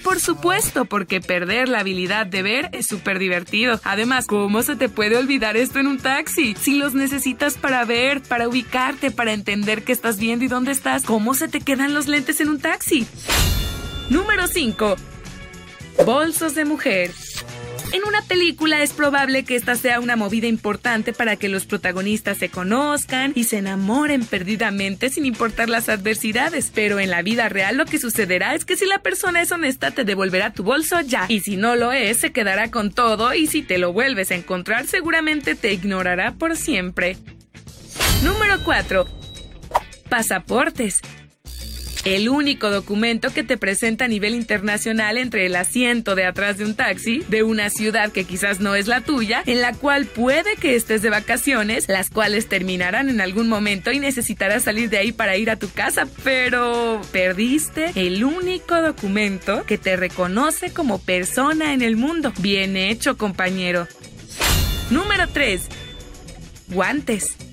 Por supuesto, porque perder la habilidad de ver es súper divertido. Además, ¿cómo se te puede olvidar esto en un taxi? Si los necesitas para ver, para ubicarte, para entender qué estás viendo y dónde estás, ¿cómo se te quedan los lentes en un taxi? Número 5. Bolsos de mujer. En una película es probable que esta sea una movida importante para que los protagonistas se conozcan y se enamoren perdidamente sin importar las adversidades, pero en la vida real lo que sucederá es que si la persona es honesta te devolverá tu bolso ya, y si no lo es se quedará con todo y si te lo vuelves a encontrar seguramente te ignorará por siempre. Número 4. Pasaportes el único documento que te presenta a nivel internacional entre el asiento de atrás de un taxi de una ciudad que quizás no es la tuya, en la cual puede que estés de vacaciones, las cuales terminarán en algún momento y necesitarás salir de ahí para ir a tu casa, pero perdiste el único documento que te reconoce como persona en el mundo. Bien hecho, compañero. Número 3. Guantes.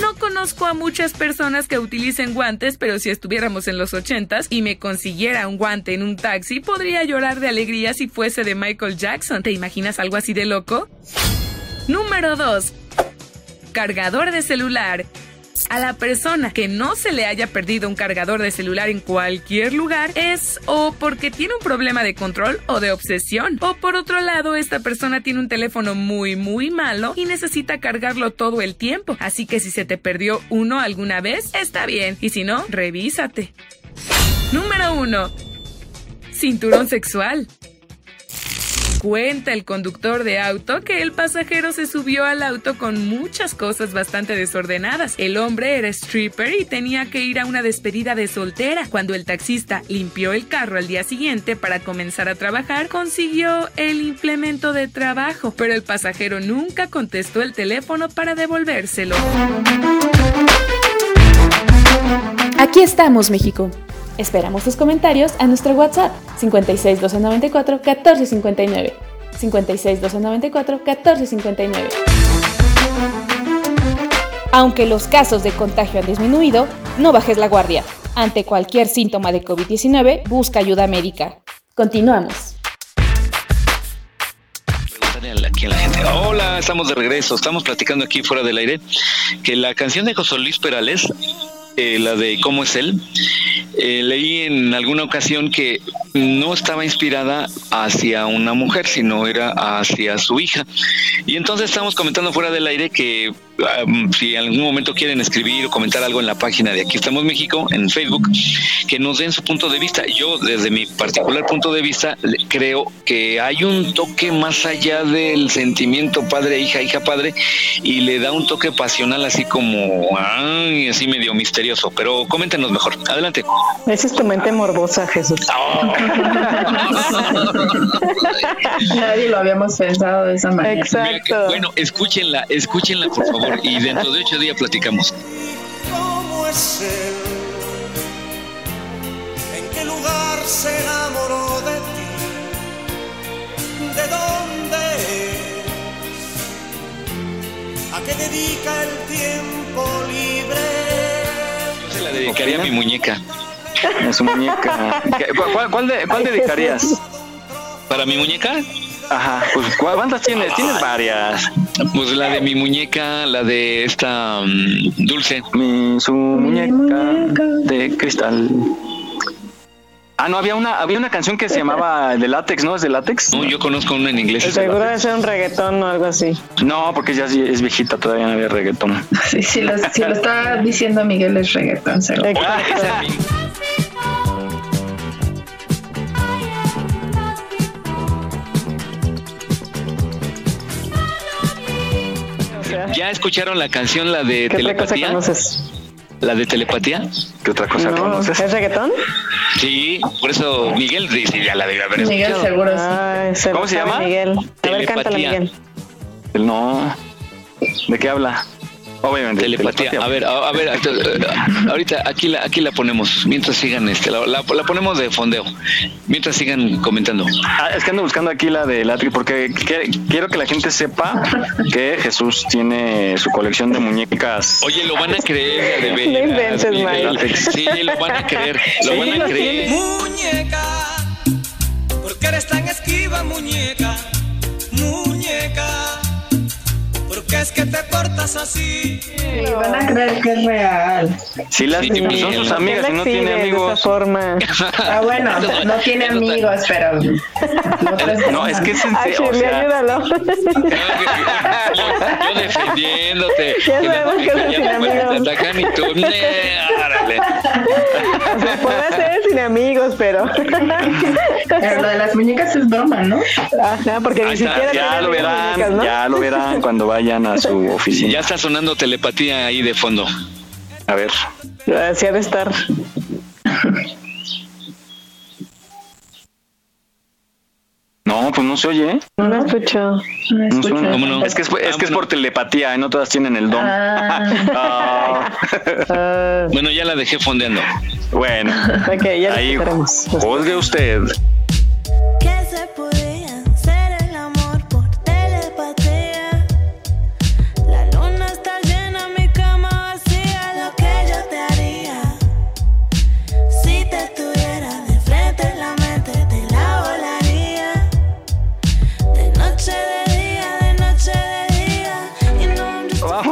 No conozco a muchas personas que utilicen guantes, pero si estuviéramos en los ochentas y me consiguiera un guante en un taxi, podría llorar de alegría si fuese de Michael Jackson. ¿Te imaginas algo así de loco? Número 2. Cargador de celular. A la persona que no se le haya perdido un cargador de celular en cualquier lugar es o porque tiene un problema de control o de obsesión, o por otro lado esta persona tiene un teléfono muy muy malo y necesita cargarlo todo el tiempo, así que si se te perdió uno alguna vez, está bien, y si no, revísate. Número 1. Cinturón sexual. Cuenta el conductor de auto que el pasajero se subió al auto con muchas cosas bastante desordenadas. El hombre era stripper y tenía que ir a una despedida de soltera. Cuando el taxista limpió el carro al día siguiente para comenzar a trabajar, consiguió el implemento de trabajo, pero el pasajero nunca contestó el teléfono para devolvérselo. Aquí estamos, México. Esperamos tus comentarios a nuestro WhatsApp 56 294 1459. 56 294 1459. Aunque los casos de contagio han disminuido, no bajes la guardia. Ante cualquier síntoma de COVID-19, busca ayuda médica. Continuamos. La gente. Hola, estamos de regreso. Estamos platicando aquí fuera del aire que la canción de José Luis Perales eh, la de cómo es él, eh, leí en alguna ocasión que no estaba inspirada hacia una mujer, sino era hacia su hija. Y entonces estamos comentando fuera del aire que si en algún momento quieren escribir o comentar algo en la página de Aquí estamos México, en Facebook, que nos den su punto de vista. Yo, desde mi particular punto de vista, creo que hay un toque más allá del sentimiento padre-hija, hija-padre, y le da un toque pasional así como, ay, así medio misterioso. Pero coméntenos mejor. Adelante. Esa es tu mente morbosa, Jesús. Nadie lo habíamos pensado de esa manera. Exacto. Bueno, escúchenla, escúchenla por favor y dentro de ocho días platicamos. ¿Cómo es él? ¿En qué lugar se enamoró ¿A qué dedica el tiempo libre? Se la dedicaría a mi muñeca. A su muñeca. ¿Qué- ¿Cuál, cuál, de- cuál dedicarías? ¿Para mi muñeca? Ajá, pues ¿cu- ¿cuántas tienes? Tienes varias. Pues la de mi muñeca, la de esta mm, dulce. Mi, su muñeca de cristal. Ah, no, había una, había una canción que se llamaba de látex, ¿no? ¿Es de látex? No, yo conozco una en inglés. Seguro debe ser un reggaetón o algo así. No, porque ya es viejita, todavía no había reggaetón. Sí, si lo, si lo está diciendo Miguel es reggaetón, seguro. Ah, ¿Ya escucharon la canción, la de Telepatía? Cosa conoces? ¿La de telepatía? ¿Qué otra cosa No, conoces? ¿Es reggaetón? Sí, por eso Miguel dice, ya la debe haber Miguel escuchado. seguro sí. Ay, se ¿Cómo se llama? Miguel. A ver, cántala, Telepatía. Miguel. No. ¿De qué habla? Obviamente. Telepatía. A ver, a, a ver, ahorita aquí la, aquí la ponemos. Mientras sigan, este, la, la- la ponemos de fondeo. Mientras sigan comentando. Ah, es que ando buscando aquí la de Latri porque que- quiero que la gente sepa que Jesús tiene su colección de muñecas. Oye, lo van a creer, de No veras, inventes. Mike. Sí, lo van a creer, lo Sí, van a lo creer. Muñeca, ¿por qué eres tan esquiva, muñeca? Muñeca, ¿por qué es que te portas así? Y van a creer que es real. Sí, las Sí, pues son sus ¿Por qué amigas y no tiene exhibes de amigos. esa forma? Ah, bueno, no tiene amigos, pero. No, es que es en serio, o sea, ayúdalo. Yo, yo defendiéndote. Ya sabemos que ya sin después te amigos. atacan y tú, "Nee, árale". O sea, puede ser sin amigos, pero. Pero lo de las muñecas es broma, ¿no? Ajá, porque ni siquiera ya tiene lo verán, ¿no? ya lo verán cuando vayan a su oficina. Ya está sonando telepatía ahí de fondo. A ver. Así ha de estar. No, pues no se oye, ¿eh? No lo escucho. No No escucho. suena. ¿Cómo no? Es que es, es que es por telepatía, ¿eh? no todas tienen el don. Ah. Ah. Ah, Bueno, ya la dejé fondeando. bueno, ok, ya ahí juzgue usted.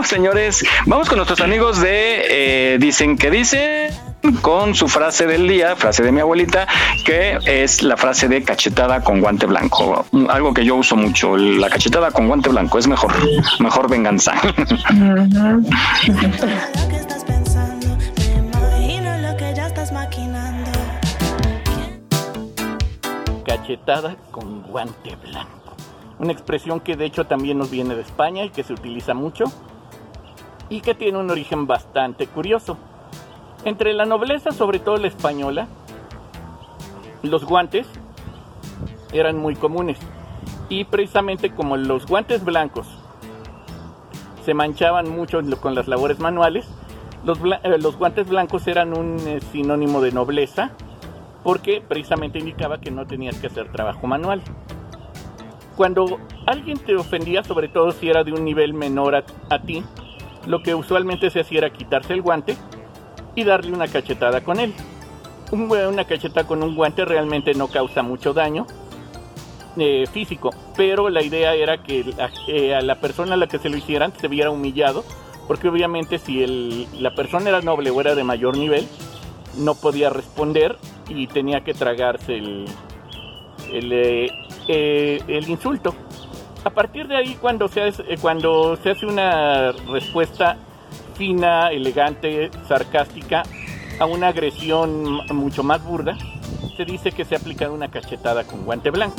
Señores. Vamos con nuestros amigos de eh, Dicen que Dicen con su frase del día, frase de mi abuelita, que es la frase de cachetada con guante blanco. Algo que yo uso mucho, la cachetada con guante blanco es mejor, mejor venganza. cachetada con guante blanco. Una expresión que de hecho también nos viene de España y que se utiliza mucho y que tiene un origen bastante curioso. Entre la nobleza, sobre todo la española, los guantes eran muy comunes. Y precisamente como los guantes blancos se manchaban mucho con las labores manuales, los, eh, guantes blancos eran un eh, sinónimo de nobleza porque precisamente indicaba que no tenías que hacer trabajo manual. Cuando alguien te ofendía, sobre todo si era de un nivel menor a ti, lo que usualmente se hacía era quitarse el guante y darle una cachetada con él. Una cachetada con un guante realmente no causa mucho daño eh, físico, pero la idea era que la, eh, a la persona a la que se lo hicieran se viera humillado, porque obviamente si la persona era noble o era de mayor nivel, no podía responder y tenía que tragarse el, eh, el insulto. A partir de ahí, cuando se, hace, eh, cuando se hace una respuesta fina, elegante, sarcástica a una agresión mucho más burda, se dice que se aplica una cachetada con guante blanco.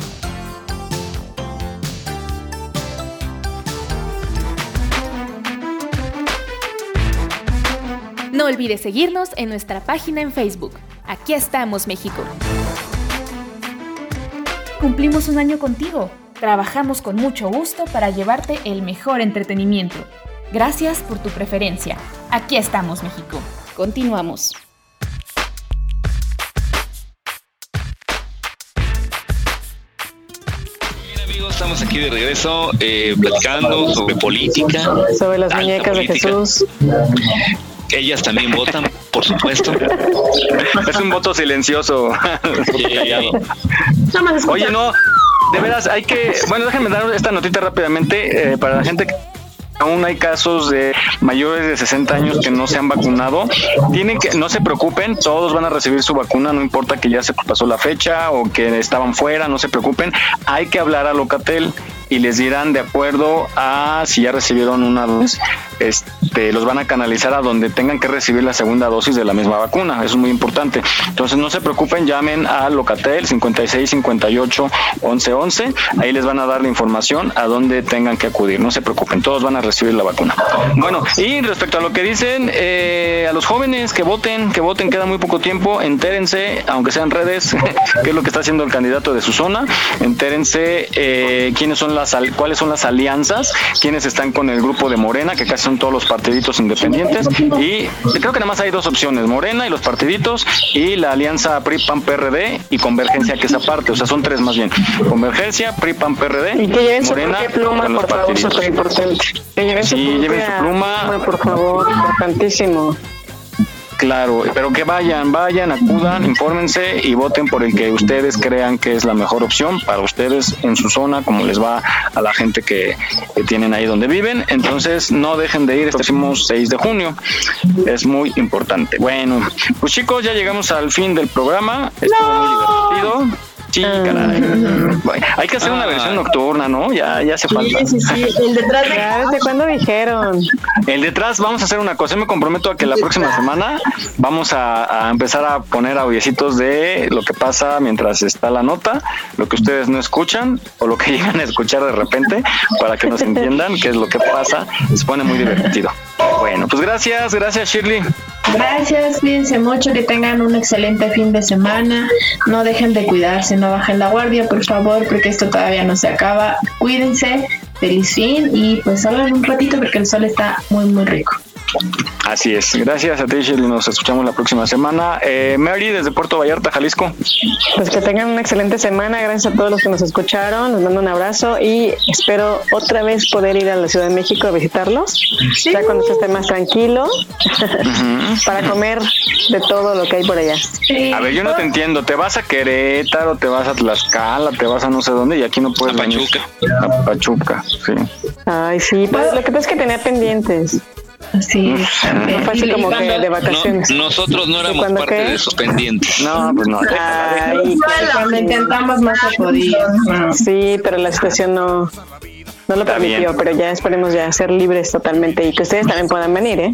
No olvides seguirnos en nuestra página en Facebook. Aquí estamos, México. Cumplimos un año contigo. Trabajamos con mucho gusto para llevarte el mejor entretenimiento. Gracias por tu preferencia. Aquí estamos, México. Continuamos. Amigos, estamos aquí de regreso eh, platicando sobre política. Sobre las muñecas de. Jesús. Ellas también votan, por supuesto. Es un voto silencioso. Oye, no, de veras, hay que. Bueno, déjenme dar esta notita rápidamente eh, para la gente que. Aún hay casos de mayores de 60 años que no se han vacunado. Tienen que, no se preocupen, todos van a recibir su vacuna, no importa que ya se pasó la fecha o que estaban fuera, no se preocupen. Hay que hablar a Locatel y les dirán de acuerdo a si ya recibieron una dosis, este, los van a canalizar a donde tengan que recibir la segunda dosis de la misma vacuna. Eso es muy importante. Entonces no se preocupen, llamen a Locatel 56 58 11 11. Ahí les van a dar la información a donde tengan que acudir. No se preocupen, todos van a recibir la vacuna. Bueno, y respecto a lo que dicen, eh, a los jóvenes que voten, que voten, queda muy poco tiempo, entérense, aunque sean redes, qué es lo que está haciendo el candidato de su zona, entérense eh, quiénes son las, cuáles son las alianzas, quiénes están con el grupo de Morena, que casi son todos los partiditos independientes, y creo que nada más hay dos opciones, Morena y los partiditos, y la alianza PRI-PAN-PRD y Convergencia, que es aparte, o sea, son tres más bien, Convergencia, PRI-PAN-PRD, Y que lleven Morena, propia pluma, con los por favor, partiditos. súper importante. Que lleven su Sí, lleven su propia pluma. por favor, importantísimo. Claro, pero que vayan, vayan, acudan, infórmense y voten por el que ustedes crean que es la mejor opción para ustedes en su zona, como les va a la gente que, que tienen ahí donde viven. Entonces, no dejen de ir este próximo 6 de junio. Es muy importante. Bueno, pues chicos, ya llegamos al fin del programa. Estuvo muy divertido. Sí, caray. Bueno, hay que hacer una versión nocturna, ¿no? Ya, ya hace falta. Sí, sí, sí. El detrás de... ¿Desde cuándo dijeron? El detrás, vamos a hacer una cosa. Yo me comprometo a que la próxima semana vamos a, a empezar a poner audiecitos de lo que pasa mientras está la nota, lo que ustedes no escuchan o lo que llegan a escuchar de repente para que nos entiendan qué es lo que pasa. Se pone muy divertido. Bueno, pues gracias, gracias Shirley. Gracias, cuídense mucho, que tengan un excelente fin de semana. No dejen de cuidarse, no bajen la guardia, por favor, porque esto todavía no se acaba. Cuídense, feliz fin y pues salgan un ratito porque el sol está muy, muy rico. Así es. Gracias a ti. Nos escuchamos la próxima semana. Eh, Mary desde Puerto Vallarta, Jalisco. Pues que tengan una excelente semana. Gracias a todos los que nos escucharon. Les mando un abrazo y espero otra vez poder ir a la Ciudad de México a visitarlos. Ya cuando se esté más tranquilo para comer de todo lo que hay por allá. A ver, yo no te entiendo. ¿Te vas a Querétaro, te vas a Tlaxcala, te vas a no sé dónde y aquí no puedes venir? A Pachuca, sí. Ay, sí, pues lo que pasa es que tenía pendientes. Sí. No fue así como que de vacaciones. No- nosotros no éramos parte qué? de esos pendientes. No, pues no. Ay, Cuando intentamos más se podía. Sí, pero la situación no, no lo Está permitió, bien. pero ya esperemos ya ser libres totalmente y que ustedes también puedan venir, ¿eh?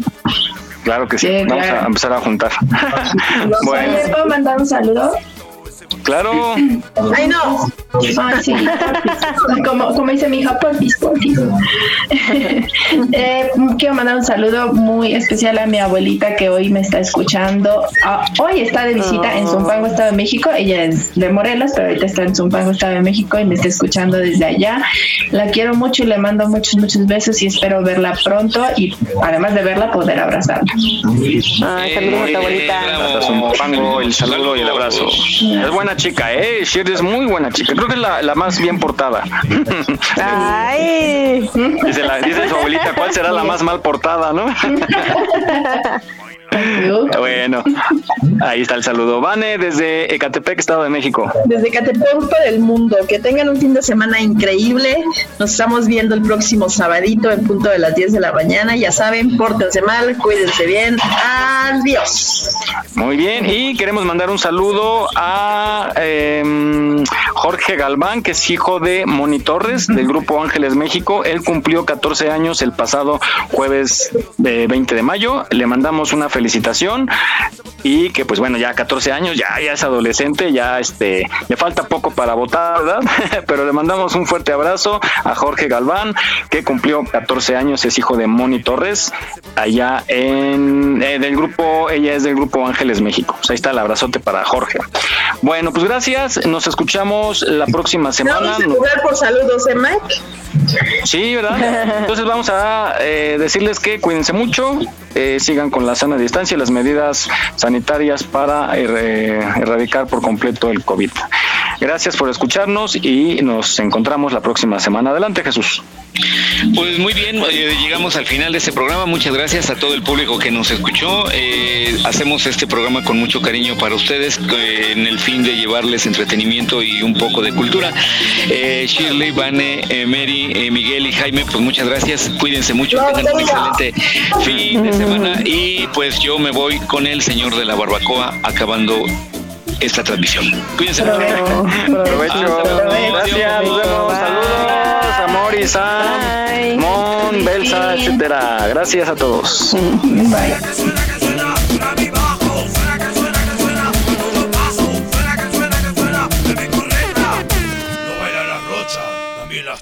Claro que sí. Sí, Vamos claro. a empezar a juntar. bueno, ¿Le puedo mandar un saludo? claro. Ay, no. Ay, sí. Como, como dice mi hija, porfis, porfis. Eh, quiero mandar un saludo muy especial a mi abuelita que hoy me está escuchando. Ah, hoy está de visita en Zumpango, Estado de México. Ella es de Morelos, pero ahorita está en Zumpango, Estado de México y me está escuchando desde allá. La quiero mucho y le mando muchos, muchos besos y espero verla pronto y además de verla, poder abrazarla. Ay, saludos a tu abuelita. Zumpango, el saludo y el abrazo. Es buena chica, ¿eh? Shirley es muy buena chica. Creo que es la, la más bien portada. Ay. Dice, la- dice su abuelita, ¿cuál será la más mal portada, no? bueno, ahí está el saludo. Vane, desde Ecatepec, Estado de México. Desde Catepec para el mundo. Que tengan un fin de semana increíble. Nos estamos viendo el próximo sabadito en punto de las 10 de la mañana. Ya saben, pórtense mal, cuídense bien. Adiós. Muy bien, y queremos mandar un saludo a em, Jorge Galván, que es hijo de Moni Torres, del grupo Ángeles México. Él cumplió 14 años el pasado jueves de 20 de mayo. Le mandamos una felicitación y que pues bueno, ya 14 años, ya, ya es adolescente, ya este, le falta poco para votar, ¿verdad? Pero le mandamos un fuerte abrazo a Jorge Galván, que cumplió 14 años, es hijo de Moni Torres, allá en eh, del grupo, ella es del grupo Ángeles México. Pues ahí está el abrazote para Jorge. Bueno, pues gracias, nos escuchamos la próxima semana. Vamos a cobrar por saludos, ¿eh, Mike? Sí, ¿verdad? Entonces vamos a eh, decirles que cuídense mucho, eh, sigan con la sana distancia y las medidas sanitarias para er- erradicar por completo el COVID. Gracias por escucharnos y nos encontramos la próxima semana. Adelante, Jesús. Pues muy bien, eh, llegamos al final de este programa. Muchas gracias a todo el público que nos escuchó. Eh, hacemos este programa con mucho cariño para ustedes, eh, en el fin de llevarles entretenimiento y un poco de cultura. Eh, Shirley, Vane, eh, Mary, eh, Miguel y Jaime, pues muchas gracias. Cuídense mucho, tengan un excelente fin de semana. Y pues yo me voy con el señor de la barbacoa acabando esta transmisión. Cuídense mucho. Provecho. Gracias. Saludos, amor y Sam, Mon, Bel salsa, etcétera. Gracias a todos. Bye. las